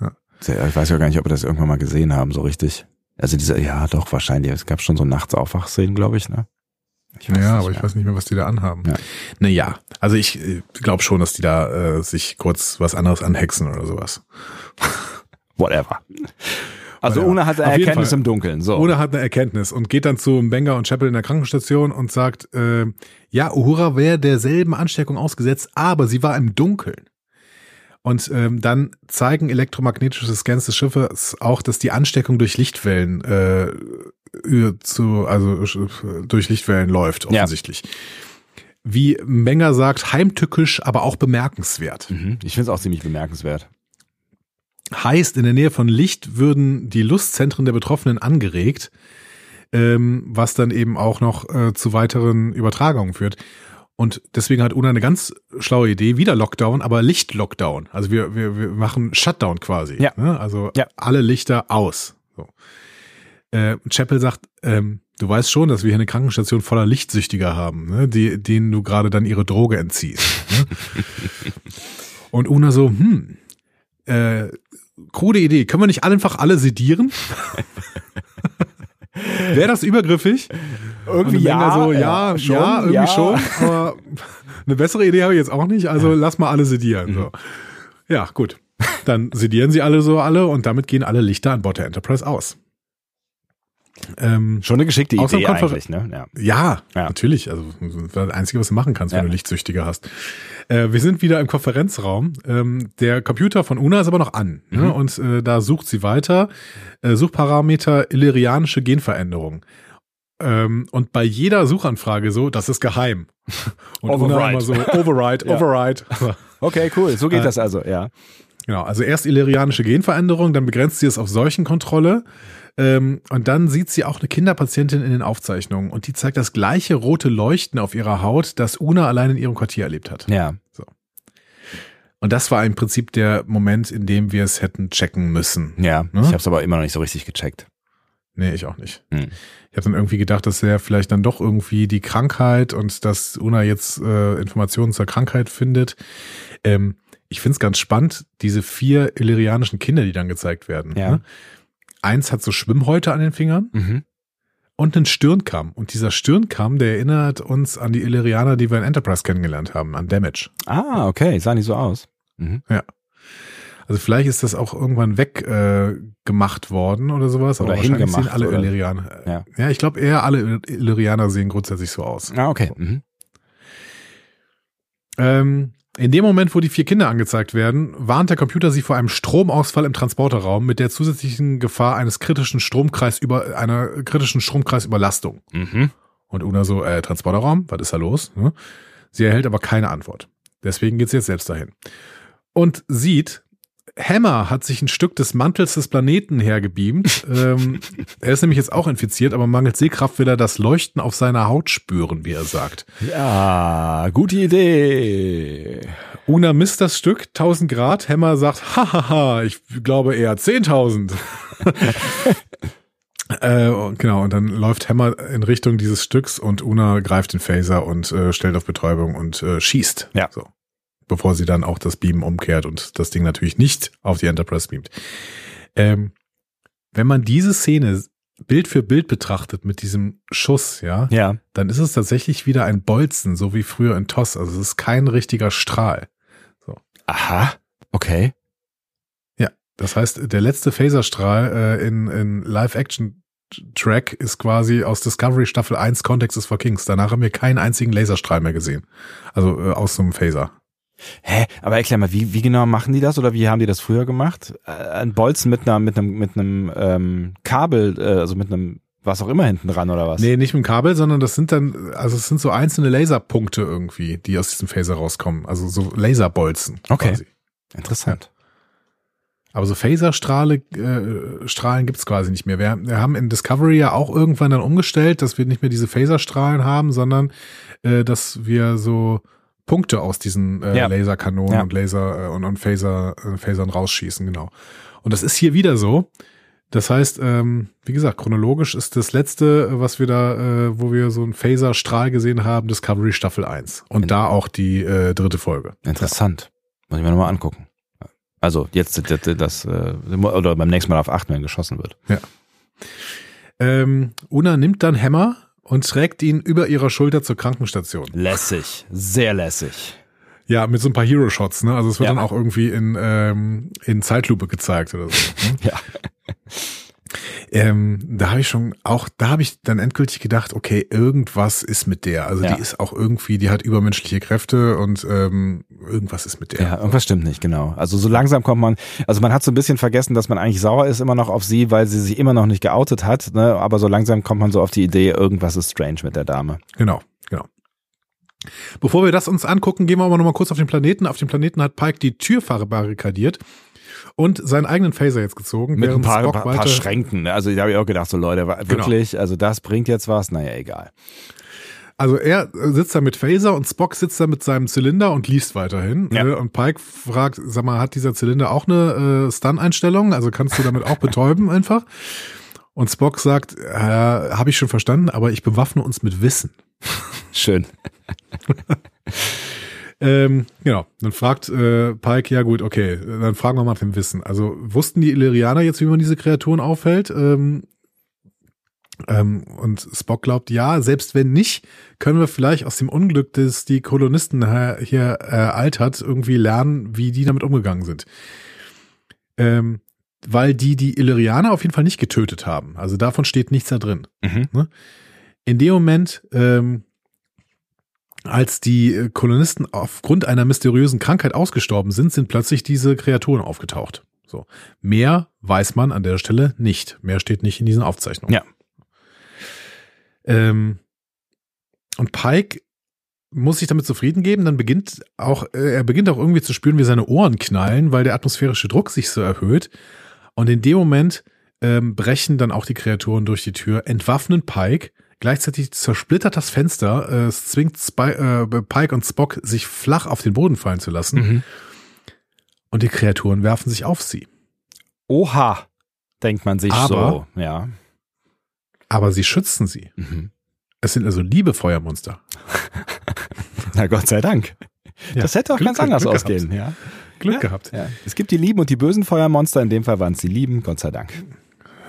Ja. Ich weiß ja gar nicht, ob wir das irgendwann mal gesehen haben, so richtig. Also diese, ja, doch, wahrscheinlich. Es gab schon so nachts Aufwachszenen, glaube ich, ne? Ich weiß ja, aber ich weiß nicht mehr, was die da anhaben. Ja. Naja, also ich äh, glaube schon, dass die da äh, sich kurz was anderes anhexen oder sowas. Whatever. Also Una hat eine Erkenntnis im Dunkeln. So. Una hat eine Erkenntnis und geht dann zu Benga und Chapel in der Krankenstation und sagt, äh, ja, Uhura wäre derselben Ansteckung ausgesetzt, aber sie war im Dunkeln. Und ähm, dann zeigen elektromagnetische Scans des Schiffes auch, dass die Ansteckung durch Lichtwellen äh, zu, also durch Lichtwellen läuft, offensichtlich. Ja. Wie Menger sagt, heimtückisch, aber auch bemerkenswert. Mhm. Ich finde es auch ziemlich bemerkenswert. Heißt, in der Nähe von Licht würden die Lustzentren der Betroffenen angeregt, ähm, was dann eben auch noch äh, zu weiteren Übertragungen führt. Und deswegen hat Una eine ganz schlaue Idee, wieder Lockdown, aber Licht-Lockdown. Also wir, wir, wir machen Shutdown quasi. Ja. Ne? Also ja. alle Lichter aus. So. Äh, Chapel sagt, ähm, du weißt schon, dass wir hier eine Krankenstation voller Lichtsüchtiger haben, ne? Die, denen du gerade dann ihre Droge entziehst. Ne? Und Una so, hm, äh, krude Idee, können wir nicht einfach alle sedieren? Wäre das übergriffig? Irgendwie ja, so, ja, ja, schon, ja, irgendwie ja. schon, aber eine bessere Idee habe ich jetzt auch nicht, also lass mal alle sedieren. So. Mhm. Ja, gut. Dann sedieren sie alle so alle und damit gehen alle Lichter an Bord der Enterprise aus. Ähm, Schon eine geschickte Idee eigentlich, ne? Ja. Ja, ja, natürlich. Also das Einzige, was du machen kannst, wenn ja. du Lichtsüchtiger hast. Äh, wir sind wieder im Konferenzraum. Ähm, der Computer von Una ist aber noch an. Ne? Mhm. Ne? Und äh, da sucht sie weiter. Äh, Suchparameter illyrianische Genveränderung. Ähm, und bei jeder Suchanfrage so, das ist geheim. Und override. immer so, override, override. okay, cool. So geht äh, das also, ja. Genau, also erst illyrianische Genveränderung, dann begrenzt sie es auf Seuchenkontrolle. Ähm, und dann sieht sie auch eine Kinderpatientin in den Aufzeichnungen und die zeigt das gleiche rote Leuchten auf ihrer Haut, das Una allein in ihrem Quartier erlebt hat. Ja. So. Und das war im Prinzip der Moment, in dem wir es hätten checken müssen. Ja, ne? ich habe es aber immer noch nicht so richtig gecheckt. Nee, ich auch nicht. Hm. Ich habe dann irgendwie gedacht, dass er vielleicht dann doch irgendwie die Krankheit und dass Una jetzt äh, Informationen zur Krankheit findet. Ähm, ich find's ganz spannend, diese vier illyrianischen Kinder, die dann gezeigt werden. Ja. Ne? Eins hat so Schwimmhäute an den Fingern mhm. und einen Stirnkamm. Und dieser Stirnkamm, der erinnert uns an die Illyrianer, die wir in Enterprise kennengelernt haben, an Damage. Ah, okay, sah nicht so aus. Mhm. Ja. Also vielleicht ist das auch irgendwann weggemacht äh, worden oder sowas. Oder hingemacht. alle oder? Illyrianer. Ja, ja ich glaube eher alle Illyrianer sehen grundsätzlich so aus. Ah, okay. Mhm. Ähm, in dem Moment, wo die vier Kinder angezeigt werden, warnt der Computer sie vor einem Stromausfall im Transporterraum mit der zusätzlichen Gefahr eines kritischen Stromkreis über einer kritischen Stromkreisüberlastung. Mhm. Und Una so, äh, Transporterraum, was ist da los? Ne? Sie erhält aber keine Antwort. Deswegen geht sie jetzt selbst dahin. Und sieht, Hammer hat sich ein Stück des Mantels des Planeten hergebeamt. ähm, er ist nämlich jetzt auch infiziert, aber mangels Sehkraft will er das Leuchten auf seiner Haut spüren, wie er sagt. Ja, gute Idee. Una misst das Stück, 1000 Grad. Hammer sagt, hahaha, ich glaube eher 10.000. äh, genau, und dann läuft Hammer in Richtung dieses Stücks und Una greift den Phaser und äh, stellt auf Betäubung und äh, schießt. Ja. So bevor sie dann auch das Beam umkehrt und das Ding natürlich nicht auf die Enterprise beamt. Ähm, wenn man diese Szene Bild für Bild betrachtet mit diesem Schuss, ja, Ja. dann ist es tatsächlich wieder ein Bolzen, so wie früher in TOS. Also es ist kein richtiger Strahl. Aha. Okay. Das heißt, der letzte Phaserstrahl äh, in, in Live-Action-Track ist quasi aus Discovery Staffel 1 Context is for Kings. Danach haben wir keinen einzigen Laserstrahl mehr gesehen. Also äh, aus so einem Phaser. Hä? Aber erklär mal, wie, wie genau machen die das oder wie haben die das früher gemacht? Äh, ein Bolzen mit einer, mit einem, mit einem ähm, Kabel, äh, also mit einem was auch immer hinten dran oder was? Nee, nicht mit dem Kabel, sondern das sind dann, also es sind so einzelne Laserpunkte irgendwie, die aus diesem Phaser rauskommen. Also so Laserbolzen. Okay. Quasi. Interessant. Aber so Phaserstrahle, äh, Strahlen gibt's quasi nicht mehr. Wir, wir haben in Discovery ja auch irgendwann dann umgestellt, dass wir nicht mehr diese Phaserstrahlen haben, sondern äh, dass wir so Punkte aus diesen äh, Ja. Laserkanonen Ja. und Laser äh, und, und Phaser, äh, Phasern rausschießen, genau. Und das ist hier wieder so. Das heißt, ähm, wie gesagt, chronologisch ist das letzte, was wir da, äh, wo wir so einen Phaserstrahl gesehen haben, Discovery Staffel 1. Und In- da auch die äh, dritte Folge. Interessant. Muss ich mir nochmal angucken. Also jetzt das, das äh, oder beim nächsten Mal auf achten, wenn geschossen wird. Ähm, Una nimmt dann Hammer und trägt ihn über ihrer Schulter zur Krankenstation. Lässig, sehr lässig. Ja, mit so ein paar Hero-Shots, ne? Also es wird Ja. dann auch irgendwie in, ähm, in Zeitlupe gezeigt oder so. Ne? Ja. Ähm, da habe ich schon auch, da habe ich dann endgültig gedacht, okay, irgendwas ist mit der. Also Ja. die ist auch irgendwie, die hat übermenschliche Kräfte und ähm, irgendwas ist mit der. Ja, irgendwas stimmt nicht, genau. Also so langsam kommt man, also man hat so ein bisschen vergessen, dass man eigentlich sauer ist immer noch auf sie, weil sie sich immer noch nicht geoutet hat, ne? aber so langsam kommt man so auf die Idee, irgendwas ist strange mit der Dame. Genau, genau. Bevor wir das uns angucken, gehen wir aber nochmal kurz auf den Planeten. Auf dem Planeten hat Pike die Türfahre barrikadiert und seinen eigenen Phaser jetzt gezogen, Mit ein paar, Spock paar, paar Schränken. ne? Also da habe ich auch gedacht, so Leute, Genau. wirklich, also das bringt jetzt was, naja, egal. Also er sitzt da mit Phaser und Spock sitzt da mit seinem Zylinder und liest weiterhin. Ja. Äh, Und Pike fragt, sag mal, hat dieser Zylinder auch eine äh, Stun-Einstellung? Also kannst du damit auch betäuben einfach? Und Spock sagt, äh, habe ich schon verstanden, aber ich bewaffne uns mit Wissen. Schön. Ähm, genau, dann fragt äh, Pike, ja gut, okay, dann fragen wir mal nach dem Wissen. Also wussten die Illyrianer jetzt, wie man diese Kreaturen aufhält? Ähm, ähm, und Spock glaubt, ja, selbst wenn nicht, können wir vielleicht aus dem Unglück, das die Kolonisten hier, hier ereilt hat, irgendwie lernen, wie die damit umgegangen sind. Ähm, weil die die Illyrianer auf jeden Fall nicht getötet haben. Also davon steht nichts da drin Mhm. in dem Moment, ähm, als die äh, Kolonisten aufgrund einer mysteriösen Krankheit ausgestorben sind, sind plötzlich diese Kreaturen aufgetaucht. So. Mehr weiß man an der Stelle nicht. Mehr steht nicht in diesen Aufzeichnungen. Ja. Ähm, und Pike muss sich damit zufrieden geben, dann beginnt auch, äh, er beginnt auch irgendwie zu spüren, wie seine Ohren knallen, weil der atmosphärische Druck sich so erhöht. Und in dem Moment ähm, brechen dann auch die Kreaturen durch die Tür, entwaffnen Pike. Gleichzeitig zersplittert das Fenster, äh, es zwingt Spy, äh, Pike und Spock, sich flach auf den Boden fallen zu lassen. Mhm. Und die Kreaturen werfen sich auf sie. Oha, denkt man sich Aber- so, ja. Aber sie schützen sie. Mhm. Es sind also liebe Feuermonster. Na Gott sei Dank. Ja, das hätte auch Glück- ganz anders Glück ausgehen, ja. Glück ja. gehabt. Ja. Es gibt die lieben und die bösen Feuermonster, in dem Fall waren es die lieben, Gott sei Dank.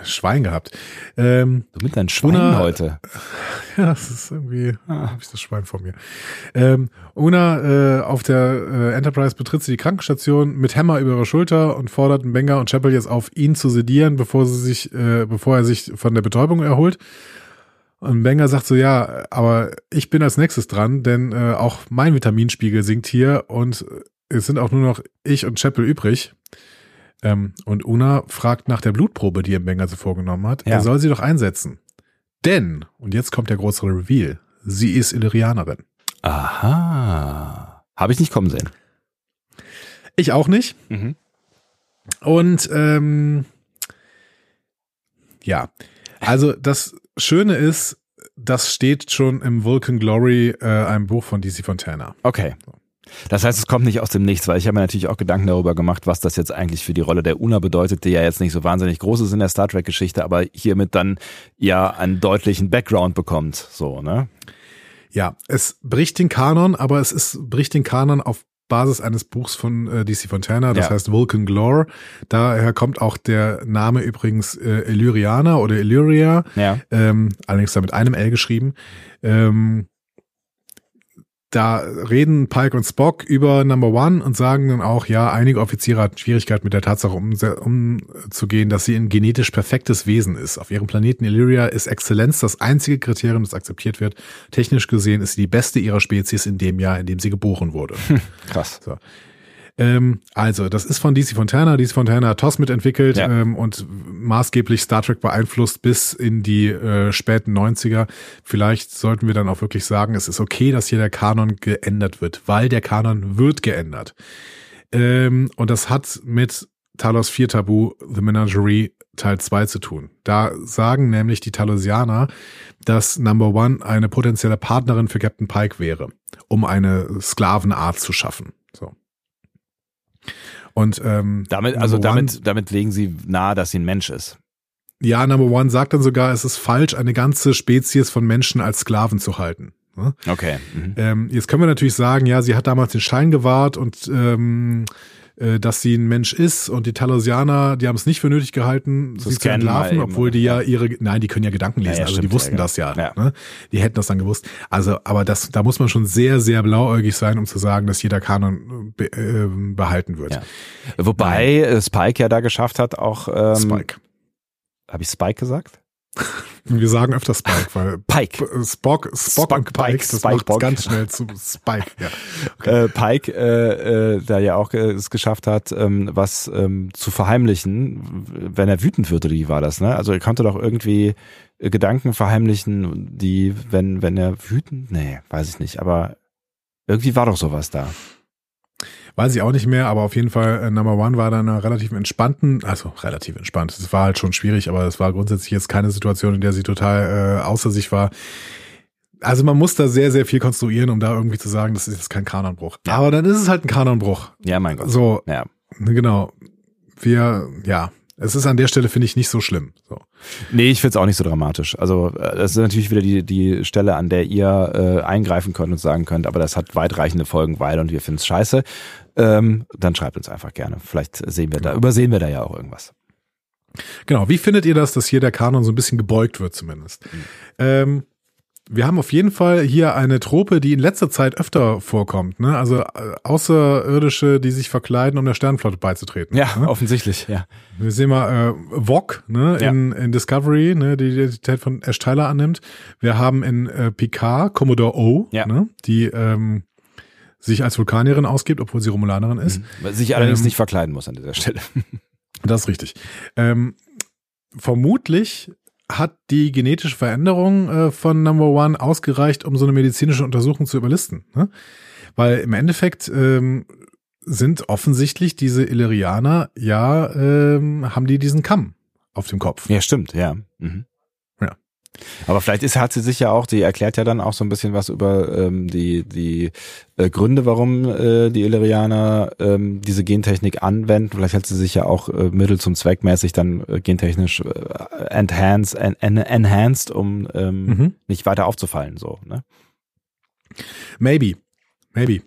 Schwein gehabt. Ähm, Du mit deinen Schwein Una- heute. Ja, das ist irgendwie, Ah. habe ich das Schwein vor mir. Ähm, Una äh, auf der äh, Enterprise betritt sie die Krankenstation mit Hammer über ihre Schulter und fordert Benga und Chapel jetzt auf, ihn zu sedieren, bevor sie sich, äh, bevor er sich von der Betäubung erholt. Und Benga sagt so, ja, aber ich bin als nächstes dran, denn äh, auch mein Vitaminspiegel sinkt hier und es sind auch nur noch ich und Chapel übrig. Ähm, und Una fragt nach der Blutprobe, die Benga so vorgenommen hat. Ja. Er soll sie doch einsetzen. Denn, und jetzt kommt der große Reveal, sie ist Illyrianerin. Aha. Habe ich nicht kommen sehen. Ich auch nicht. Mhm. Und ähm, ja, also das Schöne ist, das steht schon im Vulcan Glory, äh, einem Buch von DC Fontana. Okay. Das heißt, es kommt nicht aus dem Nichts, weil ich habe mir natürlich auch Gedanken darüber gemacht, was das jetzt eigentlich für die Rolle der Una bedeutet, die ja jetzt nicht so wahnsinnig groß ist in der Star Trek-Geschichte, aber hiermit dann ja einen deutlichen Background bekommt. So, ne? Ja, es bricht den Kanon, aber es ist bricht den Kanon auf Basis eines Buchs von äh, DC Fontana, das Ja. heißt Vulcan Glore. Daher kommt auch der Name übrigens äh, Illyriana oder Illyria, Ja. ähm, allerdings da mit einem L geschrieben. Ähm, da reden Pike und Spock über Number One und sagen dann auch, ja, einige Offiziere hatten Schwierigkeit mit der Tatsache umzugehen, dass sie ein genetisch perfektes Wesen ist. Auf ihrem Planeten Illyria ist Exzellenz das einzige Kriterium, das akzeptiert wird. Technisch gesehen ist sie die beste ihrer Spezies in dem Jahr, in dem sie geboren wurde. Krass. Ähm, also, das ist von DC Fontana. DC Fontana hat TOS mitentwickelt Ja. ähm, und maßgeblich Star Trek beeinflusst bis in die äh, späten 90er. Vielleicht sollten wir dann auch wirklich sagen, es ist okay, dass hier der Kanon geändert wird, weil der Kanon wird geändert. Ähm, und das hat mit Talos 4 Tabu, The Menagerie Teil 2 zu tun. Da sagen nämlich die Talosianer, dass Number One eine potenzielle Partnerin für Captain Pike wäre, um eine Sklavenart zu schaffen. So. Und ähm, Damit, also Number One- damit, damit legen sie nahe, dass sie ein Mensch ist. Ja, Number One sagt dann sogar, es ist falsch, eine ganze Spezies von Menschen als Sklaven zu halten. Ne? Okay. Mhm. Ähm, jetzt können wir natürlich sagen, ja, sie hat damals den Schein gewahrt und ähm, äh, dass sie ein Mensch ist und die Talosianer, die haben es nicht für nötig gehalten, Zu sie zu entlarven, obwohl die ja ihre, nein, die können ja Gedanken lesen, Ja, ja, also stimmt, die wussten ja, das ja, ja. Ne? die hätten das dann gewusst. Also, aber das, da muss man schon sehr, sehr blauäugig sein, um zu sagen, dass jeder Kanon be, äh, behalten wird. Wobei äh, Spike ja da geschafft hat, auch. Ähm, Spike. Habe ich Spike gesagt? Wir sagen öfter Spike, weil Pike. Spock, Spock, Spock, und Pike, Pike, das Spike, macht Bock. ganz schnell zu Spike. Ja. Äh, Pike, äh, äh, da ja auch äh, es geschafft hat, ähm, was ähm, zu verheimlichen, wenn er wütend wird, oder wie war das, ne? Also er konnte doch irgendwie äh, Gedanken verheimlichen, die, wenn, wenn er wütend, nee, weiß ich nicht, aber irgendwie war doch sowas da. Weiß ich auch nicht mehr, aber auf jeden Fall äh, Number One war dann einer relativ entspannten, also relativ entspannt. Es war halt schon schwierig, aber es war grundsätzlich jetzt keine Situation, in der sie total äh, außer sich war. Also man muss da sehr, sehr viel konstruieren, um da irgendwie zu sagen, das ist jetzt kein Kanonbruch. Ja. Aber dann ist es halt ein Kanonbruch. Ja, mein Gott. So, Ja. genau. Wir, ja, es ist an der Stelle, finde ich, nicht so schlimm. So. Nee, ich find's auch nicht so dramatisch. Also äh, das ist natürlich wieder die, die Stelle, an der ihr äh, eingreifen könnt und sagen könnt, aber das hat weitreichende Folgen, weil und wir finden's scheiße. Ähm, dann schreibt uns einfach gerne. Vielleicht sehen wir da, übersehen wir da ja auch irgendwas. Genau, wie findet ihr das, dass hier der Kanon so ein bisschen gebeugt wird zumindest? Ähm, wir haben auf jeden Fall hier eine Trope, die in letzter Zeit öfter vorkommt. Ne? Also äh, Außerirdische, die sich verkleiden, um der Sternenflotte beizutreten. Ja, ne? offensichtlich, ja. Wir sehen mal äh, Vog ne, Ja. in, in Discovery, ne, die die Identität von Ash Tyler annimmt. Wir haben in äh, Picard Commodore O, Ja. ne, die ähm, sich als Vulkanierin ausgibt, obwohl sie Romulanerin ist. Weil Sich allerdings Ähm, nicht verkleiden muss an dieser Stelle. Das ist richtig. Ähm, vermutlich hat die genetische Veränderung äh, von Number One ausgereicht, um so eine medizinische Untersuchung zu überlisten. Ne? Weil im Endeffekt ähm, sind offensichtlich diese Illyrianer, ja, ähm, haben die diesen Kamm auf dem Kopf. Ja, stimmt, ja. Mhm. Aber vielleicht ist, hat sie sich ja auch, die erklärt ja dann auch so ein bisschen was über ähm, die, die äh, Gründe, warum äh, die Illyrianer ähm, diese Gentechnik anwenden. Vielleicht hat sie sich ja auch äh, mittel zum Zweck mäßig dann äh, gentechnisch äh, enhanced, en, en, enhanced, um ähm, Mhm. nicht weiter aufzufallen. So, ne? Maybe. Maybe.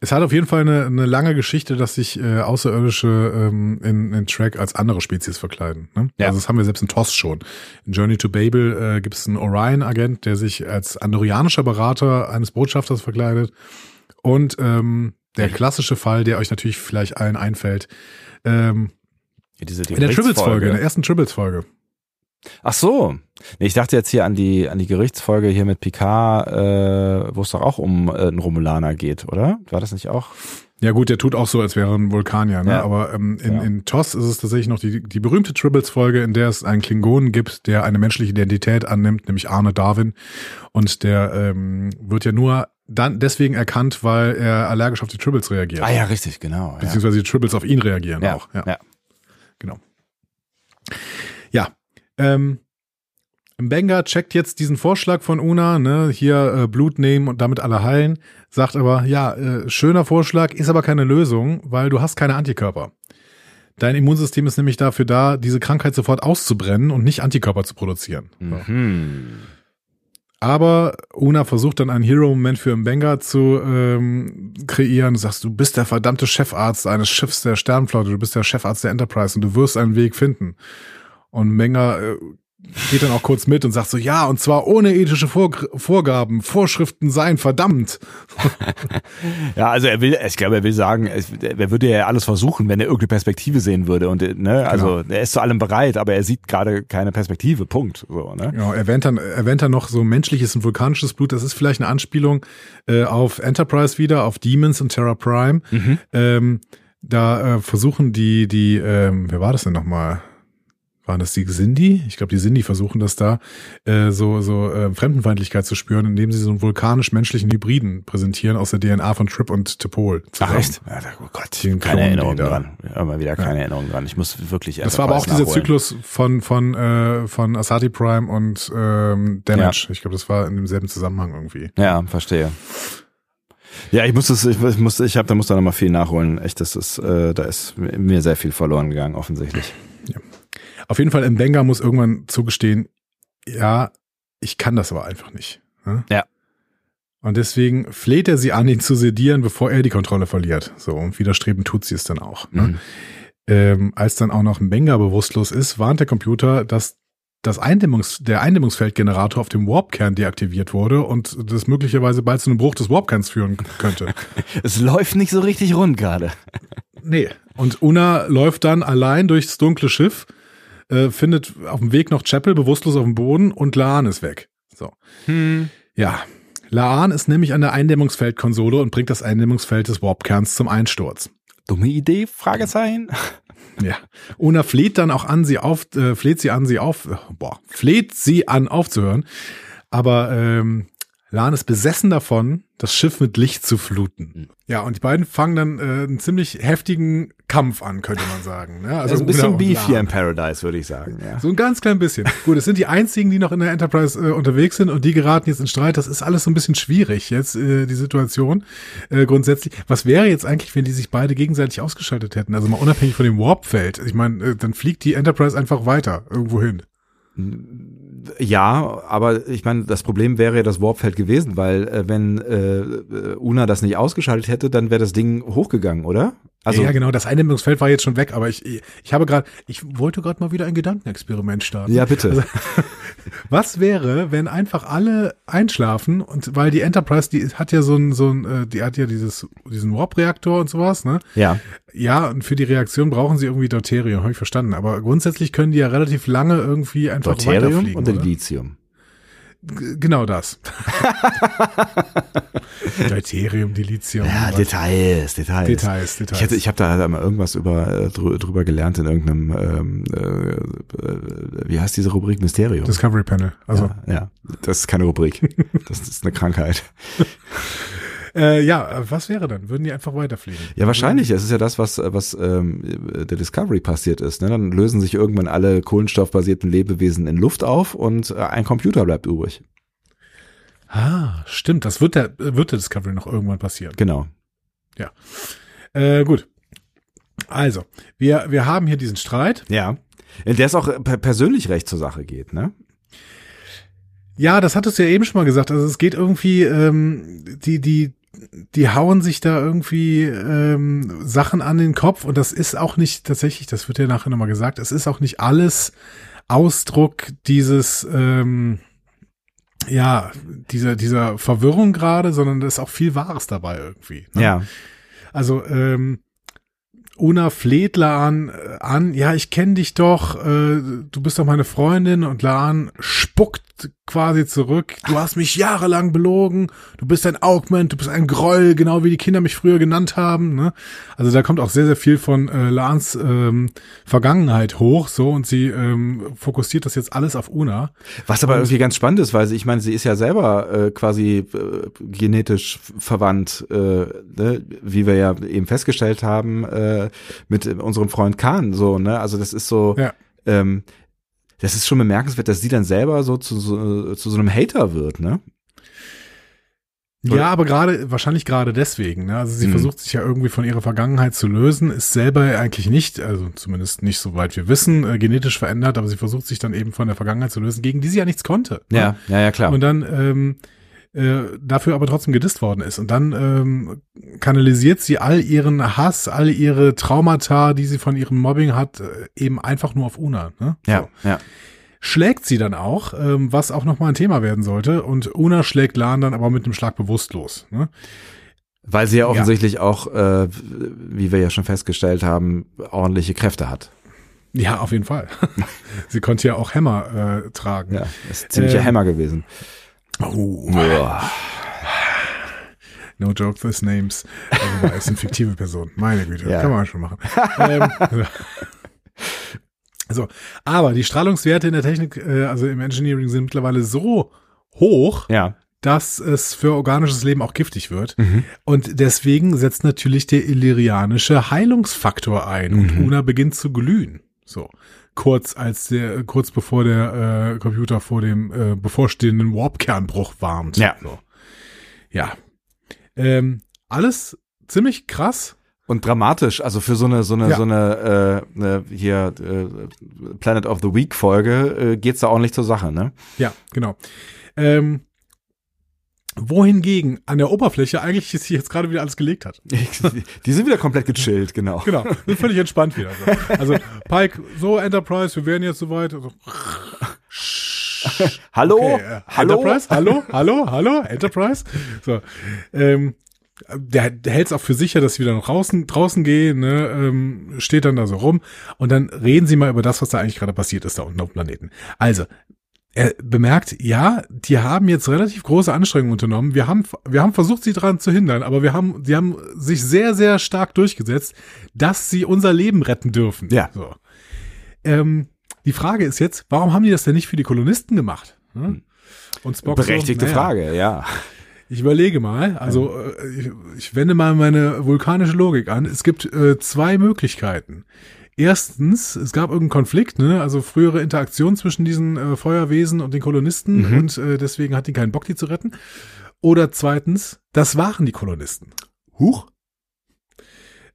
Es hat auf jeden Fall eine, eine lange Geschichte, dass sich äh, Außerirdische ähm, in, in Track als andere Spezies verkleiden. Ne? Ja. Also das haben wir selbst in TOS schon. In Journey to Babel äh, gibt es einen Orion-Agent, der sich als andorianischer Berater eines Botschafters verkleidet. Und ähm, der klassische Fall, der euch natürlich vielleicht allen einfällt, ähm, Diese in der Tribbles-Folge, in der ersten Tribbles-Folge. Ach so. Nee, ich dachte jetzt hier an die an die Gerichtsfolge hier mit Picard, äh, wo es doch auch um äh, einen Romulaner geht, oder? War das nicht auch? Ja gut, der tut auch so, als wäre ein Vulkanier, ne? Ja. aber ähm, in, Ja. in TOS ist es tatsächlich noch die, die berühmte Tribbles-Folge, in der es einen Klingonen gibt, der eine menschliche Identität annimmt, nämlich Arne Darwin. Und der ähm, wird ja nur dann deswegen erkannt, weil er allergisch auf die Tribbles reagiert. Ah ja, richtig, genau. Ja. Beziehungsweise die Tribbles auf ihn reagieren auch. Ja, ja. genau. Ja, ähm, Benga checkt jetzt diesen Vorschlag von Una, ne, hier äh, Blut nehmen und damit alle heilen, sagt aber, ja, äh, schöner Vorschlag, ist aber keine Lösung, weil du hast keine Antikörper. Dein Immunsystem ist nämlich dafür da, diese Krankheit sofort auszubrennen und nicht Antikörper zu produzieren. Mhm. aber Una versucht dann einen Hero-Moment für Mbenga zu ähm, kreieren. Du sagst, du bist der verdammte Chefarzt eines Schiffs der Sternflotte, du bist der Chefarzt der Enterprise und du wirst einen Weg finden. Und Mbenga äh, geht dann auch kurz mit und sagt so, ja, und zwar ohne ethische Vor Vorgaben, Vorschriften seien verdammt. ja, also er will, ich glaube, er will sagen, er würde ja alles versuchen, wenn er irgendeine Perspektive sehen würde und ne, also genau. er ist zu allem bereit, aber er sieht gerade keine Perspektive, Punkt. So, ne? Ja, er erwähnt dann, erwähnt dann noch so menschliches und vulkanisches Blut, das ist vielleicht eine Anspielung äh, auf Enterprise wieder, auf Demons und Terra Prime. Mhm. Ähm, da äh, versuchen die, die, ähm, wer war das denn nochmal? Waren das die Sindhi? Ich glaube, die Sindhi versuchen das da, äh, so, so äh, Fremdenfeindlichkeit zu spüren, indem sie so einen vulkanisch-menschlichen Hybriden präsentieren aus der DNA von Trip und Topol. Ach echt? Ja, oh Gott, Den keine Erinnerung dran. Ja, mal wieder keine ja. Erinnerung dran. Ich muss wirklich Das war aber auch nachholen. dieser Zyklus von, von, äh, von Asati Prime und ähm, Damage. Ja. Ich glaube, das war in demselben Zusammenhang irgendwie. Ja, verstehe. Ja, ich muss das, ich muss, ich habe, da muss da noch mal viel nachholen. Echt, das ist, äh, da ist mir sehr viel verloren gegangen, offensichtlich. Auf jeden Fall, im Benga muss irgendwann zugestehen, ja, ich kann das aber einfach nicht. Ne? Ja. Und deswegen fleht er sie an, ihn zu sedieren, bevor er die Kontrolle verliert. So, und widerstreben tut sie es dann auch. Ne? Mhm. Ähm, als dann auch noch ein Benga bewusstlos ist, warnt der Computer, dass das Eindämmungs der Eindämmungsfeldgenerator auf dem Warpkern deaktiviert wurde und das möglicherweise bald zu einem Bruch des Warpkerns führen könnte. es läuft nicht so richtig rund gerade. nee. Und Una läuft dann allein durchs dunkle Schiff äh, findet auf dem Weg noch Chapel bewusstlos auf dem Boden und Laan ist weg. So. Hm. Ja. Laan ist nämlich an der Eindämmungsfeldkonsole und bringt das Eindämmungsfeld des Warpkerns zum Einsturz. Dumme Idee? Fragezeichen. Ja. Una fleht dann auch an, sie auf, äh, fleht sie an, sie auf, boah, fleht sie an, aufzuhören. Aber ähm, Lan ist besessen davon, das Schiff mit Licht zu fluten. Mhm. Ja, und die beiden fangen dann äh, einen ziemlich heftigen Kampf an, könnte man sagen. Ne? Also, also ein bisschen Beef hier in Paradise, würde ich sagen. Ja. So ein ganz klein bisschen. Gut, es sind die einzigen, die noch in der Enterprise äh, unterwegs sind und die geraten jetzt in Streit. Das ist alles so ein bisschen schwierig jetzt, äh, die Situation äh, grundsätzlich. Was wäre jetzt eigentlich, wenn die sich beide gegenseitig ausgeschaltet hätten? Also mal unabhängig von dem Warpfeld. Ich meine, äh, dann fliegt die Enterprise einfach weiter irgendwo hin. Ja, aber ich meine, das Problem wäre ja das Warpfeld gewesen, weil äh, wenn äh, Una das nicht ausgeschaltet hätte, dann wäre das Ding hochgegangen, oder? Also ja, genau, das Eindämmungsfeld war jetzt schon weg, aber ich, ich habe gerade, ich wollte gerade mal wieder ein Gedankenexperiment starten. Ja, bitte. Also, was wäre, wenn einfach alle einschlafen und weil die Enterprise, die hat ja so ein, so ein, äh, die hat ja dieses, diesen Warp-Reaktor und sowas, ne? Ja. Ja, und für die Reaktion brauchen sie irgendwie Deuterium, habe ich verstanden. Aber grundsätzlich können die ja relativ lange irgendwie einfach Deuterium weiterfliegen. Und Lithium. Genau das. Deuterium, Dilithium. Ja, Details, Details. Details, Details. Ich, hätte, ich habe da mal irgendwas über, äh, drüber gelernt in irgendeinem, ähm, äh, wie heißt diese Rubrik? Mysterium. Discovery Panel. Also. Ja, ja, das ist keine Rubrik. Das ist eine Krankheit. Äh, ja, was wäre dann? Würden die einfach weiterfliegen? Ja, wahrscheinlich. Es ist ja das, was, was ähm, der Discovery passiert ist. Ne? Dann lösen sich irgendwann alle kohlenstoffbasierten Lebewesen in Luft auf und äh, ein Computer bleibt übrig. Ah, stimmt. Das wird der, wird der Discovery noch irgendwann passieren. Genau. Ja. Äh, gut. Also, wir, wir haben hier diesen Streit. Ja. In der es auch persönlich recht zur Sache geht, ne? Ja, das hattest du ja eben schon mal gesagt. Also es geht irgendwie, ähm, die, die, die hauen sich da irgendwie ähm, Sachen an den Kopf und das ist auch nicht tatsächlich, das wird ja nachher nochmal gesagt, es ist auch nicht alles Ausdruck dieses, ähm, ja, dieser, dieser Verwirrung gerade, sondern da ist auch viel Wahres dabei irgendwie. Ne? Ja. Also, ähm, Una fleht Laan äh, an, ja, ich kenne dich doch, äh, du bist doch meine Freundin und Laan spuckt quasi zurück. Du hast mich jahrelang belogen. Du bist ein Augment, du bist ein Groll, genau wie die Kinder mich früher genannt haben. Ne? Also da kommt auch sehr, sehr viel von äh, Lans ähm, Vergangenheit hoch, so und sie ähm, fokussiert das jetzt alles auf Una. Was aber und, irgendwie ganz spannend ist, weil sie, ich meine, sie ist ja selber äh, quasi äh, genetisch verwandt, äh, ne? wie wir ja eben festgestellt haben äh, mit unserem Freund Khan. So, ne? Also das ist so. Ja. Ähm, das ist schon bemerkenswert, dass sie dann selber so zu, so, zu so einem Hater wird, ne? Ja, aber gerade, wahrscheinlich gerade deswegen. Ne? Also sie Mhm. versucht sich ja irgendwie von ihrer Vergangenheit zu lösen, ist selber eigentlich nicht, also zumindest nicht soweit wir wissen, äh, genetisch verändert, aber sie versucht sich dann eben von der Vergangenheit zu lösen, gegen die sie ja nichts konnte. ne? Ja, ja, ja, klar. Und dann ähm, äh, dafür aber trotzdem gedisst worden ist. Und dann ähm, kanalisiert sie all ihren Hass, all ihre Traumata, die sie von ihrem Mobbing hat, äh, eben einfach nur auf Una. Ne? ja, So. ja. Schlägt sie dann auch, ähm, was auch nochmal ein Thema werden sollte. Und Una schlägt Lan dann aber mit einem Schlag bewusstlos. Ne? Weil sie ja offensichtlich auch, äh, wie wir ja schon festgestellt haben, ordentliche Kräfte hat. Ja, auf jeden Fall. sie konnte ja auch Hämmer äh, tragen. Ja, ist ziemlicher Ähm, Hämmer gewesen. Oh, Boah. no joke with names. Also, ist eine fiktive Person. Meine Güte, Ja. kann man schon machen. ähm, so, aber die Strahlungswerte in der Technik, äh, also im Engineering, sind mittlerweile so hoch, Ja. dass es für organisches Leben auch giftig wird. Mhm. Und deswegen setzt natürlich der illyrianische Heilungsfaktor ein und Mhm. Una beginnt zu glühen. So. Kurz als der, kurz bevor der äh, Computer vor dem äh, bevorstehenden Warp-Kernbruch warnt. Ja. So. Ja. Ähm, alles ziemlich krass. Und dramatisch, also für so eine, so eine, Ja. so eine, äh, eine hier äh, Planet of the Week Folge äh, geht's da ordentlich zur Sache, ne? Ja, genau. Ähm, wohingegen an der Oberfläche eigentlich sich jetzt gerade wieder alles gelegt hat. Die sind wieder komplett gechillt, genau. Genau, sind völlig entspannt wieder. So. Also Pike, so Enterprise, wir wären jetzt soweit. Also, Hallo, okay, äh, hallo, Enterprise, hallo, hallo, hallo, Enterprise. So, ähm, der, der hält es auch für sicher, dass sie wieder nach draußen, draußen gehen, ne, ähm, steht dann da so rum und dann reden sie mal über das, was da eigentlich gerade passiert ist da unten auf dem Planeten. Also, er bemerkt, ja, die haben jetzt relativ große Anstrengungen unternommen. Wir haben, wir haben versucht, sie daran zu hindern, aber wir haben, die haben sich sehr, sehr stark durchgesetzt, dass sie unser Leben retten dürfen. Ja. So. Ähm, die Frage ist jetzt, warum haben die das denn nicht für die Kolonisten gemacht? Hm? Und Spock so, Berechtigte naja, Frage, ja. Ich überlege mal, also äh, ich, ich wende mal meine vulkanische Logik an. Es gibt äh, zwei Möglichkeiten. Erstens, es gab irgendeinen Konflikt, ne? also frühere Interaktion zwischen diesen äh, Feuerwesen und den Kolonisten Mhm. und äh, deswegen hat die keinen Bock, die zu retten. Oder zweitens, das waren die Kolonisten. Huch.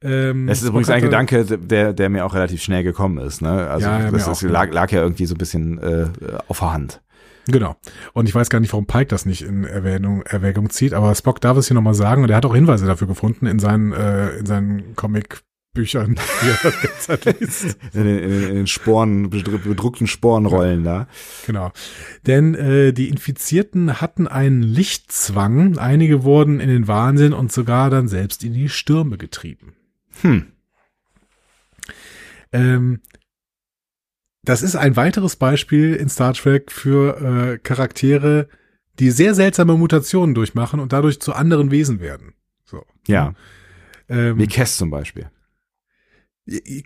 Ähm, Das ist übrigens ein Gedanke, der, der mir auch relativ schnell gekommen ist. Ne? Also Ja, ja, das auch. lag, lag ja irgendwie so ein bisschen äh, auf der Hand. Genau. Und ich weiß gar nicht, warum Pike das nicht in Erwähnung, Erwägung zieht, aber Spock darf es hier nochmal sagen und er hat auch Hinweise dafür gefunden in seinen, äh, in seinen Comic-Büchern, die er derzeit liest. In den, in den, in den Sporen, bedru- bedruckten Sporenrollen da. Genau. Denn äh, die Infizierten hatten einen Lichtzwang, einige wurden in den Wahnsinn und sogar dann selbst in die Stürme getrieben. Hm. Ähm, das ist ein weiteres Beispiel in Star Trek für äh, Charaktere, die sehr seltsame Mutationen durchmachen und dadurch zu anderen Wesen werden. So. Ja, Ähm, wie Kess zum Beispiel.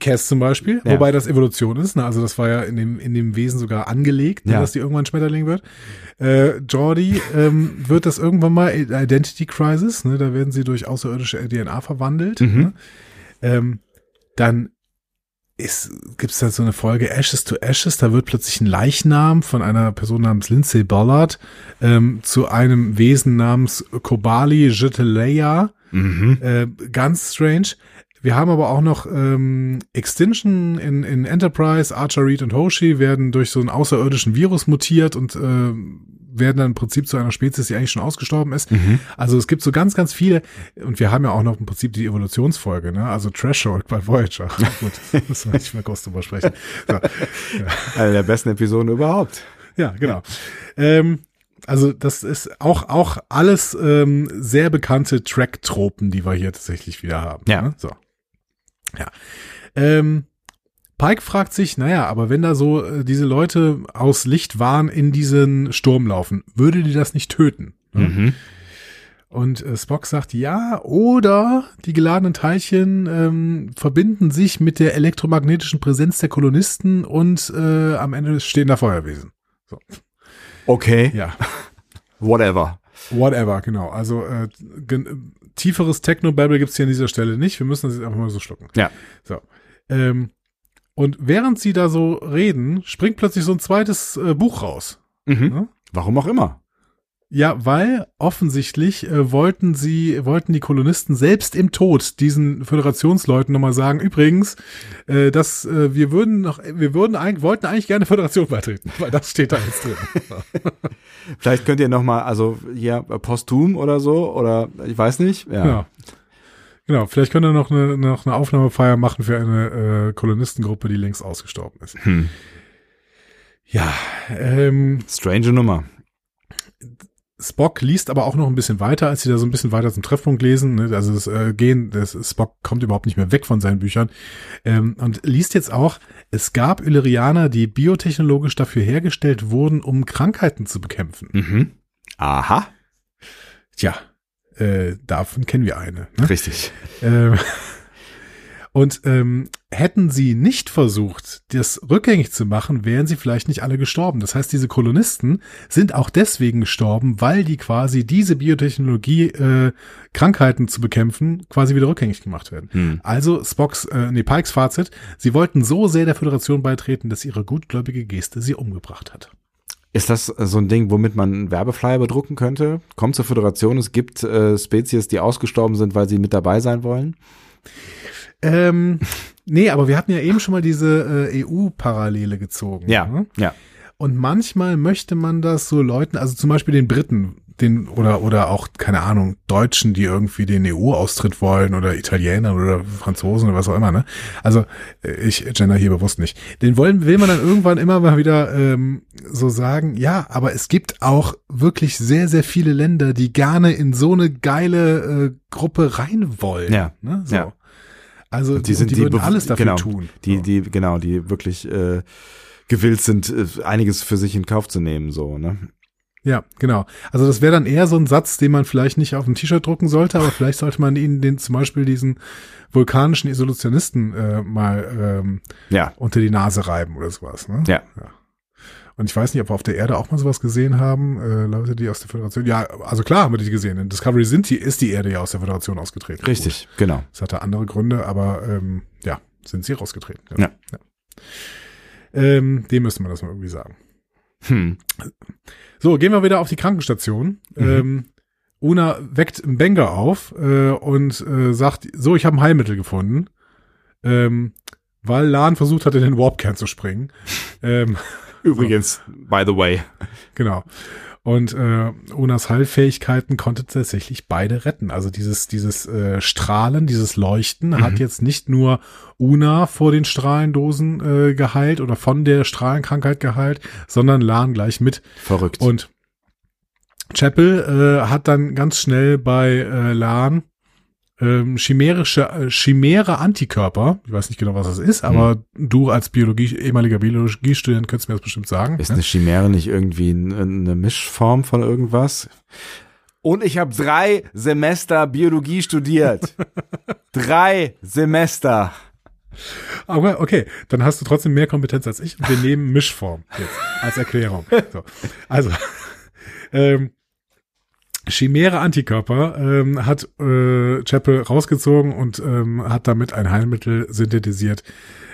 Cass zum Beispiel, Ja. wobei das Evolution ist, ne? also das war ja in dem, in dem Wesen sogar angelegt, ne? Ja. dass die irgendwann Schmetterling wird. Äh, Jordi ähm, wird das irgendwann mal Identity Crisis, ne? da werden sie durch außerirdische DNA verwandelt. Mhm. Ne? Ähm, dann ist, gibt's da so eine Folge Ashes to Ashes, da wird plötzlich ein Leichnam von einer Person namens Lindsay Ballard ähm, zu einem Wesen namens Kobali Jeteleia. Mhm. Äh, ganz strange. Wir haben aber auch noch ähm, Extinction in, in Enterprise, Archer, Reed und Hoshi werden durch so einen außerirdischen Virus mutiert und äh, werden dann im Prinzip zu einer Spezies, die eigentlich schon ausgestorben ist. Mhm. Also es gibt so ganz, ganz viele und wir haben ja auch noch im Prinzip die Evolutionsfolge, ne? Also Threshold bei Voyager. Gut, müssen wir nicht mehr groß drüber sprechen. So. Eine der besten Episoden überhaupt. Ja, genau. Ähm, also das ist auch auch alles ähm, sehr bekannte Track-Tropen, die wir hier tatsächlich wieder haben. Ja. Ne? So. Ja. Ähm, Pike fragt sich, naja, aber wenn da so äh, diese Leute aus Lichtwahn in diesen Sturm laufen, würde die das nicht töten? Ne? Mhm. Und äh, Spock sagt, ja, oder die geladenen Teilchen ähm, verbinden sich mit der elektromagnetischen Präsenz der Kolonisten und äh, am Ende stehen da Feuerwesen. So. Okay, Ja. whatever. Whatever, genau. Also äh, tieferes Techno-Babble gibt's hier an dieser Stelle nicht. Wir müssen das jetzt einfach mal so schlucken. Ja. So. Ähm, und während sie da so reden, springt plötzlich so ein zweites äh, Buch raus. Mhm. Ne? Warum auch immer. Ja, weil offensichtlich äh, wollten sie, wollten die Kolonisten selbst im Tod diesen Föderationsleuten nochmal sagen, übrigens, äh, dass äh, wir würden noch, wir würden eigentlich, wollten eigentlich gerne Föderation beitreten, weil das steht da jetzt drin. Vielleicht könnt ihr nochmal, also ja, posthum oder so, oder ich weiß nicht. Ja. Genau. Genau, vielleicht könnt ihr noch eine, noch eine Aufnahmefeier machen für eine äh, Kolonistengruppe, die längst ausgestorben ist. Hm. Ja, ähm, Strange Nummer. Spock liest aber auch noch ein bisschen weiter, als sie da so ein bisschen weiter zum Treffpunkt lesen. Ne? Also das äh, Gehen, das Spock kommt überhaupt nicht mehr weg von seinen Büchern ähm, und liest jetzt auch, es gab Illyrianer, die biotechnologisch dafür hergestellt wurden, um Krankheiten zu bekämpfen. Mhm. Aha. Tja, äh, davon kennen wir eine. Ne? Richtig. Ähm, und ähm, hätten sie nicht versucht, das rückgängig zu machen, wären sie vielleicht nicht alle gestorben. Das heißt, diese Kolonisten sind auch deswegen gestorben, weil die quasi diese Biotechnologie, äh, Krankheiten zu bekämpfen, quasi wieder rückgängig gemacht werden. Hm. Also Spocks, äh, nee, Pikes Fazit, sie wollten so sehr der Föderation beitreten, dass ihre gutgläubige Geste sie umgebracht hat. Ist das so ein Ding, womit man einen Werbeflyer bedrucken könnte? Kommt zur Föderation, es gibt äh, Spezies, die ausgestorben sind, weil sie mit dabei sein wollen? Ähm, nee, aber wir hatten ja eben schon mal diese äh, EU-Parallele gezogen. Ja, ne? ja. Und manchmal möchte man das so Leuten, also zum Beispiel den Briten, den oder oder auch keine Ahnung Deutschen, die irgendwie den EU-Austritt wollen oder Italienern oder Franzosen oder was auch immer. Ne? Also äh, ich gender hier bewusst nicht. Den wollen will man dann irgendwann immer mal wieder ähm, so sagen. Ja, aber es gibt auch wirklich sehr sehr viele Länder, die gerne in so eine geile äh, Gruppe rein wollen. Ja, ne? so. ja. Also Die sind die, die würden alles dafür genau, tun. Die, die, genau, die wirklich äh, gewillt sind, äh, einiges für sich in Kauf zu nehmen, so, ne? Ja, genau. Also das wäre dann eher so ein Satz, den man vielleicht nicht auf ein T-Shirt drucken sollte, aber vielleicht sollte man ihnen den zum Beispiel diesen vulkanischen Isolationisten äh, mal ähm, Ja, unter die Nase reiben oder sowas. Ne? ja. Und ich weiß nicht, ob wir auf der Erde auch mal sowas gesehen haben, äh, Leute, die aus der Föderation. Ja, also klar haben wir die gesehen. In Discovery sind die, ist die Erde ja aus der Föderation ausgetreten. Richtig, genau. Gut, das hatte andere Gründe, aber ähm, ja, sind sie rausgetreten. Ja. Ähm, dem müsste man das mal irgendwie sagen. Hm. So, gehen wir wieder auf die Krankenstation. Ähm, Una weckt Benga auf äh, und äh, sagt, so, ich habe ein Heilmittel gefunden, ähm, weil Lan versucht hat, in den Warpkern zu springen. ähm, Übrigens, by the way. genau. Und äh, Unas Heilfähigkeiten konnte tatsächlich beide retten. Also dieses, dieses äh, Strahlen, dieses Leuchten hat jetzt nicht nur Una vor den Strahlendosen äh, geheilt oder von der Strahlenkrankheit geheilt, sondern Lan gleich mit. Verrückt. Und Chapel äh, hat dann ganz schnell bei äh, Lan ähm, chimärische, äh, chimäre Antikörper, ich weiß nicht genau, was das ist, aber du als Biologie, ehemaliger Biologiestudent könntest mir das bestimmt sagen. Ist ne? eine Chimäre nicht irgendwie eine Mischform von irgendwas? Und ich habe drei Semester Biologie studiert. drei Semester. Aber okay, dann hast du trotzdem mehr Kompetenz als ich wir nehmen Mischform jetzt als Erklärung. So. Also, ähm, chimäre Antikörper ähm, hat äh, Chapel rausgezogen und ähm, hat damit ein Heilmittel synthetisiert,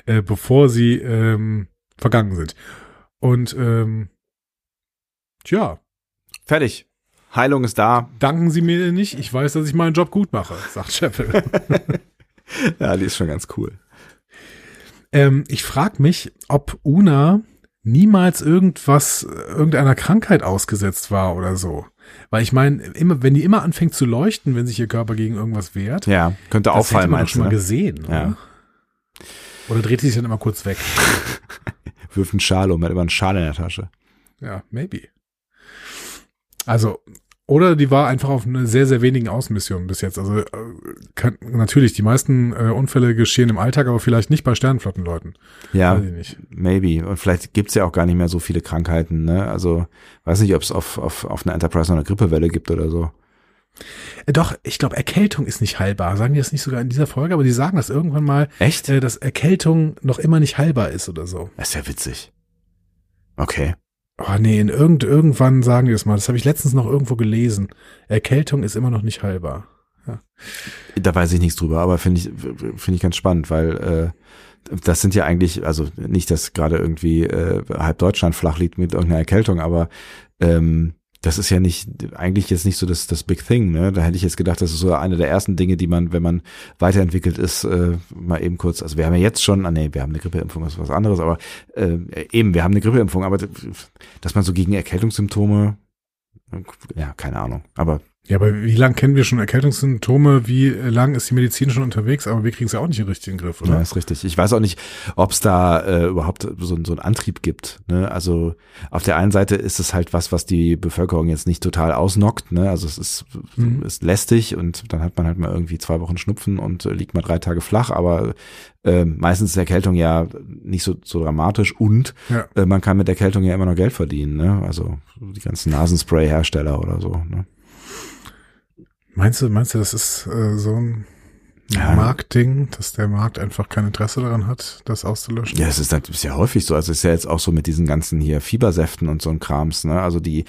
äh, bevor sie ähm, vergangen sind. Und ähm, tja, Fertig. Heilung ist da. danken Sie mir nicht, ich weiß, dass ich meinen Job gut mache, sagt Chapel. Ja, die ist schon ganz cool. Ähm, ich frage mich, ob Una niemals irgendwas, irgendeiner Krankheit ausgesetzt war oder so. Weil ich meine, immer, wenn die immer anfängt zu leuchten, wenn sich ihr Körper gegen irgendwas wehrt, Ja, könnte das auffallen, hätte man doch meinst schon du? mal Ne? gesehen. Ja. Oder? oder dreht sie sich dann immer kurz weg? Wirft einen Schal um, hat immer einen Schal in der Tasche. Ja, maybe. Also, oder die war einfach auf eine sehr, sehr wenigen Außenmissionen bis jetzt. Also äh, kann, natürlich, die meisten äh, Unfälle geschehen im Alltag, aber vielleicht nicht bei Sternflottenleuten. Ja, Weiß ich nicht. maybe. Und vielleicht gibt's ja auch gar nicht mehr so viele Krankheiten. Ne? Also weiß nicht, ob es auf, auf, auf einer Enterprise noch eine Grippewelle gibt oder so. Äh, Doch, ich glaube, Erkältung ist nicht heilbar. Sagen die das nicht sogar in dieser Folge, aber die sagen das irgendwann mal, Echt? äh, dass Erkältung noch immer nicht heilbar ist oder so. Das ist ja witzig. Okay. Oh nee, in irgend, irgendwann sagen die das mal. Das habe ich letztens noch irgendwo gelesen. Erkältung ist immer noch nicht heilbar. Da weiß ich nichts drüber, aber finde ich, finde ich ganz spannend, weil äh, das sind ja eigentlich, also nicht, dass gerade irgendwie äh, halb Deutschland flach liegt mit irgendeiner Erkältung, aber ähm, das ist ja nicht, eigentlich jetzt nicht so das, das Big Thing, ne? Da hätte ich jetzt gedacht, das ist so eine der ersten Dinge, die man, wenn man weiterentwickelt ist, äh, mal eben kurz, also wir haben ja jetzt schon, ah nee, wir haben eine Grippeimpfung, das ist was anderes, aber äh, eben, wir haben eine Grippeimpfung, aber dass man so gegen Erkältungssymptome, ja, keine Ahnung, aber ja, aber wie lang kennen wir schon Erkältungssymptome? Wie lang ist die Medizin schon unterwegs? Aber wir kriegen es ja auch nicht in den richtigen Griff, oder? Ja, ist richtig. Ich weiß auch nicht, ob es da äh, überhaupt so, so einen Antrieb gibt. Ne? Also auf der einen Seite ist es halt was, was die Bevölkerung jetzt nicht total ausnockt. Ne? Also es ist, mhm. ist lästig und dann hat man halt mal irgendwie zwei Wochen Schnupfen und äh, liegt mal drei Tage flach. Aber äh, meistens ist Erkältung ja nicht so, so dramatisch und ja. äh, man kann mit Erkältung ja immer noch Geld verdienen. Ne? Also die ganzen Nasenspray-Hersteller oder so. Ne? Meinst du, meinst du, das ist äh, so ein ja. Marktding, dass der Markt einfach kein Interesse daran hat, das auszulöschen? Ja, es ist, ist ja häufig so. Also es ist ja jetzt auch so mit diesen ganzen hier Fiebersäften und so ein Krams. Ne? Also die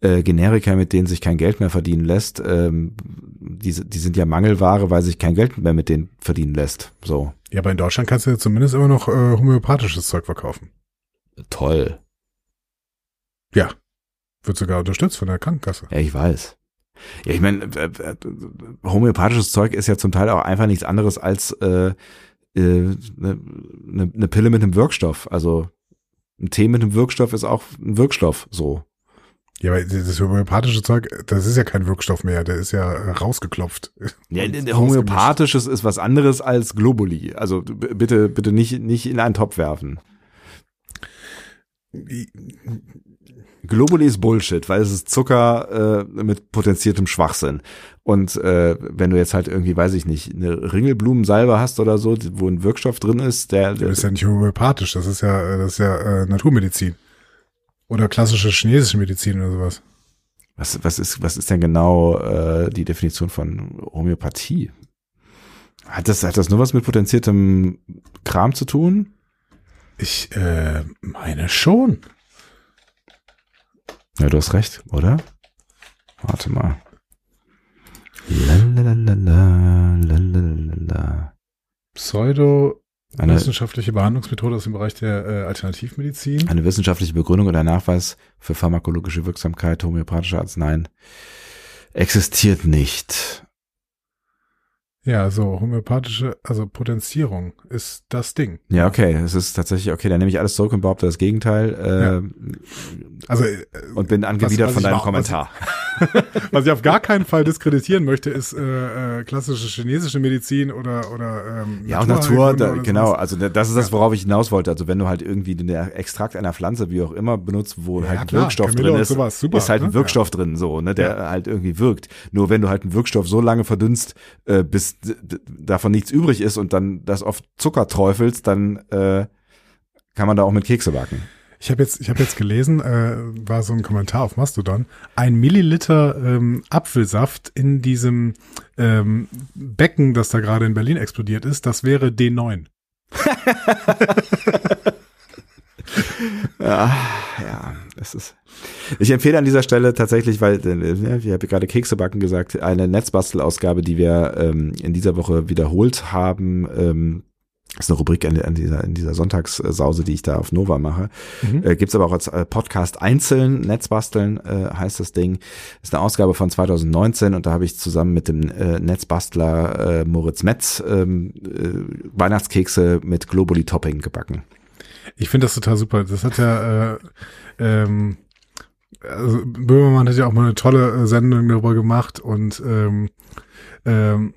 äh, Generika, mit denen sich kein Geld mehr verdienen lässt, ähm, die, die sind ja Mangelware, weil sich kein Geld mehr mit denen verdienen lässt. So. Ja, aber in Deutschland kannst du ja zumindest immer noch äh, homöopathisches Zeug verkaufen. Toll. Ja. Wird sogar unterstützt von der Krankenkasse. Ja, ich weiß. Ja, ich meine, äh, äh, homöopathisches Zeug ist ja zum Teil auch einfach nichts anderes als äh, äh, ne, ne, ne Pille mit einem Wirkstoff. Also ein Tee mit einem Wirkstoff ist auch ein Wirkstoff, so. Ja, aber das homöopathische Zeug, das ist ja kein Wirkstoff mehr, der ist ja rausgeklopft. Ja, homöopathisches ist was anderes als Globuli. Also bitte, bitte nicht, nicht in einen Topf werfen. Globuli ist Bullshit, weil es ist Zucker äh, mit potenziertem Schwachsinn. Und äh, wenn du jetzt halt irgendwie, weiß ich nicht, eine Ringelblumensalbe hast oder so, wo ein Wirkstoff drin ist, der, der das ist ja nicht homöopathisch, das ist ja, das ist ja äh, Naturmedizin oder klassische chinesische Medizin oder sowas. Was, was ist, was ist denn genau äh, die Definition von Homöopathie? Hat das, hat das nur was mit potenziertem Kram zu tun? Ich äh, meine schon. Ja, du hast recht, oder? Warte mal. Lalalala, lalalala. Pseudo eine wissenschaftliche Behandlungsmethode aus dem Bereich der äh, Alternativmedizin. Eine wissenschaftliche Begründung oder Nachweis für pharmakologische Wirksamkeit homöopathischer Arzneien existiert nicht. Ja, so homöopathische, also Potenzierung ist das Ding. Ja, okay, es ist tatsächlich okay. Dann nehme ich alles zurück und behaupte das Gegenteil. Äh, ja. Also äh, und bin angewidert was, was von deinem Kommentar. Was ich, was ich, auf gar keinen Fall diskreditieren möchte, ist äh, äh, klassische chinesische Medizin oder oder ähm, ja auch Natur. Da, genau, also das ist das, worauf ich hinaus wollte. Also wenn du halt irgendwie den Extrakt einer Pflanze, wie auch immer, benutzt, wo ja, halt ein klar, Wirkstoff Camillo drin ist, sowas, super, ist halt ein ne? Wirkstoff ja. drin, so ne, der halt irgendwie wirkt. Nur wenn du halt einen Wirkstoff so lange verdünnst, äh, bis davon nichts übrig ist und dann das auf Zucker träufelst, dann äh, kann man da auch mit Kekse backen. Ich habe jetzt, ich habe jetzt gelesen, äh, war so ein Kommentar auf Mastodon. Ein Milliliter ähm, Apfelsaft in diesem ähm, Becken, das da gerade in Berlin explodiert ist, das wäre D9. ja, ja, das ist. Ich empfehle an dieser Stelle tatsächlich, weil äh, ich habe gerade Kekse backen gesagt, eine Netzbastelausgabe, die wir ähm, in dieser Woche wiederholt haben. Ähm, ist eine Rubrik in, dieser, in dieser Sonntagssause, die ich da auf Nova mache. Mhm. Äh, gibt's aber auch als äh, Podcast einzeln. Netzbasteln äh, heißt das Ding. Ist eine Ausgabe von 2019 und da habe ich zusammen mit dem äh, Netzbastler äh, Moritz Metz ähm, äh, Weihnachtskekse mit Globuli Topping gebacken. Ich finde das total super. Das hat ja, äh, ähm, also Böhmermann hat ja auch mal eine tolle äh, Sendung darüber gemacht und ähm, ähm,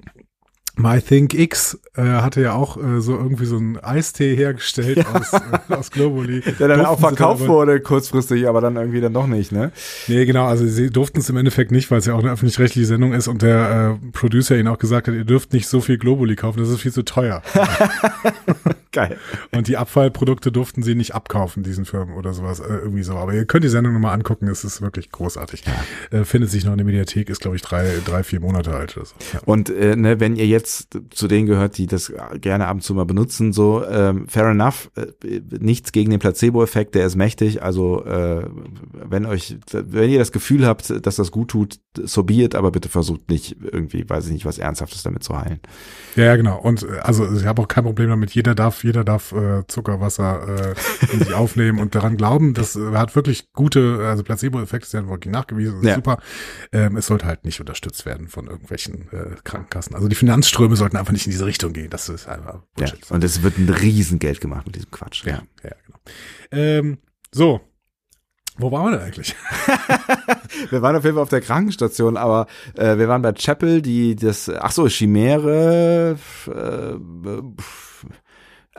MyThinkX äh, hatte ja auch äh, so irgendwie so einen Eistee hergestellt ja. aus, äh, aus Globally. Der dann durften auch verkauft wurde kurzfristig, aber dann irgendwie dann doch nicht, ne? Nee, genau, also sie durften es im Endeffekt nicht, weil es ja auch eine öffentlich-rechtliche Sendung ist und der äh, Producer ihnen auch gesagt hat, ihr dürft nicht so viel Globally kaufen, das ist viel zu teuer. Geil. Und die Abfallprodukte durften sie nicht abkaufen, diesen Firmen oder sowas, äh, irgendwie so. Aber ihr könnt die Sendung nochmal angucken, es ist wirklich großartig. Ja. Äh, findet sich noch in der Mediathek, ist glaube ich drei, drei, vier Monate alt oder so. Ja. Und äh, ne, wenn ihr jetzt zu denen gehört, die das gerne ab und zu mal benutzen, so ähm, fair enough, äh, nichts gegen den Placebo-Effekt, der ist mächtig. Also äh, wenn euch, wenn ihr das Gefühl habt, dass das gut tut, so be it, aber bitte versucht nicht irgendwie, weiß ich nicht, was Ernsthaftes damit zu heilen. Ja, ja genau. Und äh, also ich habe auch kein Problem damit. Jeder darf darf, jeder darf äh, Zuckerwasser äh, in sich aufnehmen und daran glauben. Das äh, hat wirklich gute, also Placebo-Effekt ist ja wirklich nachgewiesen, ist Ja. super. Ähm, es sollte halt nicht unterstützt werden von irgendwelchen äh, Krankenkassen. Also die Finanzströme sollten einfach nicht in diese Richtung gehen. Das ist einfach Ja. Bullshit. Und es wird ein Riesengeld gemacht mit diesem Quatsch. Ja, ja, genau. Ähm, so. Wo waren wir denn eigentlich? Wir waren auf jeden Fall auf der Krankenstation, aber äh, wir waren bei Chapel, die das, ach so, Chimäre, äh,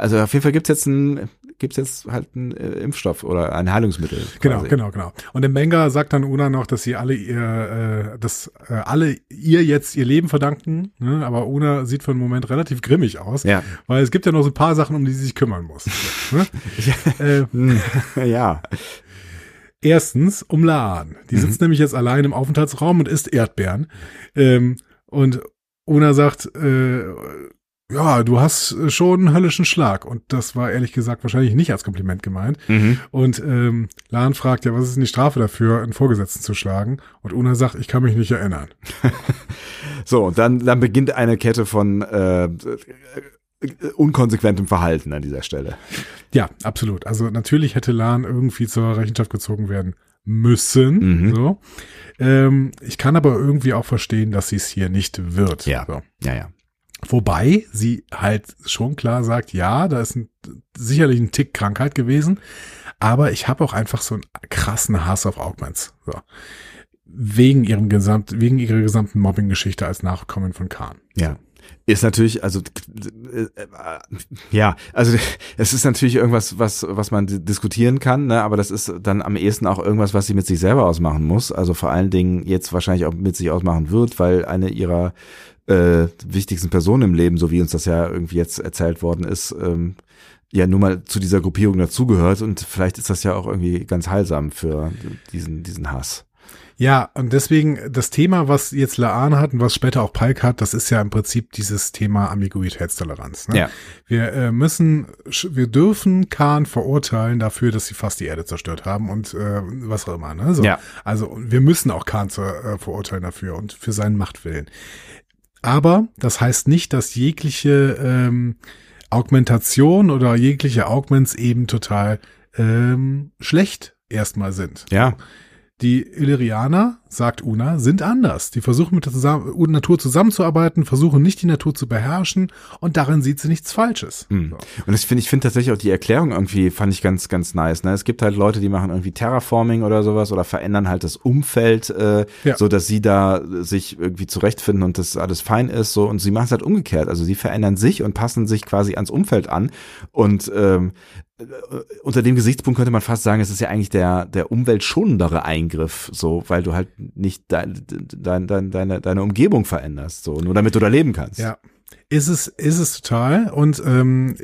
also auf jeden Fall gibt's jetzt ein, gibt's jetzt halt einen äh, Impfstoff oder ein Heilungsmittel. Genau, quasi. genau, genau. Und im Manga sagt dann Una noch, dass sie alle ihr, äh, dass äh, alle ihr jetzt ihr Leben verdanken. Ne? Aber Una sieht für einen Moment relativ grimmig aus, Ja. weil es gibt ja noch so ein paar Sachen, um die sie sich kümmern muss. ne? äh, Hm, ja. erstens um Laan. Die sitzt nämlich jetzt allein im Aufenthaltsraum und isst Erdbeeren. Ähm, und Una sagt, äh, ja, du hast schon einen höllischen Schlag. Und das war ehrlich gesagt wahrscheinlich nicht als Kompliment gemeint. Mhm. Und ähm, Lan fragt ja, was ist denn die Strafe dafür, einen Vorgesetzten zu schlagen? Und Una sagt, ich kann mich nicht erinnern. So, und dann, dann beginnt eine Kette von äh, äh, unkonsequentem Verhalten an dieser Stelle. Ja, absolut. Also natürlich hätte Lan irgendwie zur Rechenschaft gezogen werden müssen. Mhm. So. Ähm, ich kann aber irgendwie auch verstehen, dass sie es hier nicht wird. Ja. So. Ja, ja. Wobei sie halt schon klar sagt, ja, da ist ein, sicherlich ein Tick Krankheit gewesen, aber ich habe auch einfach so einen krassen Hass auf Augments. So. Wegen ihrem gesamt, wegen ihrer gesamten Mobbing-Geschichte als Nachkommen von Khan. Ja. Ist natürlich, also äh, äh, ja, also es ist natürlich irgendwas, was, was man di- diskutieren kann, ne? aber das ist dann am ehesten auch irgendwas, was sie mit sich selber ausmachen muss. Also vor allen Dingen jetzt wahrscheinlich auch mit sich ausmachen wird, weil eine ihrer äh, wichtigsten Personen im Leben, so wie uns das ja irgendwie jetzt erzählt worden ist, ähm, ja nun mal zu dieser Gruppierung dazugehört und vielleicht ist das ja auch irgendwie ganz heilsam für diesen, diesen Hass. Ja, und deswegen das Thema, was jetzt Laan hat und was später auch Palk hat, das ist ja im Prinzip dieses Thema Ambiguitätstoleranz. Ne? Ja. Wir äh, müssen, wir dürfen Khan verurteilen dafür, dass sie fast die Erde zerstört haben und äh, was auch immer. Ne? So. Ja. Also wir müssen auch Khan zu, äh, verurteilen dafür und für seinen Machtwillen. Aber das heißt nicht, dass jegliche ähm, Augmentation oder jegliche Augments eben total ähm, schlecht erstmal sind. Ja, Die Illyrianer, sagt Una, sind anders. Die versuchen mit der Zusammen Natur zusammenzuarbeiten, versuchen nicht die Natur zu beherrschen und darin sieht sie nichts Falsches. Hm. So. Und das finde ich finde tatsächlich auch die Erklärung irgendwie fand ich ganz ganz nice. Ne? Es gibt halt Leute, die machen irgendwie Terraforming oder sowas oder verändern halt das Umfeld, äh, Ja. so dass sie da sich irgendwie zurechtfinden und das alles fein ist. So und sie machen es halt umgekehrt. Also sie verändern sich und passen sich quasi ans Umfeld an. Und ähm, äh, unter dem Gesichtspunkt könnte man fast sagen, es ist ja eigentlich der der umweltschonendere Eingriff, so weil du halt nicht dein, dein, dein, deine deine Umgebung veränderst, so nur damit du da leben kannst. Ja. Ist es, ist es total. Und ähm,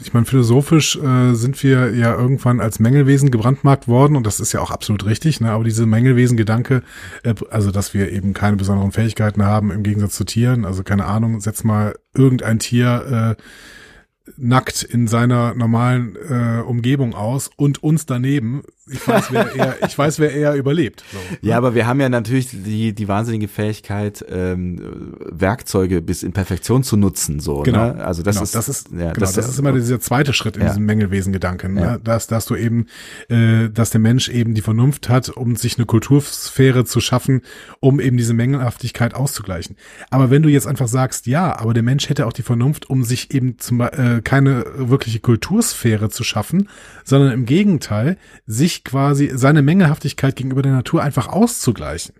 ich meine, philosophisch äh, sind wir ja irgendwann als Mängelwesen gebrandmarkt worden und das ist ja auch absolut richtig, ne? Aber diese Mängelwesen-Gedanke, äh, also dass wir eben keine besonderen Fähigkeiten haben im Gegensatz zu Tieren, also keine Ahnung, setz mal irgendein Tier äh, nackt in seiner normalen äh, Umgebung aus und uns daneben. Ich weiß, wer eher, ich weiß, wer eher überlebt. So, ne? Ja, aber wir haben ja natürlich die, die wahnsinnige Fähigkeit, ähm, Werkzeuge bis in Perfektion zu nutzen. So, Genau. Ne? Also das genau, ist das ist, ja, genau, das, ist immer dieser zweite Schritt in Ja. diesem Mängelwesen-Gedanken, Ja. ne? dass, dass du eben, äh, dass der Mensch eben die Vernunft hat, um sich eine Kultursphäre zu schaffen, um eben diese Mängelhaftigkeit auszugleichen. Aber wenn du jetzt einfach sagst, ja, aber der Mensch hätte auch die Vernunft, um sich eben zum, äh, keine wirkliche Kultursphäre zu schaffen, sondern im Gegenteil, sich quasi seine Mängelhaftigkeit gegenüber der Natur einfach auszugleichen.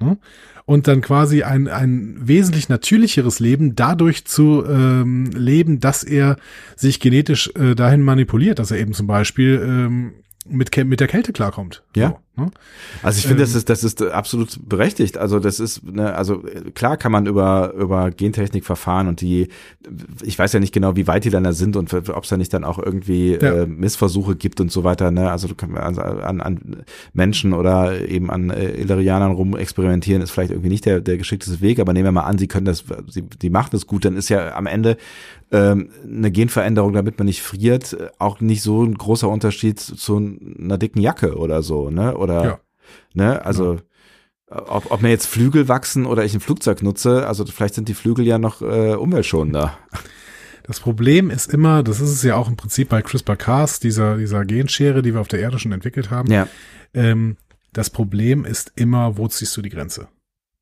Ne? Und dann quasi ein, ein wesentlich natürlicheres Leben dadurch zu ähm, leben, dass er sich genetisch äh, dahin manipuliert, dass er eben zum Beispiel ähm, mit, mit der Kälte klarkommt. Ja. So? Also ich finde, das Ähm, ist das ist absolut berechtigt. Also das ist ne, also äh, klar kann man über über Gentechnik verfahren und die ich weiß ja nicht genau, wie weit die dann da sind und ob es da nicht dann auch irgendwie Ja. äh, Missversuche gibt und so weiter. Ne? Also du kannst also an, an Menschen oder eben an äh, Illyrianern rum experimentieren ist vielleicht irgendwie nicht der der geschickteste Weg, aber nehmen wir mal an, sie können das, sie die machen das gut, dann ist ja am Ende ähm, eine Genveränderung, damit man nicht friert, äh, auch nicht so ein großer Unterschied zu einer dicken Jacke oder so, ne? Oder Ja. ne, also ob, ob mir jetzt Flügel wachsen oder ich ein Flugzeug nutze, also vielleicht sind die Flügel ja noch äh, umweltschonender. Das Problem ist immer, das ist es ja auch im Prinzip bei CRISPR-Cas, dieser, dieser Genschere, die wir auf der Erde schon entwickelt haben. Ja. Ähm, das Problem ist immer, wo ziehst du die Grenze?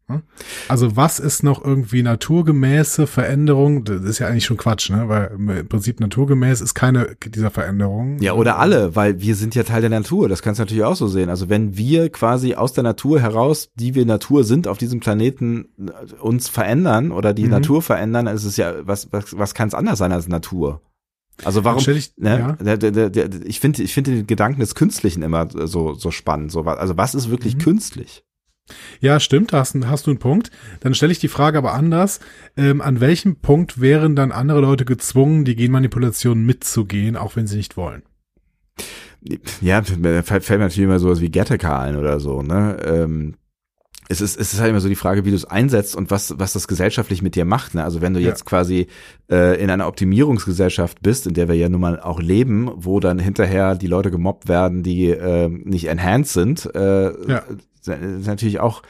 Hm? Also was ist noch irgendwie naturgemäße Veränderung? Das ist ja eigentlich schon Quatsch, ne? Weil im Prinzip naturgemäß ist keine dieser Veränderungen. Ja, oder alle, weil wir sind ja Teil der Natur. Das kannst du natürlich auch so sehen. Also wenn wir quasi aus der Natur heraus, die wir Natur sind, auf diesem Planeten uns verändern oder die Mhm. Natur verändern, ist es ja, was, was, was kann es anders sein als Natur? Also warum? Ich- ne, ja. der, der, der, der, ich finde, ich finde den Gedanken des Künstlichen immer so so spannend. So, also was ist wirklich Mhm. künstlich? Ja, stimmt, hast, hast du einen Punkt. Dann stelle ich die Frage aber anders. Ähm, an welchem Punkt wären dann andere Leute gezwungen, die Genmanipulation mitzugehen, auch wenn sie nicht wollen? Ja, fällt mir natürlich immer sowas wie Gattaca ein oder so, ne? Ähm, es ist, es ist halt immer so die Frage, wie du es einsetzt und was, was das gesellschaftlich mit dir macht. Ne? Also wenn du Ja. jetzt quasi äh, in einer Optimierungsgesellschaft bist, in der wir ja nun mal auch leben, wo dann hinterher die Leute gemobbt werden, die äh, nicht enhanced sind, äh, Ja. Ist natürlich auch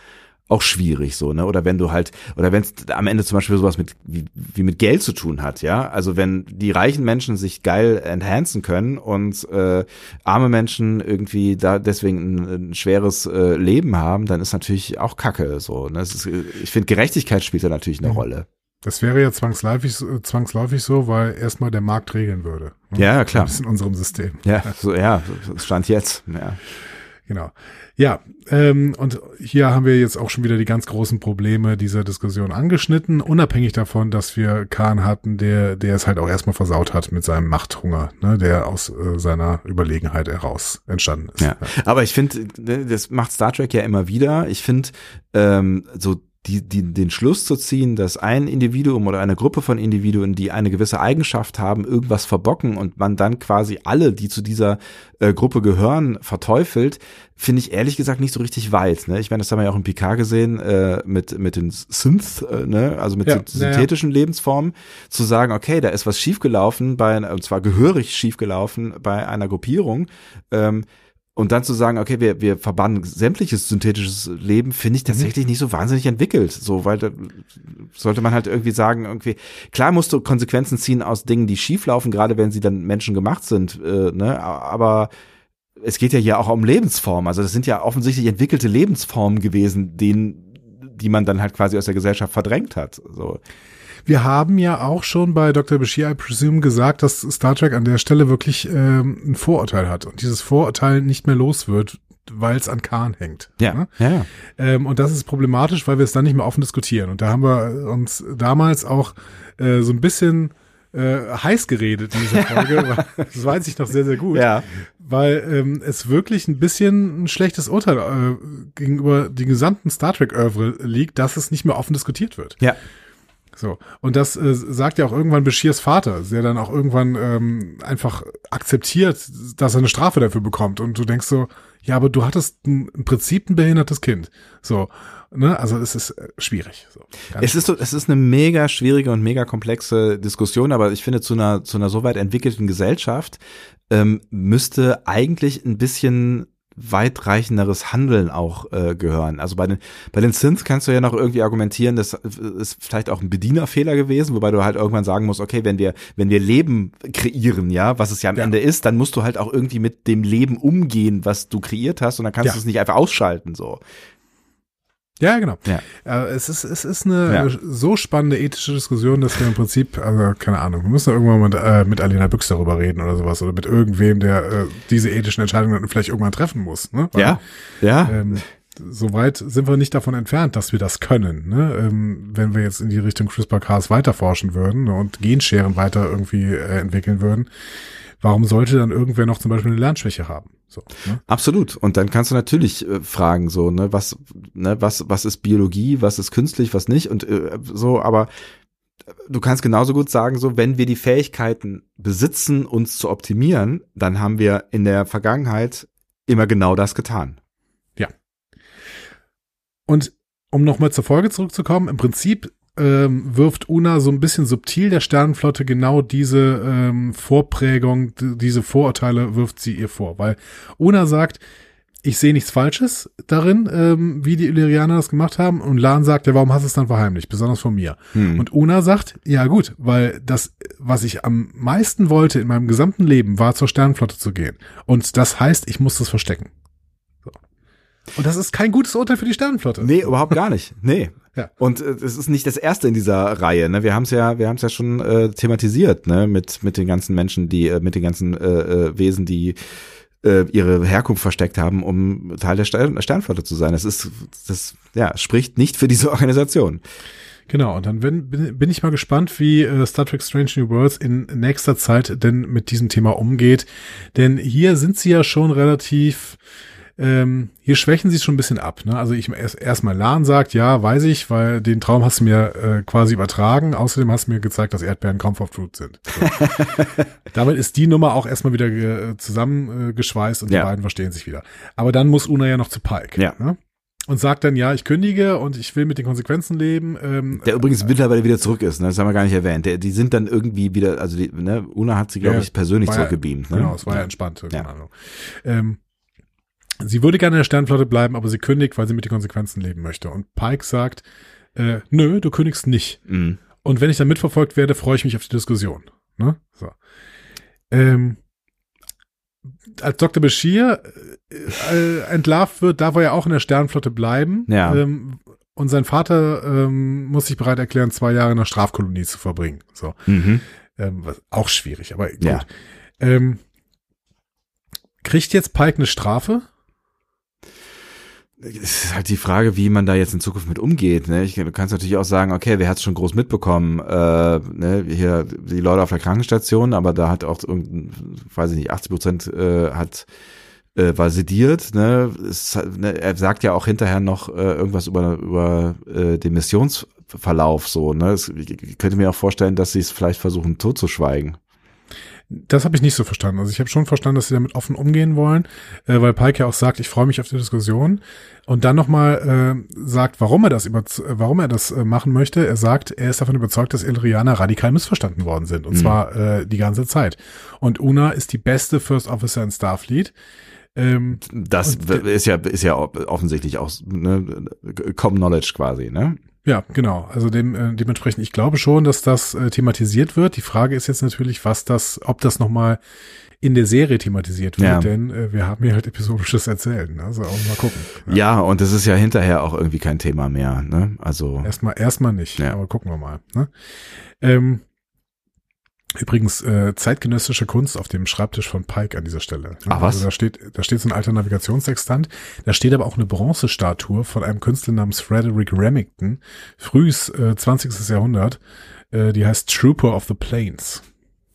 auch schwierig so, ne? Oder wenn du halt, oder wenn es am Ende zum Beispiel sowas mit wie, wie mit Geld zu tun hat, ja. Also wenn die reichen Menschen sich geil enhancen können und äh, arme Menschen irgendwie da deswegen ein, ein schweres äh, Leben haben, dann ist natürlich auch Kacke so. Ne? Das ist, ich finde, Gerechtigkeit spielt da natürlich eine Mhm. Rolle. Das wäre ja zwangsläufig, so- zwangsläufig so, weil erstmal der Markt regeln würde. ne? Ja, klar. Das ist in unserem System. Ja, so ja, das stand jetzt. Ja. Genau. Ja, ähm, und hier haben wir jetzt auch schon wieder die ganz großen Probleme dieser Diskussion angeschnitten, unabhängig davon, dass wir Kahn hatten, der, der es halt auch erstmal versaut hat mit seinem Machthunger, ne, der aus äh, seiner Überlegenheit heraus entstanden ist. Ja. Aber ich finde, ne, das macht Star Trek ja immer wieder. Ich finde, ähm, so die, die, den Schluss zu ziehen, dass ein Individuum oder eine Gruppe von Individuen, die eine gewisse Eigenschaft haben, irgendwas verbocken und man dann quasi alle, die zu dieser äh, Gruppe gehören, verteufelt, finde ich ehrlich gesagt nicht so richtig weit. Ne? Ich meine, das haben wir ja auch in Picard gesehen äh, mit mit den Synth, äh, ne? also mit Ja, syn- ja, synthetischen Lebensformen, zu sagen, okay, da ist was schiefgelaufen, bei und zwar gehörig schiefgelaufen bei einer Gruppierung. Ähm, und dann zu sagen, okay, wir, wir verbannen sämtliches synthetisches Leben, finde ich tatsächlich nicht so wahnsinnig entwickelt. So, weil da sollte man halt irgendwie sagen, irgendwie, klar musst du Konsequenzen ziehen aus Dingen, die schieflaufen, gerade wenn sie dann Menschen gemacht sind, äh, ne? Aber es geht ja hier auch um Lebensformen. Also das sind ja offensichtlich entwickelte Lebensformen gewesen, denen, die man dann halt quasi aus der Gesellschaft verdrängt hat. So. Wir haben ja auch schon bei Dr. Bashir, I presume, gesagt, dass Star Trek an der Stelle wirklich ähm, ein Vorurteil hat und dieses Vorurteil nicht mehr los wird, weil es an Kahn hängt. ne? ja, ja. Ähm, und das ist problematisch, weil wir es dann nicht mehr offen diskutieren. Und da haben wir uns damals auch äh, so ein bisschen äh, heiß geredet in dieser Folge. das weiß ich noch sehr, sehr gut. Ja. Weil ähm, es wirklich ein bisschen ein schlechtes Urteil äh, gegenüber den gesamten Star Trek-Oeuvre liegt, dass es nicht mehr offen diskutiert wird. Ja. So. Und das äh, sagt ja auch irgendwann Beschirs Vater, der dann auch irgendwann ähm, einfach akzeptiert, dass er eine Strafe dafür bekommt. Und du denkst so, ja, aber du hattest ein, im Prinzip ein behindertes Kind. So. Ne? Also es ist äh, schwierig. So. Es ist so, es ist eine mega schwierige und mega komplexe Diskussion, aber ich finde, zu einer, zu einer so weit entwickelten Gesellschaft ähm, müsste eigentlich ein bisschen weitreichenderes Handeln auch äh, gehören. Also bei den bei den Synths kannst du ja noch irgendwie argumentieren, das ist vielleicht auch ein Bedienerfehler gewesen, wobei du halt irgendwann sagen musst, okay, wenn wir wenn wir Leben kreieren, ja, was es ja am Ja. Ende ist, dann musst du halt auch irgendwie mit dem Leben umgehen, was du kreiert hast und dann kannst Ja. du es nicht einfach ausschalten so. Ja, genau. Ja. Äh, es ist, es ist eine Ja. so spannende ethische Diskussion, dass wir im Prinzip, also keine Ahnung, wir müssen irgendwann mal mit, äh, mit Alena Büchs darüber reden oder sowas oder mit irgendwem, der äh, diese ethischen Entscheidungen dann vielleicht irgendwann treffen muss. Ne? Weil, Ja, ja. Ähm, Soweit sind wir nicht davon entfernt, dass wir das können. Ne? Ähm, wenn wir jetzt in die Richtung CRISPR-Cas weiterforschen würden und Genscheren weiter irgendwie äh, entwickeln würden, warum sollte dann irgendwer noch zum Beispiel eine Lernschwäche haben? So, ne? Absolut. Und dann kannst du natürlich äh, fragen, so, ne, was, ne, was, was ist Biologie, was ist künstlich, was nicht und äh, so, aber du kannst genauso gut sagen, so, wenn wir die Fähigkeiten besitzen, uns zu optimieren, dann haben wir in der Vergangenheit immer genau das getan. Und um nochmal zur Folge zurückzukommen, im Prinzip ähm, wirft Una so ein bisschen subtil der Sternenflotte genau diese ähm, Vorprägung, diese Vorurteile wirft sie ihr vor, weil Una sagt, ich sehe nichts Falsches darin, ähm, wie die Illyrianer das gemacht haben. Und Lan sagt, ja, warum hast du es dann verheimlicht? Besonders von mir. Hm. Und Una sagt, ja gut, weil das, was ich am meisten wollte in meinem gesamten Leben, war zur Sternenflotte zu gehen. Und das heißt, ich muss das verstecken. Und das ist kein gutes Urteil für die Sternenflotte. Nee, überhaupt gar nicht. Nee. Ja. Und äh, es ist nicht das erste in dieser Reihe. Ne? Wir haben es ja, wir haben es ja schon äh, thematisiert, ne, mit mit den ganzen Menschen, die äh, mit den ganzen äh, äh, Wesen, die äh, ihre Herkunft versteckt haben, um Teil der Stern Sternflotte zu sein. Das ist, das ja spricht nicht für diese Organisation. Genau, und dann bin, bin, bin ich mal gespannt, wie äh, Star Trek Strange New Worlds in nächster Zeit denn mit diesem Thema umgeht. Denn hier sind sie ja schon relativ, ähm, hier schwächen sie es schon ein bisschen ab. Ne? Also ich erst erstmal Lan sagt, ja, weiß ich, weil den Traum hast du mir äh, quasi übertragen. Außerdem hast du mir gezeigt, dass Erdbeeren Comfort Fruit sind. So. Damit ist die Nummer auch erstmal wieder äh, zusammengeschweißt und Ja. die beiden verstehen sich wieder. Aber dann muss Una ja noch zu Pike. Ja. Ne? Und sagt dann, ja, ich kündige und ich will mit den Konsequenzen leben. Ähm, Der übrigens mittlerweile wieder zurück ist, ne? das haben wir gar nicht erwähnt. Der, die sind dann irgendwie wieder, also die, ne, Una hat sie, glaube Ja, ich, persönlich war ja- zurückgebeamt. Ne? Genau, es war ja entspannt. Ja. Keine Ahnung. Ähm, sie würde gerne in der Sternflotte bleiben, aber sie kündigt, weil sie mit den Konsequenzen leben möchte. Und Pike sagt, äh, nö, du kündigst nicht. Mhm. Und wenn ich dann mitverfolgt werde, freue ich mich auf die Diskussion. Ne? So. Ähm, als Dr. Bashir äh, entlarvt wird, darf er ja auch in der Sternflotte bleiben. Ja. Ähm, und sein Vater ähm, muss sich bereit erklären, zwei Jahre in der Strafkolonie zu verbringen. So. Mhm. Ähm, was auch schwierig, aber gut. Ja. Ähm, kriegt jetzt Pike eine Strafe? Es ist halt die Frage, wie man da jetzt in Zukunft mit umgeht. Ne? Ich, du kannst natürlich auch sagen, okay, wer hat es schon groß mitbekommen? Äh, ne? Hier die Leute auf der Krankenstation, aber da hat auch, irgendein, weiß ich nicht, 80 Prozent äh, hat äh, war sediert. Ne? Es, ne? Er sagt ja auch hinterher noch äh, irgendwas über über äh, den Missionsverlauf so. Ne? Es, ich könnte mir auch vorstellen, dass sie es vielleicht versuchen totzuschweigen. Das habe ich nicht so verstanden. Also ich habe schon verstanden, dass sie damit offen umgehen wollen, äh, weil Pike ja auch sagt, ich freue mich auf die Diskussion und dann nochmal äh, sagt, warum er das über, warum er das äh, machen möchte. Er sagt, er ist davon überzeugt, dass Illyrianer radikal missverstanden worden sind und Mhm. zwar äh, die ganze Zeit. Und Una ist die beste First Officer in Starfleet. Ähm, Das ist ja ist ja offensichtlich auch ne, Common Knowledge quasi. Ne? Ja, genau. Also dem, äh, dementsprechend, ich glaube schon, dass das äh, thematisiert wird. Die Frage ist jetzt natürlich, was das, ob das nochmal in der Serie thematisiert wird, Ja. denn äh, wir haben hier halt episodisches Erzählen. ne? Also auch mal gucken. Ja, und das ist ja hinterher auch irgendwie kein Thema mehr. Ne? Also Erstmal, erstmal nicht, Ja. aber gucken wir mal. Ne? Ähm, übrigens, äh, zeitgenössische Kunst auf dem Schreibtisch von Pike an dieser Stelle. ne? Ach, was? Also da steht, da steht so ein alter Navigationssextant. Da steht aber auch eine Bronzestatue von einem Künstler namens Frederick Remington, frühes äh, 20. Jahrhundert. Äh, die heißt Trooper of the Plains.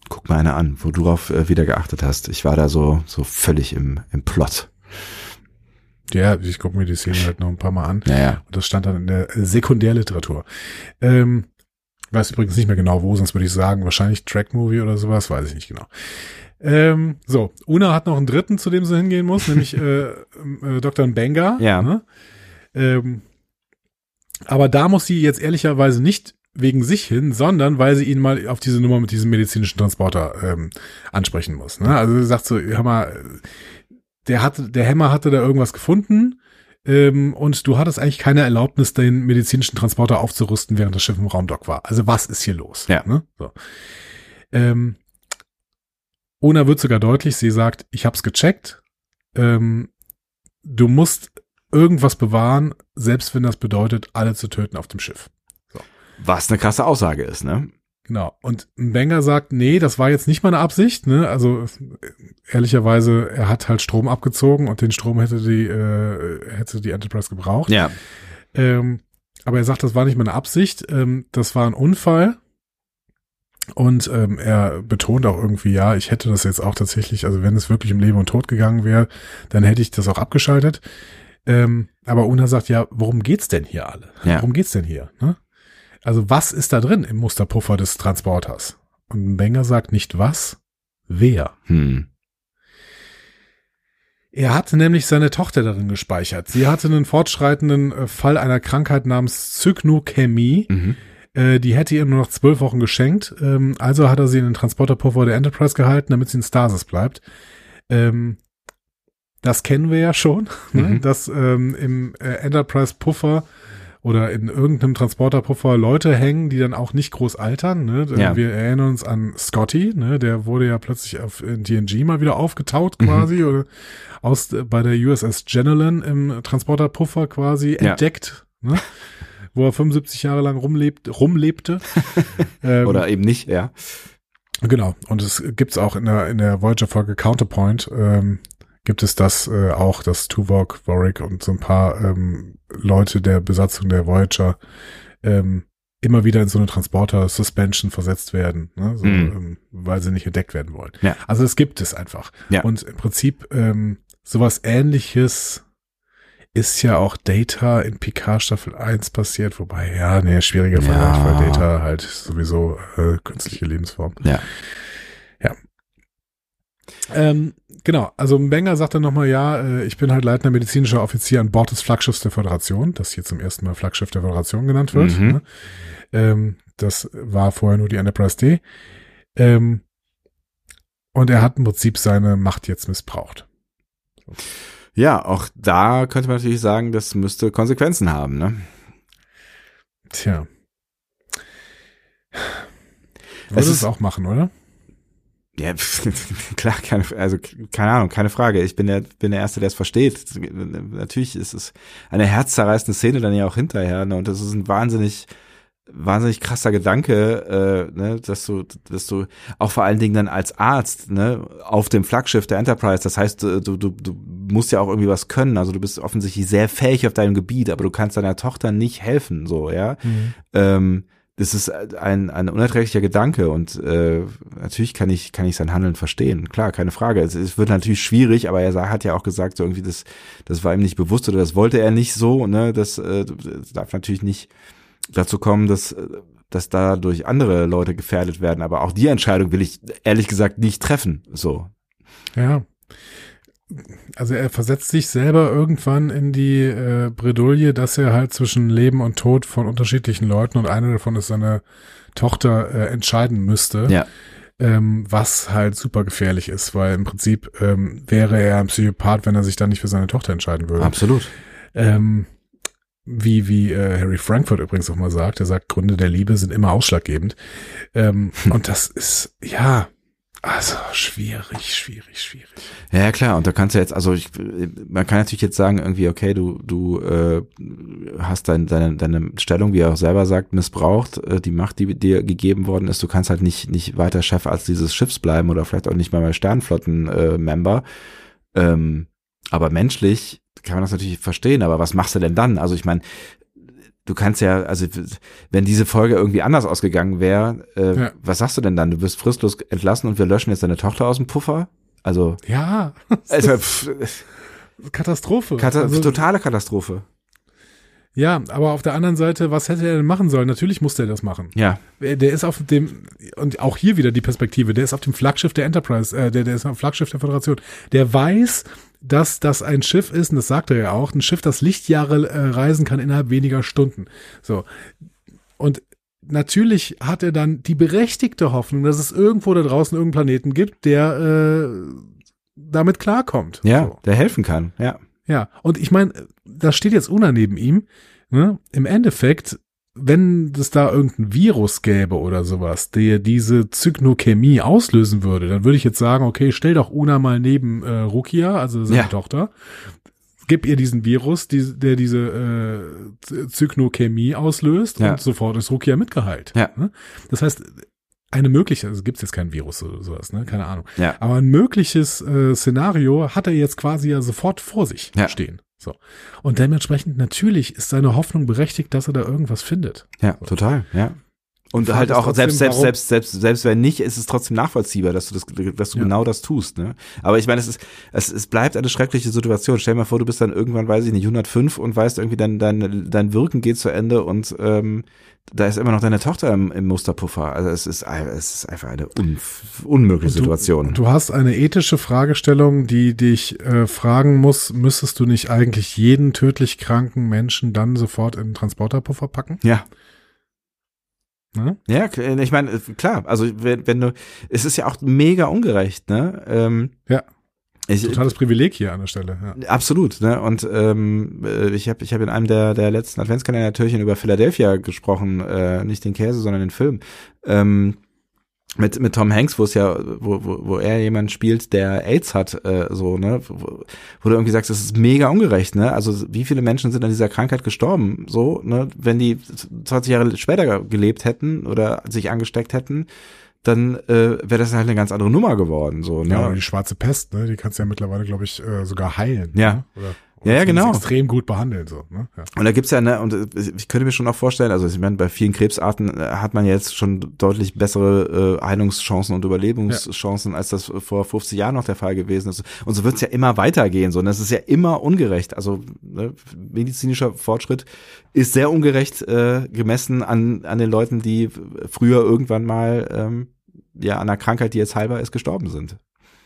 guck mal eine an, wo du drauf äh, wieder geachtet hast. Ich war da so so völlig im im Plot. Ja, ich gucke mir die Szene halt noch ein paar Mal an. Naja. Und das stand dann in der Sekundärliteratur. Ähm, weiß übrigens nicht mehr genau wo, sonst würde ich sagen, wahrscheinlich Track-Movie oder sowas, weiß ich nicht genau. Ähm, so, Una hat noch einen dritten, zu dem sie hingehen muss, nämlich äh, äh, Dr. Benga. Ja. Ne? Ähm, aber da muss sie jetzt ehrlicherweise nicht wegen sich hin, sondern weil sie ihn mal auf diese Nummer mit diesem medizinischen Transporter ähm, ansprechen muss. Ne? Also sie sagt so, hör mal, der hatte, der Hämmer hatte da irgendwas gefunden ähm, und du hattest eigentlich keine Erlaubnis, den medizinischen Transporter aufzurüsten, während das Schiff im Raumdock war. Also was ist hier los? Ja. Ne? So. Ähm, Ona wird sogar deutlich, sie sagt, ich hab's gecheckt, ähm, du musst irgendwas bewahren, selbst wenn das bedeutet, alle zu töten auf dem Schiff. Was eine krasse Aussage ist, ne? Genau. Und Banger sagt, nee, das war jetzt nicht meine Absicht. Ne? Also ehrlicherweise, er hat halt Strom abgezogen und den Strom hätte die äh, hätte die Enterprise gebraucht. Ja. Ähm, aber er sagt, das war nicht meine Absicht. Ähm, das war ein Unfall. Und ähm, er betont auch irgendwie, ja, ich hätte das jetzt auch tatsächlich, also wenn es wirklich um Leben und Tod gegangen wäre, dann hätte ich das auch abgeschaltet. Ähm, aber Una sagt, ja, worum geht's denn hier alle? Ja. Worum geht's denn hier? Ne? Also was ist da drin im Musterpuffer des Transporters? Und Benger sagt nicht was, wer. Hm. Er hatte nämlich seine Tochter darin gespeichert. Sie hatte einen fortschreitenden äh, Fall einer Krankheit namens Zyknochämie. Mhm. Äh, die hätte ihr nur noch zwölf Wochen geschenkt. Ähm, also hat er sie in den Transporterpuffer der Enterprise gehalten, damit sie in Stasis bleibt. Ähm, das kennen wir ja schon, ne? Mhm. dass ähm, im äh, Enterprise-Puffer oder in irgendeinem Transporter-Puffer Leute hängen, die dann auch nicht groß altern. Ne? Ja. Wir erinnern uns an Scotty, ne? der wurde ja plötzlich auf in TNG mal wieder aufgetaut Mhm. quasi oder aus bei der USS Generalin im Transporter-Puffer quasi Ja. entdeckt, ne? wo er 75 Jahre lang rumlebt, rumlebte. ähm, Oder eben nicht, ja. Genau. Und es gibt's auch in der, in der Voyager-Folge Counterpoint, ähm, gibt es das äh, auch, dass Tuvok, Warwick und so ein paar ähm, Leute der Besatzung der Voyager ähm, immer wieder in so eine Transporter-Suspension versetzt werden, ne? so, Mhm. ähm, weil sie nicht entdeckt werden wollen. Ja. Also es gibt es einfach. Ja. Und im Prinzip ähm, sowas ähnliches ist ja auch Data in Picard Staffel 1 passiert, wobei, ja, nee, schwieriger Vergleich, Ja. weil Data halt sowieso äh, künstliche Lebensform. Ja. Ähm, genau, also Benger sagt dann nochmal, ja, äh, ich bin halt leitender medizinischer Offizier an Bord des Flaggschiffs der Föderation, das hier zum ersten Mal Flaggschiff der Föderation genannt wird. Mhm. Ne? Ähm, das war vorher nur die Enterprise D. Ähm, und er hat im Prinzip seine Macht jetzt missbraucht. Ja, auch da könnte man natürlich sagen, das müsste Konsequenzen haben, ne? Tja. Es Würde ist- es auch machen, oder? Ja, klar, keine, also keine Ahnung, keine Frage. Ich bin der, bin der Erste, der es versteht. Natürlich ist es eine herzzerreißende Szene dann ja auch hinterher, ne? Und das ist ein wahnsinnig, wahnsinnig krasser Gedanke, äh, ne? dass du, dass du auch vor allen Dingen dann als Arzt, ne, auf dem Flaggschiff der Enterprise, das heißt, du, du, du musst ja auch irgendwie was können. Also du bist offensichtlich sehr fähig auf deinem Gebiet, aber du kannst deiner Tochter nicht helfen, so, ja. Ähm, das ist ein, ein unerträglicher Gedanke und äh, natürlich kann ich kann ich sein Handeln verstehen. Klar, keine Frage. Es, es wird natürlich schwierig, aber er hat ja auch gesagt, so irgendwie das das war ihm nicht bewusst oder das wollte er nicht so. Ne, das, äh, das darf natürlich nicht dazu kommen, dass äh, dass dadurch andere Leute gefährdet werden. Aber auch die Entscheidung will ich ehrlich gesagt nicht treffen. So. Ja. Also er versetzt sich selber irgendwann in die äh, Bredouille, dass er halt zwischen Leben und Tod von unterschiedlichen Leuten und einer davon ist seine Tochter äh, entscheiden müsste. Ja. Ähm, was halt super gefährlich ist, weil im Prinzip ähm, wäre er ein Psychopath, wenn er sich dann nicht für seine Tochter entscheiden würde. Absolut. Ähm, wie wie äh, Harry Frankfurt übrigens auch mal sagt, er sagt, Gründe der Liebe sind immer ausschlaggebend. Ähm, und das ist, ja, also schwierig, schwierig, schwierig. Ja, klar. Und da kannst du jetzt, also ich, man kann natürlich jetzt sagen, irgendwie, okay, du, du äh, hast dein, deine, deine Stellung, wie er auch selber sagt, missbraucht, äh, die Macht, die dir gegeben worden ist. Du kannst halt nicht, nicht weiter Chef als dieses Schiffs bleiben oder vielleicht auch nicht mal mal Sternflotten-Member. ähm, aber menschlich kann man das natürlich verstehen, aber was machst du denn dann? Also ich meine, du kannst ja, also wenn diese Folge irgendwie anders ausgegangen wäre, äh, Ja. was sagst du denn dann? Du wirst fristlos entlassen und wir löschen jetzt deine Tochter aus dem Puffer? Also, Ja, also pff, Katastrophe. Kata Also, totale Katastrophe. ja, aber auf der anderen Seite, was hätte er denn machen sollen? Natürlich musste er das machen. Ja, Der der ist auf dem, und auch hier wieder die Perspektive, der ist auf dem Flaggschiff der Enterprise, äh, der, der ist auf dem Flaggschiff der Föderation. Der weiß, dass das ein Schiff ist, und das sagt er ja auch, ein Schiff, das Lichtjahre äh, reisen kann innerhalb weniger Stunden. So. Und natürlich hat er dann die berechtigte Hoffnung, dass es irgendwo da draußen irgendeinen Planeten gibt, der äh, damit klarkommt. ja, So. der helfen kann. Ja, Ja, und ich meine, das steht jetzt Una neben ihm. Ne? Im Endeffekt, wenn es da irgendein Virus gäbe oder sowas, der diese Zygnochemie auslösen würde, dann würde ich jetzt sagen, okay, stell doch Una mal neben äh, Rukia, also seine Ja. Tochter, gib ihr diesen Virus, die, der diese äh, Z- Zygnochemie auslöst Ja. und sofort ist Rukia mitgeheilt. Ja. Ne? Das heißt, eine mögliche, also gibt es jetzt kein Virus oder sowas, ne? Keine Ahnung. ja, Aber ein mögliches äh, Szenario hat er jetzt quasi ja sofort vor sich Ja. stehen. So. Und dementsprechend natürlich ist seine Hoffnung berechtigt, dass er da irgendwas findet. ja, total, ja. Und Frage halt auch trotzdem, selbst, selbst, selbst, selbst, selbst wenn nicht, ist es trotzdem nachvollziehbar, dass du das, dass du Ja. genau das tust, ne? Aber ich meine, es ist, es, es bleibt eine schreckliche Situation. Stell dir mal vor, du bist dann irgendwann, weiß ich nicht, 105 und weißt irgendwie, dein, dein, dein Wirken geht zu Ende und ähm, da ist immer noch deine Tochter im, im Musterpuffer. Also es ist, es ist einfach eine un, unmögliche Situation. Du, du hast eine ethische Fragestellung, die dich äh, fragen muss, müsstest du nicht eigentlich jeden tödlich kranken Menschen dann sofort in den Transporterpuffer packen? ja. Ne? Ja, k- ich meine, klar, also wenn, wenn du, es ist ja auch mega ungerecht, ne? Ähm, Ja. Ich, totales Privileg hier an der Stelle. Ja. Absolut. Ne? Und ähm, äh, ich habe ich hab in einem der, der letzten Adventskalender-Türchen über Philadelphia gesprochen, äh, nicht den Käse, sondern den Film. Ähm, mit mit Tom Hanks, wo es ja, wo, wo, wo er jemand spielt, der AIDS hat, äh, so ne, wo, wo du irgendwie sagst, das ist mega ungerecht, ne? Also wie viele Menschen sind an dieser Krankheit gestorben, so ne? Wenn die 20 Jahre später gelebt hätten oder sich angesteckt hätten, dann äh, wäre das halt eine ganz andere Nummer geworden. So, ne? Ja, die schwarze Pest, ne? die kannst du ja mittlerweile, glaube ich, äh, sogar heilen. Ja. Ne? Oder, ja, ja, genau. Extrem gut behandeln. So, ne? ja. Und da gibt's ja, ne, und äh, ich könnte mir schon auch vorstellen, also ich meine, bei vielen Krebsarten äh, hat man jetzt schon deutlich bessere äh, Heilungschancen und Überlebenschancen, ja. als das vor 50 Jahren noch der Fall gewesen ist. Und so wird's ja immer weitergehen. So, und das ist ja immer ungerecht. Also ne, medizinischer Fortschritt ist sehr ungerecht äh, gemessen an, an den Leuten, die früher irgendwann mal ähm, ja an einer Krankheit, die jetzt heilbar ist, gestorben sind.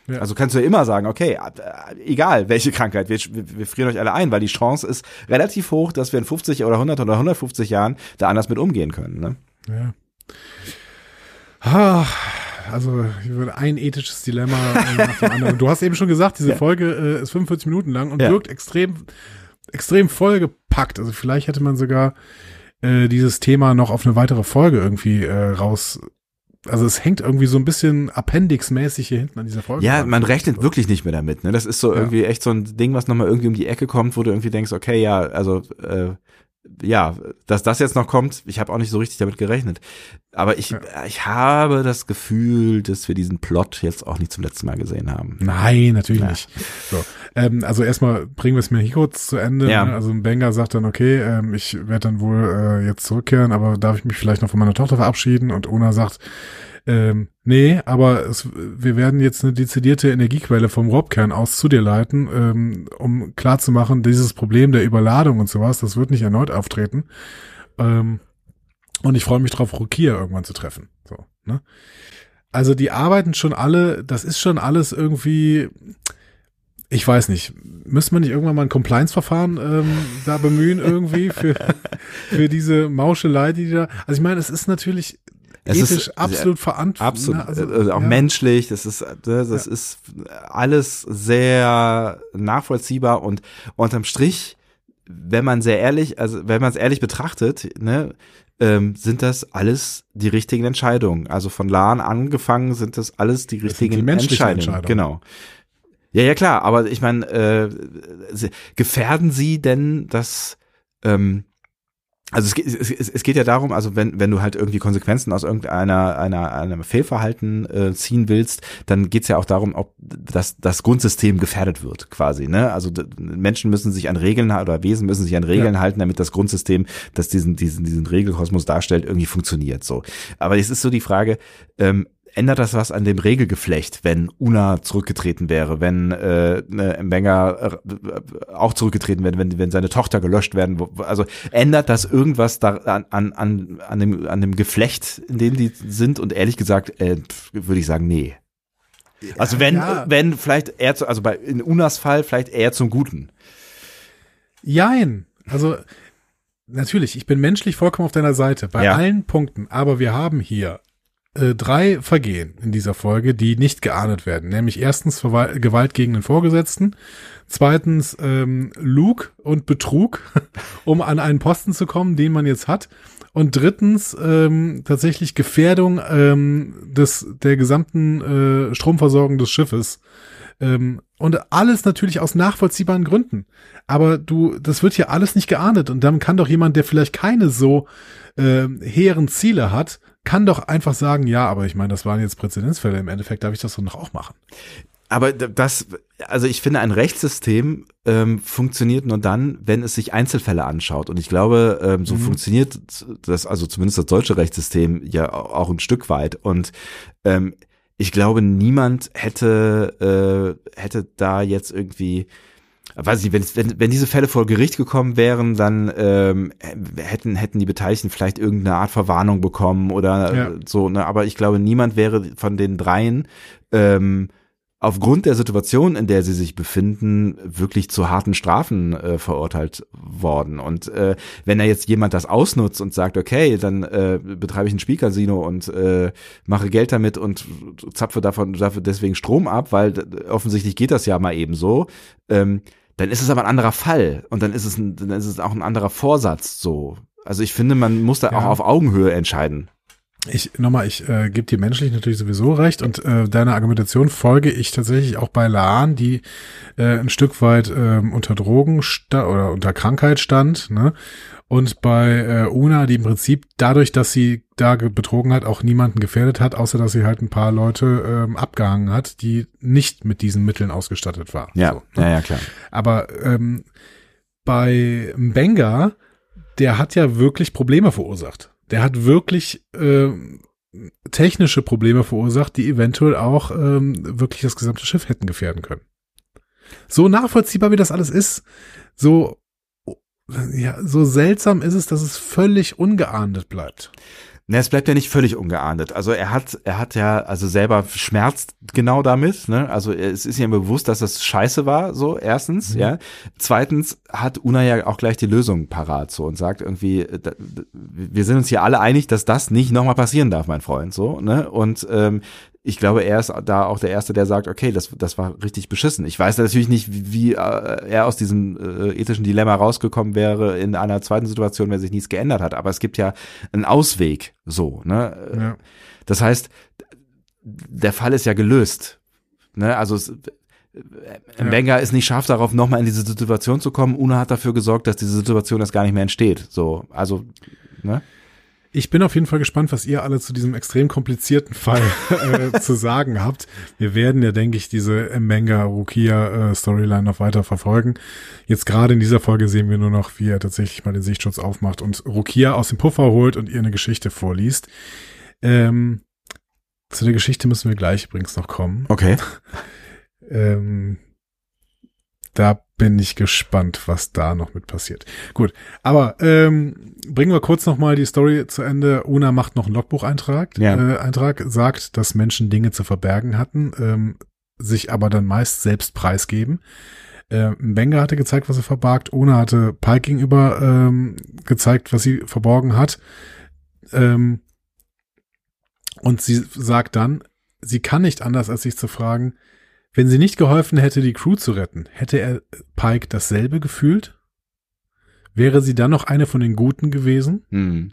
Ja. Also kannst du ja immer sagen, okay, äh, egal welche Krankheit, wir, wir frieren euch alle ein, weil die Chance ist relativ hoch, dass wir in 50 oder 100 oder 150 Jahren da anders mit umgehen können. Ne? Ja. Ah, also ein ethisches Dilemma äh, nach dem anderen. Du hast eben schon gesagt, diese ja. Folge äh, ist 45 Minuten lang und ja. wirkt extrem, extrem vollgepackt. Also vielleicht hätte man sogar äh, dieses Thema noch auf eine weitere Folge irgendwie äh, raus also es hängt irgendwie so ein bisschen Appendix-mäßig hier hinten an dieser Folge. Ja, man rechnet wirklich nicht mehr damit. Ne? Das ist so ja. irgendwie echt so ein Ding, was nochmal irgendwie um die Ecke kommt, wo du irgendwie denkst, okay, ja, also äh, ja, dass das jetzt noch kommt, ich habe auch nicht so richtig damit gerechnet. Aber ich, ja. ich habe das Gefühl, dass wir diesen Plot jetzt auch nicht zum letzten Mal gesehen haben. Nein, natürlich ja. nicht. So, ähm, also erstmal bringen wir es mir hier kurz zu Ende. Ja. Ne? Also ein Banger sagt dann, okay, ähm, ich werde dann wohl äh, jetzt zurückkehren, aber darf ich mich vielleicht noch von meiner Tochter verabschieden? Und Ona sagt, ähm, nee, aber es, wir werden jetzt eine dezidierte Energiequelle vom Robkern aus zu dir leiten, ähm, um klarzumachen, dieses Problem der Überladung und sowas, das wird nicht erneut auftreten. Ähm, und ich freue mich drauf, Rukia irgendwann zu treffen. So, ne? Also die arbeiten schon alle, das ist schon alles irgendwie, ich weiß nicht, müsste man nicht irgendwann mal ein Compliance-Verfahren ähm, da bemühen irgendwie für, für diese Mauschelei, die da. Also ich meine, es ist natürlich es ethisch ist absolut verantwortlich. Absolut, also, also auch ja. menschlich, das ist, ne, das ja. ist alles sehr nachvollziehbar und unterm Strich, wenn man sehr ehrlich, also wenn man es ehrlich betrachtet, ne, ähm, sind das alles die richtigen Entscheidungen. Also von Lahn angefangen sind das alles die richtigen die Entscheidungen. Entscheidungen. Genau. Ja, ja klar, aber ich meine, äh, gefährden Sie denn das ähm, also es, es, es, es geht ja darum, also wenn, wenn du halt irgendwie Konsequenzen aus irgendeiner einer, einem Fehlverhalten äh, ziehen willst, dann geht's ja auch darum, ob das, das Grundsystem gefährdet wird, quasi. Ne? Also Menschen müssen sich an Regeln oder Wesen müssen sich an Regeln ja. halten, damit das Grundsystem, das diesen, diesen, diesen Regelkosmos darstellt, irgendwie funktioniert. So. Aber es ist so die Frage, ähm, ändert das was an dem Regelgeflecht, wenn Una zurückgetreten wäre, wenn äh, ne, Mbenga äh, auch zurückgetreten wäre, wenn, wenn seine Tochter gelöscht werden, also ändert das irgendwas da an, an, an, dem, an dem Geflecht, in dem die sind? Und ehrlich gesagt, äh, würde ich sagen, nee. Also wenn, ja. wenn vielleicht eher zu, also bei in Unas Fall vielleicht eher zum Guten. Jein. Also natürlich, ich bin menschlich vollkommen auf deiner Seite bei ja. allen Punkten, aber wir haben hier äh, drei Vergehen in dieser Folge, die nicht geahndet werden. Nämlich erstens Gewalt gegen den Vorgesetzten, zweitens ähm, Lug und Betrug, um an einen Posten zu kommen, den man jetzt hat. Und drittens ähm, tatsächlich Gefährdung ähm, des der gesamten äh, Stromversorgung des Schiffes. Ähm, und alles natürlich aus nachvollziehbaren Gründen. Aber du, das wird hier alles nicht geahndet. Und dann kann doch jemand, der vielleicht keine so äh, hehren Ziele hat, kann doch einfach sagen, ja, aber ich meine, das waren jetzt Präzedenzfälle. Im Endeffekt darf ich das doch noch auch machen. Aber das, also ich finde, ein Rechtssystem ähm, funktioniert nur dann, wenn es sich Einzelfälle anschaut. Und ich glaube, ähm, so mhm. funktioniert das, also zumindest das deutsche Rechtssystem ja auch ein Stück weit. Und ähm, ich glaube, niemand hätte, äh, hätte da jetzt irgendwie weiß ich, wenn, wenn, wenn diese Fälle vor Gericht gekommen wären, dann ähm, hätten, hätten die Beteiligten vielleicht irgendeine Art Verwarnung bekommen oder ja. so, ne? Aber ich glaube, niemand wäre von den dreien ähm, aufgrund der Situation, in der sie sich befinden, wirklich zu harten Strafen äh, verurteilt worden. Und äh, wenn er jetzt jemand das ausnutzt und sagt, okay, dann äh, betreibe ich ein Spielcasino und äh, mache Geld damit und zapfe davon dafür deswegen Strom ab, weil offensichtlich geht das ja mal eben so. Ähm, dann ist es aber ein anderer Fall und dann ist es ein, dann ist es auch ein anderer Vorsatz so. Also ich finde, man muss da ja. auch auf Augenhöhe entscheiden. Ich nochmal, ich äh, gebe dir menschlich natürlich sowieso recht und äh, deiner Argumentation folge ich tatsächlich auch bei Laan, die äh, ein Stück weit äh, unter Drogen oder unter Krankheit stand, ne? Und bei äh, Una, die im Prinzip dadurch, dass sie da betrogen hat, auch niemanden gefährdet hat, außer dass sie halt ein paar Leute ähm, abgehangen hat, die nicht mit diesen Mitteln ausgestattet war. Ja, so, ne? ja, ja, klar. Aber ähm, bei Mbenga, der hat ja wirklich Probleme verursacht. Der hat wirklich äh, technische Probleme verursacht, die eventuell auch ähm, wirklich das gesamte Schiff hätten gefährden können. So nachvollziehbar wie das alles ist, so ja, so seltsam ist es, dass es völlig ungeahndet bleibt. Ne, es bleibt ja nicht völlig ungeahndet. Also er hat, er hat ja also selber schmerzt genau damit. Ne? Also es ist ihm bewusst, dass das Scheiße war. So erstens, mhm. ja. Zweitens hat Una ja auch gleich die Lösung parat so und sagt irgendwie, wir sind uns hier alle einig, dass das nicht nochmal passieren darf, mein Freund. So ne und ähm, ich glaube, er ist da auch der Erste, der sagt, okay, das, das war richtig beschissen. Ich weiß natürlich nicht, wie, wie äh, er aus diesem äh, ethischen Dilemma rausgekommen wäre in einer zweiten Situation, wenn sich nichts geändert hat. Aber es gibt ja einen Ausweg, so. Ne? Ja. Das heißt, der Fall ist ja gelöst. Ne? Also es, ja. Wenger ist nicht scharf darauf, nochmal in diese Situation zu kommen. Una hat dafür gesorgt, dass diese Situation erst gar nicht mehr entsteht. So, also, ne? Ich bin auf jeden Fall gespannt, was ihr alle zu diesem extrem komplizierten Fall äh, zu sagen habt. Wir werden ja, denke ich, diese Mbenga Rukia äh, Storyline noch weiter verfolgen. Jetzt gerade in dieser Folge sehen wir nur noch, wie er tatsächlich mal den Sichtschutz aufmacht und Rukia aus dem Puffer holt und ihr eine Geschichte vorliest. Ähm, zu der Geschichte müssen wir gleich übrigens noch kommen. Okay. ähm, da bin ich gespannt, was da noch mit passiert. Gut, aber ähm, bringen wir kurz noch mal die Story zu Ende. Una macht noch einen Logbucheintrag. Ja. Äh, Eintrag sagt, dass Menschen Dinge zu verbergen hatten, ähm, sich aber dann meist selbst preisgeben. Äh, Benga hatte gezeigt, was er verbargt. Una hatte Pike gegenüber ähm, gezeigt, was sie verborgen hat. Ähm, und sie sagt dann, sie kann nicht anders, als sich zu fragen, wenn sie nicht geholfen hätte, die Crew zu retten, hätte er Pike dasselbe gefühlt? Wäre sie dann noch eine von den Guten gewesen? Mhm.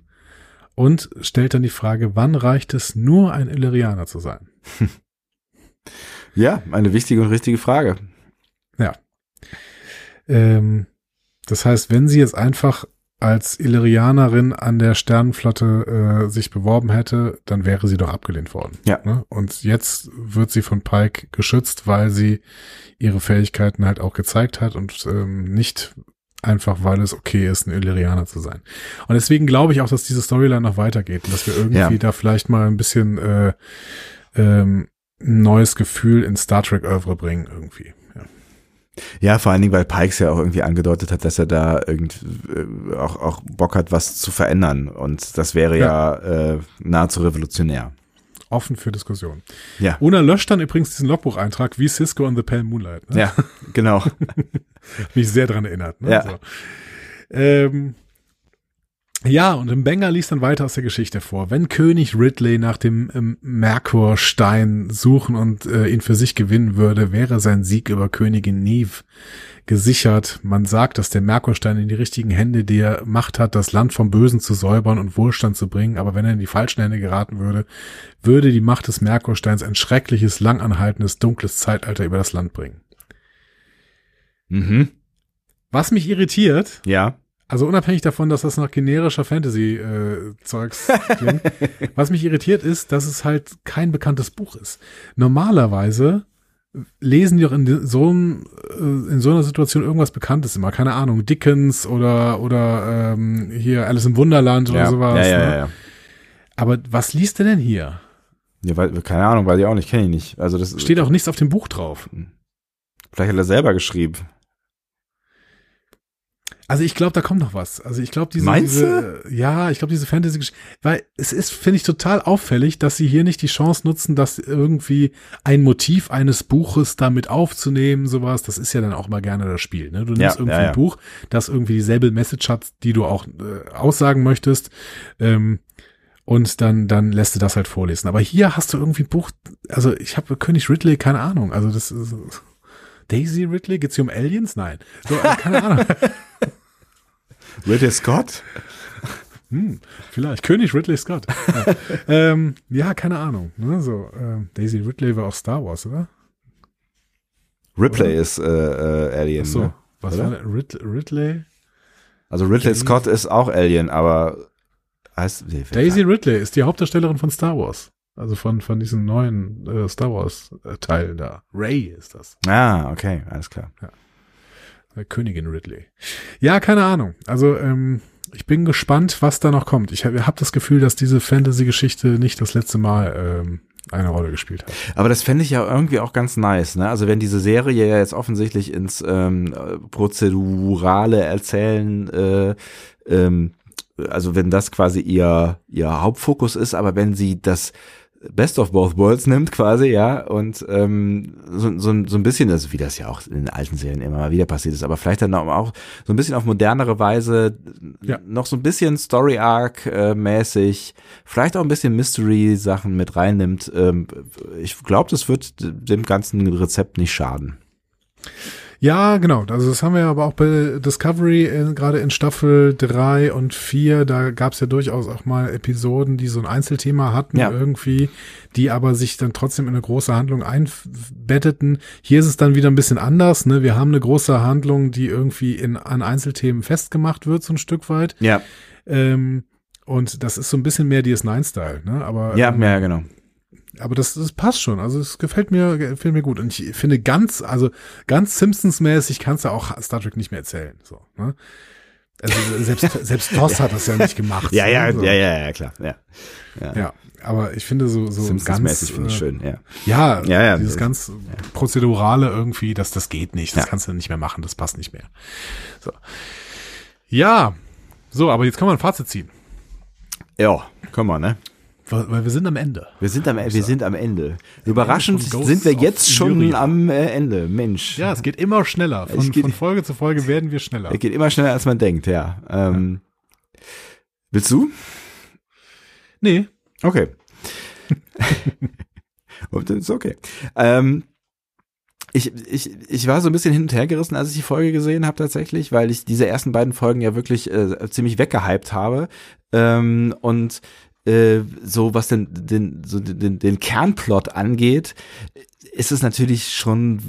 Und stellt dann die Frage, wann reicht es, nur ein Illyrianer zu sein? Ja, eine wichtige und richtige Frage. Ja. Ähm, das heißt, wenn sie jetzt einfach als Illyrianerin an der Sternenflotte äh, sich beworben hätte, dann wäre sie doch abgelehnt worden. Ja. Ne? Und jetzt wird sie von Pike geschützt, weil sie ihre Fähigkeiten halt auch gezeigt hat und ähm, nicht einfach, weil es okay ist, ein Illyrianer zu sein. Und deswegen glaube ich auch, dass diese Storyline noch weitergeht und dass wir irgendwie ja. da vielleicht mal ein bisschen äh, ähm, ein neues Gefühl in Star Trek Oeuvre bringen irgendwie. Ja, vor allen Dingen, weil Pikes ja auch irgendwie angedeutet hat, dass er da irgendwie äh, auch, auch Bock hat, was zu verändern. Und das wäre ja, ja äh, nahezu revolutionär. Offen für Diskussion. Ja. Una löscht dann übrigens diesen Logbucheintrag wie Cisco on the Pale Moonlight. Ne? Ja, genau. Mich sehr dran erinnert. Ne? Ja. So. Ähm, ja, und im Banger liest dann weiter aus der Geschichte vor. Wenn König Ridley nach dem ähm, Merkurstein suchen und äh, ihn für sich gewinnen würde, wäre sein Sieg über Königin Neve gesichert. Man sagt, dass der Merkurstein in die richtigen Hände der Macht hat, das Land vom Bösen zu säubern und Wohlstand zu bringen. Aber wenn er in die falschen Hände geraten würde, würde die Macht des Merkursteins ein schreckliches, langanhaltendes, dunkles Zeitalter über das Land bringen. Mhm. Was mich irritiert, ja also unabhängig davon, dass das nach generischer Fantasy-Zeugs äh, klingt, was mich irritiert ist, dass es halt kein bekanntes Buch ist. Normalerweise lesen die doch in so, einem, äh, in so einer Situation irgendwas Bekanntes immer. Keine Ahnung, Dickens oder, oder ähm, hier Alice im Wunderland oder ja. sowas. Ja, ja, ne? ja. Aber was liest er denn hier? Ja, weil, keine Ahnung, weiß ich auch nicht, kenne ich nicht. Also das steht auch nichts auf dem Buch drauf. Vielleicht hat er selber geschrieben. Also ich glaube, da kommt noch was. Also ich glaube, diese, Meinst diese ja, ich glaube, diese Fantasy-Geschichte, weil es ist, finde ich, total auffällig, dass sie hier nicht die Chance nutzen, dass irgendwie ein Motiv eines Buches damit aufzunehmen, sowas. Das ist ja dann auch mal gerne das Spiel. Ne? Du nimmst Ja, irgendwie ja, ja. ein Buch, das irgendwie dieselbe Message hat, die du auch äh, aussagen möchtest. Ähm, und dann, dann lässt du das halt vorlesen. Aber hier hast du irgendwie ein Buch, also ich habe König Ridley, keine Ahnung. Also das ist Daisy Ridley, geht's hier um Aliens? Nein. So, keine Ahnung. Ridley Scott? Hm, vielleicht. König Ridley Scott. Ja, ähm, ja keine Ahnung. Ne, so, ähm, Daisy Ridley war auch Star Wars, oder? Ripley ist äh, äh, Alien. Ach so. Ne? Was Oder? war der? Rid Ridley? Also Ridley Daisy- Scott ist auch Alien, aber heißt nee, Daisy Ridley ist die Hauptdarstellerin von Star Wars. Also von, von diesen neuen äh, Star Wars äh, da. Ray ist das. Ah, okay, alles klar. Äh, Königin Ridley. Ja, keine Ahnung. Also, ähm, ich bin gespannt, was da noch kommt. Ich habe hab das Gefühl, dass diese Fantasy-Geschichte nicht das letzte Mal ähm, eine Rolle gespielt hat. Aber das fände ich ja irgendwie auch ganz nice, ne? Also wenn diese Serie ja jetzt offensichtlich ins ähm, äh, prozedurale Erzählen, äh, ähm, also wenn das quasi ihr ihr Hauptfokus ist, aber wenn sie das Best of Both Worlds nimmt quasi, ja, und ähm, so, so, so ein bisschen, also wie das ja auch in den alten Serien immer mal wieder passiert ist, aber vielleicht dann auch so ein bisschen auf modernere Weise Ja. noch so ein bisschen Story Arc äh, mäßig, vielleicht auch ein bisschen Mystery Sachen mit reinnimmt. Ähm, ich glaube, das wird dem ganzen Rezept nicht schaden. Ja, genau. Also das haben wir aber auch bei Discovery in, gerade in Staffel drei und vier. Da gab es ja durchaus auch mal Episoden, die so ein Einzelthema hatten Ja. irgendwie, die aber sich dann trotzdem in eine große Handlung einbetteten. Hier ist es dann wieder ein bisschen anders. Ne? Wir haben eine große Handlung, die irgendwie in an Einzelthemen festgemacht wird, so ein Stück weit. Ja, Ähm, und das ist so ein bisschen mehr DS9-Style. Ne? Aber ja, ähm, ja, genau. Aber das, das passt schon. Also es gefällt mir, gefällt mir gut. Und ich finde ganz, also ganz Simpsons-mäßig kannst du auch Star Trek nicht mehr erzählen. So, ne? Also selbst, selbst Toss hat das ja nicht gemacht. Ja, ja, so. ja, ja, ja, klar. Ja, Ja, aber ich finde so, so ganz, Simpsons-mäßig finde ich äh, schön, ja. Ja, Ja, ja. dieses ganz prozedurale irgendwie, das, das geht nicht. Das Ja. kannst du nicht mehr machen. Das passt nicht mehr. So. Ja. So, aber jetzt kann man ein Fazit ziehen. Ja, komm mal, ne? Weil wir sind am Ende. Wir sind am, wir sind am Ende. Überraschend Ghosts sind wir jetzt schon Illyria. am äh, Ende. Mensch. Ja, es geht immer schneller. Es Von, geht- von Folge zu Folge werden wir schneller. Er geht immer schneller, als man denkt, ja. Ähm, Willst du? Nee, Okay. Und ist okay. Ähm, ich, ich, ich war so ein bisschen hin und her gerissen, als ich die Folge gesehen habe tatsächlich, weil ich diese ersten beiden Folgen ja wirklich äh, ziemlich weggehypt habe. Ähm, und äh, so was den, den, so den, den Kernplot angeht, ist es natürlich schon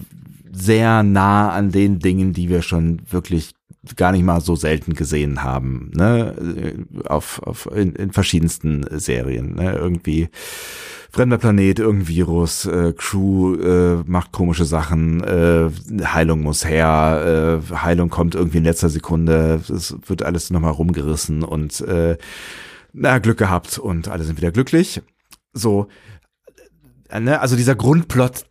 sehr nah an den Dingen, die wir schon wirklich gar nicht mal so selten gesehen haben, ne, auf, auf in, in verschiedensten Serien, ne, irgendwie fremder Planet, irgendein Virus, äh, Crew äh, macht komische Sachen, äh, Heilung muss her, äh, Heilung kommt irgendwie in letzter Sekunde, es wird alles nochmal rumgerissen und äh, na, Glück gehabt und alle sind wieder glücklich. So, äh, ne, also dieser Grundplot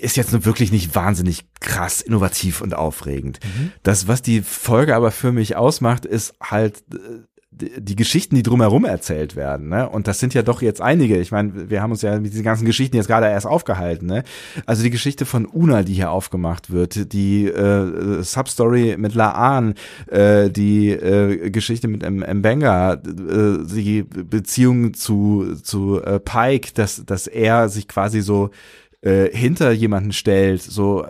ist jetzt nur wirklich nicht wahnsinnig krass innovativ und aufregend. Das, was die Folge aber für mich ausmacht, ist halt äh, die, Geschichten, die drumherum erzählt werden. Ne? Und das sind ja doch jetzt einige. Ich meine, wir haben uns ja mit diesen ganzen Geschichten jetzt gerade erst aufgehalten. Ne? Also die Geschichte von Una, die hier aufgemacht wird, die äh, Substory mit Laan, äh, die äh, Geschichte mit M Mbenga, äh, die Beziehung zu, zu äh, Pike, dass, dass er sich quasi so äh, hinter jemanden stellt, so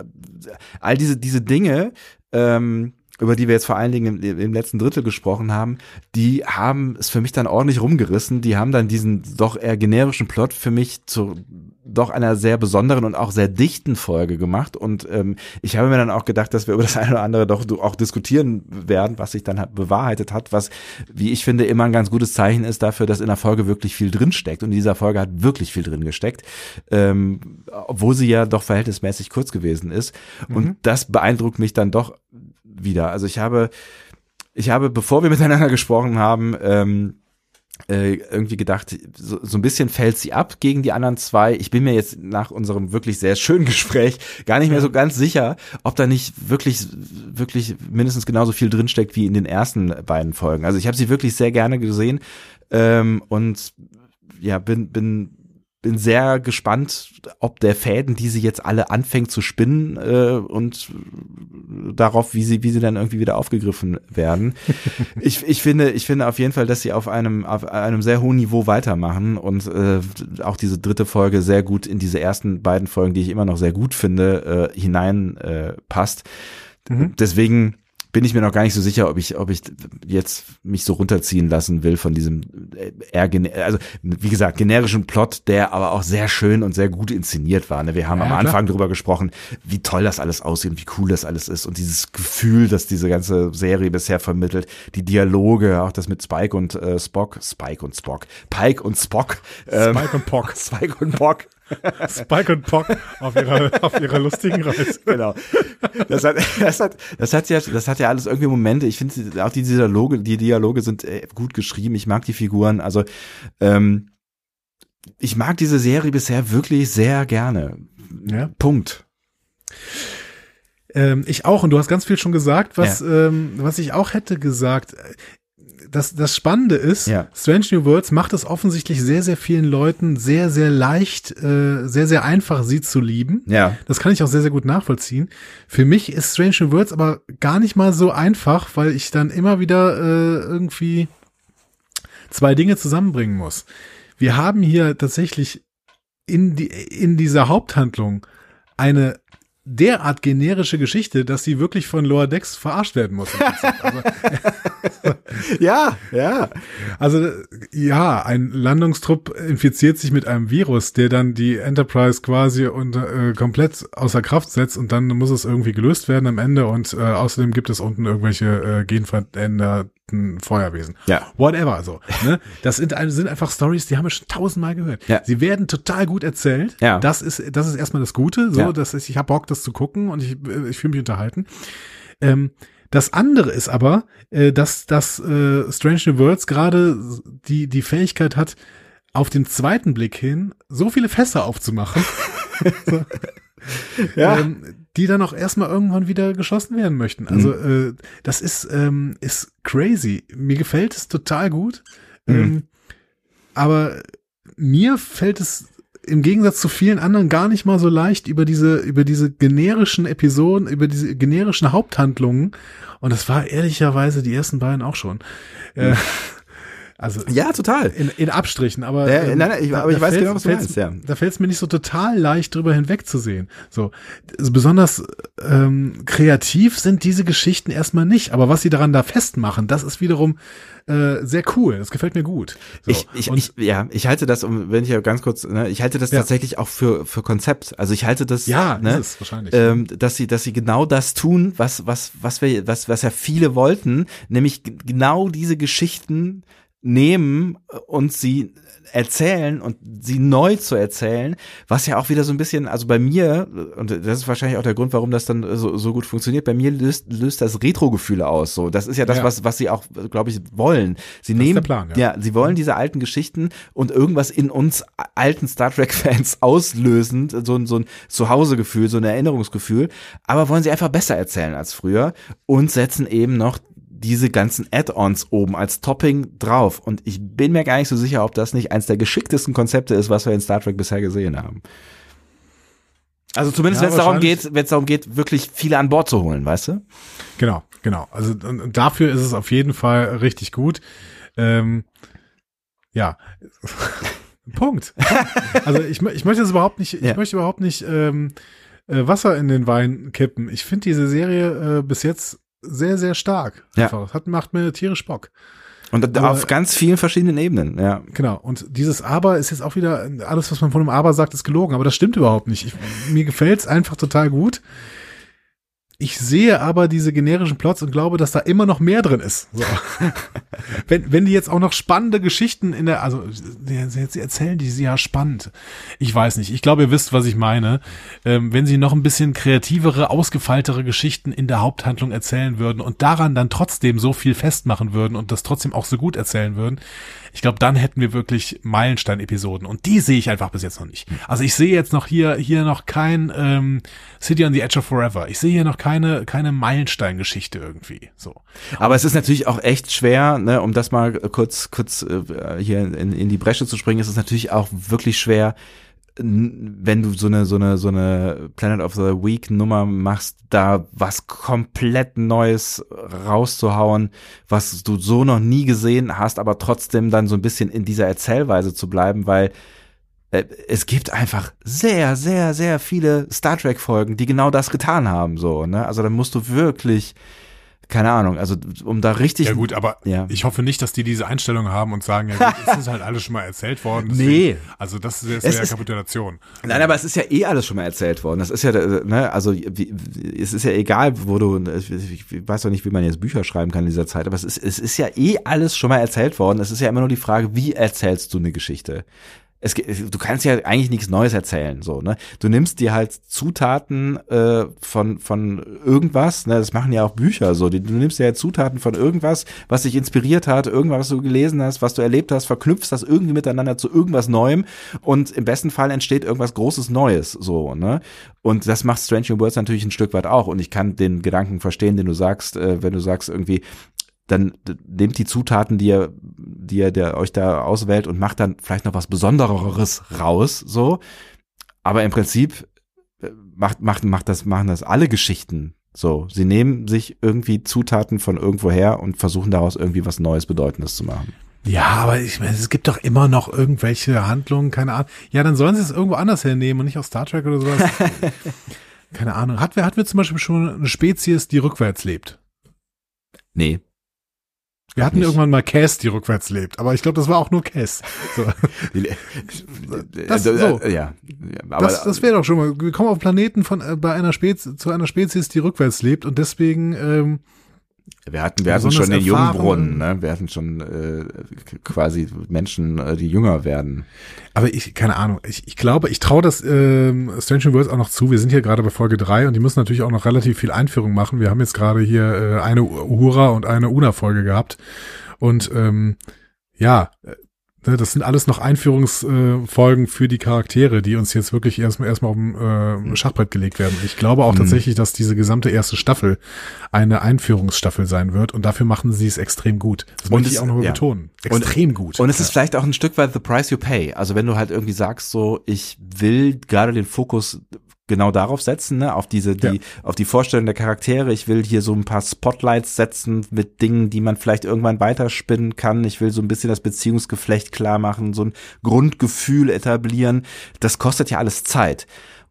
all diese diese Dinge, ähm, über die wir jetzt vor allen Dingen im, im letzten Drittel gesprochen haben, die haben es für mich dann ordentlich rumgerissen. Die haben dann diesen doch eher generischen Plot für mich zu doch einer sehr besonderen und auch sehr dichten Folge gemacht. Und ähm, ich habe mir dann auch gedacht, dass wir über das eine oder andere doch auch diskutieren werden, was sich dann halt bewahrheitet hat, was, wie ich finde, immer ein ganz gutes Zeichen ist dafür, dass in der Folge wirklich viel drin steckt. Und in dieser Folge hat wirklich viel drin gesteckt, ähm, obwohl sie ja doch verhältnismäßig kurz gewesen ist. Und das beeindruckt mich dann doch wieder. Also ich habe, ich habe, bevor wir miteinander gesprochen haben, ähm, äh, irgendwie gedacht, so, so ein bisschen fällt sie ab gegen die anderen zwei. Ich bin mir jetzt nach unserem wirklich sehr schönen Gespräch gar nicht mehr so ganz sicher, ob da nicht wirklich, wirklich mindestens genauso viel drinsteckt wie in den ersten beiden Folgen. Also ich habe sie wirklich sehr gerne gesehen ähm, und ja, bin, bin bin sehr gespannt, ob der Fäden, die sie jetzt alle anfängt zu spinnen äh, und darauf, wie sie, wie sie dann irgendwie wieder aufgegriffen werden. ich, ich finde, ich finde auf jeden Fall, dass sie auf einem, auf einem sehr hohen Niveau weitermachen und äh, auch diese dritte Folge sehr gut in diese ersten beiden Folgen, die ich immer noch sehr gut finde, äh, hinein äh, passt. Mhm. Deswegen bin ich mir noch gar nicht so sicher, ob ich, ob ich jetzt mich so runterziehen lassen will von diesem äh, eher, also wie gesagt, generischen Plot, der aber auch sehr schön und sehr gut inszeniert war. Ne? Wir haben ja, am Anfang klar. darüber gesprochen, wie toll das alles aussieht und wie cool das alles ist und dieses Gefühl, das diese ganze Serie bisher vermittelt, die Dialoge, auch das mit Spike und äh, Spock, Spike und Spock, Pike und Spock, ähm, Spike und Pock, Spike und Pock. Spike und Pock auf ihrer, auf ihrer lustigen Reise. Genau. Das hat, das hat, das hat ja, das hat ja alles irgendwie Momente. Ich finde auch die Dialoge, die Dialoge sind äh, gut geschrieben. Ich mag die Figuren. Also, ähm, ich mag diese Serie bisher wirklich sehr gerne. Ja. Punkt. Ähm, ich auch, und du hast ganz viel schon gesagt, was, ja. ähm, was ich auch hätte gesagt das, das Spannende ist, ja. Strange New Worlds macht es offensichtlich sehr, sehr vielen Leuten sehr, sehr leicht, äh, sehr, sehr einfach, sie zu lieben. Ja. Das kann ich auch sehr, sehr gut nachvollziehen. Für mich ist Strange New Worlds aber gar nicht mal so einfach, weil ich dann immer wieder äh, irgendwie zwei Dinge zusammenbringen muss. Wir haben hier tatsächlich in, die, in dieser Haupthandlung eine derart generische Geschichte, dass sie wirklich von Loa Dex verarscht werden muss. Also, ja, ja. Also ja, ein Landungstrupp infiziert sich mit einem Virus, der dann die Enterprise quasi unter, äh, komplett außer Kraft setzt und dann muss es irgendwie gelöst werden am Ende und äh, außerdem gibt es unten irgendwelche äh, genveränderten Feuerwesen. Ja. Whatever, so. Ne? Das sind, sind einfach Stories, die haben wir schon tausendmal gehört. Ja. Sie werden total gut erzählt. Ja. Das ist, das ist erstmal das Gute, so, ja. dass ich, ich habe Bock, das zu gucken und ich, ich fühle mich unterhalten. Ähm, das andere ist aber, äh, dass, dass äh, Strange New Worlds gerade die, die Fähigkeit hat, auf den zweiten Blick hin so viele Fässer aufzumachen, so, ja. ähm, die dann auch erstmal irgendwann wieder geschlossen werden möchten. Also mhm. äh, das ist, ähm, ist crazy. Mir gefällt es total gut. Mhm. Ähm, aber mir fällt es im Gegensatz zu vielen anderen gar nicht mal so leicht über diese, über diese generischen Episoden, über diese generischen Haupthandlungen. Und das war ehrlicherweise die ersten beiden auch schon. Äh, also ja, total. In, in Abstrichen, aber, ja, ähm, nein, nein, ich, aber ich weiß genau, was du meinst, ja. Da fällt es mir nicht so total leicht drüber hinwegzusehen. So also besonders ähm, kreativ sind diese Geschichten erstmal nicht, aber was sie daran da festmachen, das ist wiederum äh, sehr cool. Das gefällt mir gut. So. Ich, ich, ich, ja, ich halte das, um, wenn ich ja ganz kurz, ne, ich halte das ja. tatsächlich auch für für Konzept. Also ich halte das, ja, ne, ist wahrscheinlich, ähm, dass sie, dass sie genau das tun, was was was wir, was was ja viele wollten, nämlich genau diese Geschichten nehmen und sie erzählen und sie neu zu erzählen, was ja auch wieder so ein bisschen, also bei mir, und das ist wahrscheinlich auch der Grund, warum das dann so, so gut funktioniert, bei mir löst, löst das Retro-Gefühle aus. So, das ist ja das, ja. was, was sie auch, glaube ich, wollen. Sie das nehmen, Plan, ja. ja, sie wollen diese alten Geschichten und irgendwas in uns alten Star Trek-Fans auslösen, so ein, so ein Zuhausegefühl, so ein Erinnerungsgefühl, aber wollen sie einfach besser erzählen als früher und setzen eben noch diese ganzen Add-ons oben als Topping drauf. Und ich bin mir gar nicht so sicher, ob das nicht eins der geschicktesten Konzepte ist, was wir in Star Trek bisher gesehen haben. Also zumindest ja, wenn es darum geht, wenn es darum geht, wirklich viele an Bord zu holen, weißt du? Genau, genau. Also dafür ist es auf jeden Fall richtig gut. Ähm, ja. Punkt. Also ich, ich möchte es überhaupt nicht, ich ja. möchte überhaupt nicht ähm, äh, Wasser in den Wein kippen. Ich finde diese Serie äh, bis jetzt sehr, sehr stark. Ja. Einfach. Hat, macht mir tierisch Bock. Und Aber, auf ganz vielen verschiedenen Ebenen, ja. Genau. Und dieses Aber ist jetzt auch wieder, alles, was man von einem Aber sagt, ist gelogen. Aber das stimmt überhaupt nicht. Ich, mir gefällt's einfach total gut. Ich sehe aber diese generischen Plots und glaube, dass da immer noch mehr drin ist. So. wenn, wenn die jetzt auch noch spannende Geschichten in der, also sie erzählen die sie ja spannend. Ich weiß nicht. Ich glaube, ihr wisst, was ich meine. Ähm, wenn sie noch ein bisschen kreativere, ausgefeiltere Geschichten in der Haupthandlung erzählen würden und daran dann trotzdem so viel festmachen würden und das trotzdem auch so gut erzählen würden, ich glaube, dann hätten wir wirklich Meilenstein-Episoden und die sehe ich einfach bis jetzt noch nicht. Also ich sehe jetzt noch hier hier noch kein ähm, City on the Edge of Forever. Ich sehe hier noch keine keine Meilenstein-Geschichte irgendwie. So. Aber es ist natürlich auch echt schwer, ne, um das mal kurz kurz äh, hier in, in die Bresche zu springen. Ist es natürlich auch wirklich schwer wenn du so eine so eine so eine Planet of the Week Nummer machst, da was komplett Neues rauszuhauen, was du so noch nie gesehen hast, aber trotzdem dann so ein bisschen in dieser Erzählweise zu bleiben, weil äh, es gibt einfach sehr sehr sehr viele Star Trek Folgen, die genau das getan haben, so ne? Also da musst du wirklich keine Ahnung, also um da richtig. Ja gut, aber ja. ich hoffe nicht, dass die diese Einstellung haben und sagen, ja, gut, es ist halt alles schon mal erzählt worden. Deswegen, nee. Also das ist, das ist ja Kapitulation. Nein, aber es ist ja eh alles schon mal erzählt worden. Das ist ja, ne, also wie, es ist ja egal, wo du, ich weiß doch nicht, wie man jetzt Bücher schreiben kann in dieser Zeit, aber es ist, es ist ja eh alles schon mal erzählt worden. Es ist ja immer nur die Frage, wie erzählst du eine Geschichte? Es, du kannst ja eigentlich nichts Neues erzählen, so, ne? Du nimmst dir halt Zutaten äh, von, von irgendwas, ne? Das machen ja auch Bücher so. Du nimmst dir ja Zutaten von irgendwas, was dich inspiriert hat, irgendwas, was du gelesen hast, was du erlebt hast, verknüpfst das irgendwie miteinander zu irgendwas Neuem und im besten Fall entsteht irgendwas Großes Neues, so, ne? Und das macht Strange New Worlds natürlich ein Stück weit auch. Und ich kann den Gedanken verstehen, den du sagst, äh, wenn du sagst irgendwie, dann nehmt die Zutaten, die ihr, die ihr der euch da auswählt und macht dann vielleicht noch was Besondereres raus, so. Aber im Prinzip äh, macht, macht, macht das, machen das alle Geschichten so. Sie nehmen sich irgendwie Zutaten von irgendwoher und versuchen daraus irgendwie was Neues, Bedeutendes zu machen. Ja, aber ich meine, es gibt doch immer noch irgendwelche Handlungen, keine Ahnung. Ja, dann sollen sie es irgendwo anders hernehmen und nicht aus Star Trek oder sowas. keine Ahnung. Hat wer, hat wir zum Beispiel schon eine Spezies, die rückwärts lebt? Nee. Wir hatten nicht. irgendwann mal Cass, die rückwärts lebt, aber ich glaube, das war auch nur Cass. So. das, so. ja, aber das, das wäre doch schon mal. Wir kommen auf Planeten von äh, bei einer Spezies zu einer Spezies, die rückwärts lebt und deswegen ähm, wir hatten, wir hatten schon den Jungbrunnen, ne? Wir hatten schon äh, quasi Menschen, äh, die jünger werden. Aber ich, keine Ahnung, ich, ich glaube, ich traue das ähm, Strange Worlds auch noch zu. Wir sind hier gerade bei Folge drei und die müssen natürlich auch noch relativ viel Einführung machen. Wir haben jetzt gerade hier äh, eine Uhura und eine Una-Folge gehabt. Und ähm, ja, das sind alles noch Einführungsfolgen für die Charaktere, die uns jetzt wirklich erstmal erstmal auf dem äh, mhm. Schachbrett gelegt werden. Ich glaube auch mhm. tatsächlich, dass diese gesamte erste Staffel eine Einführungsstaffel sein wird und dafür machen sie es extrem gut. Das möchte ich auch noch ja. betonen. Extrem und, gut. Und es ist vielleicht auch ein Stück weit the price you pay. Also wenn du halt irgendwie sagst so, ich will gerade den Fokus genau darauf setzen, ne? auf diese, die, ja. auf die Vorstellung der Charaktere. Ich will hier so ein paar Spotlights setzen mit Dingen, die man vielleicht irgendwann weiterspinnen kann. Ich will so ein bisschen das Beziehungsgeflecht klar machen, so ein Grundgefühl etablieren. Das kostet ja alles Zeit.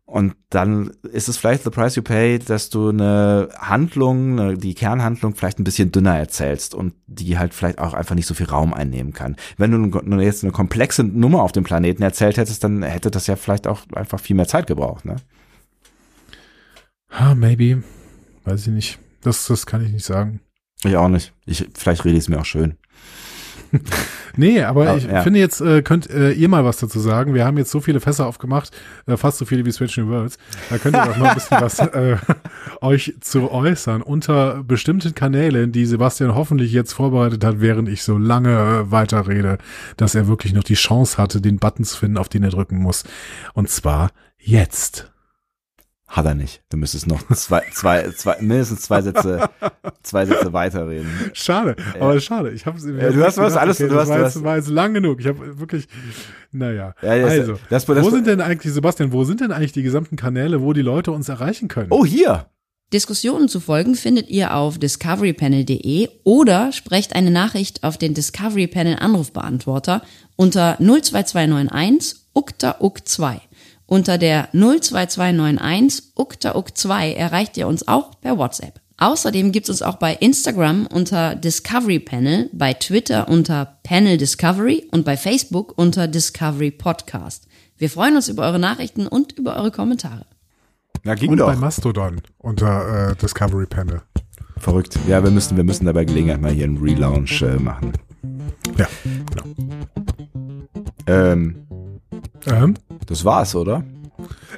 Und dann ist es vielleicht the price you pay, dass du eine Handlung, die Kernhandlung vielleicht ein bisschen dünner erzählst und die halt vielleicht auch einfach nicht so viel Raum einnehmen kann. Wenn du jetzt eine komplexe Nummer auf dem Planeten erzählt hättest, dann hätte das ja vielleicht auch einfach viel mehr Zeit gebraucht, ne? Ha, maybe. Weiß ich nicht. Das, das kann ich nicht sagen. Ich auch nicht. Ich, vielleicht rede ich es mir auch schön. nee, aber ja, ich ja. finde jetzt, äh, könnt äh, ihr mal was dazu sagen. Wir haben jetzt so viele Fässer aufgemacht, äh, fast so viele wie Switch New Worlds. Da könnt ihr doch mal ein bisschen was äh, euch zu äußern unter bestimmten Kanälen, die Sebastian hoffentlich jetzt vorbereitet hat, während ich so lange äh, weiterrede, dass er wirklich noch die Chance hatte, den Button zu finden, auf den er drücken muss. Und zwar jetzt. Hat er nicht. Du müsstest noch zwei, zwei, zwei, mindestens zwei Sätze, zwei Sätze weiterreden. Schade, ja. aber schade. Ich habe ja, Du hast was, alles, okay, du hast war, jetzt, war jetzt lang genug. Ich habe wirklich, naja. Ja, das, also, das, das, wo sind denn eigentlich, Sebastian, wo sind denn eigentlich die gesamten Kanäle, wo die Leute uns erreichen können? Oh, hier. Diskussionen zu folgen findet ihr auf discoverypanel.de oder sprecht eine Nachricht auf den Discovery Panel Anrufbeantworter unter 02291 ukta uk 2 unter der 02291 uktauk2 erreicht ihr uns auch per WhatsApp. Außerdem gibt es uns auch bei Instagram unter Discovery Panel, bei Twitter unter Panel Discovery und bei Facebook unter Discovery Podcast. Wir freuen uns über eure Nachrichten und über eure Kommentare. Na, ging Und doch. bei Mastodon unter äh, Discovery Panel. Verrückt. Ja, wir müssen, wir müssen dabei Gelegenheit mal hier einen Relaunch äh, machen. Ja, genau. Ähm, Ähm, das war's, oder?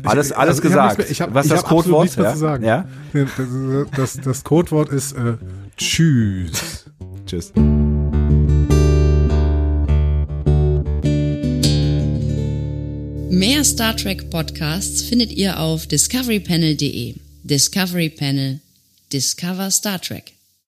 Alles, Ich- alles also ich hab gesagt. mehr- ich hab- Was ist das Codewort? nichts mehr ja? zu sagen. ja? das, das, das Codewort ist äh, Tschüss. Tschüss. Mehr Star Trek Podcasts findet ihr auf discoverypanel.de. Discovery Panel. Discover Star Trek.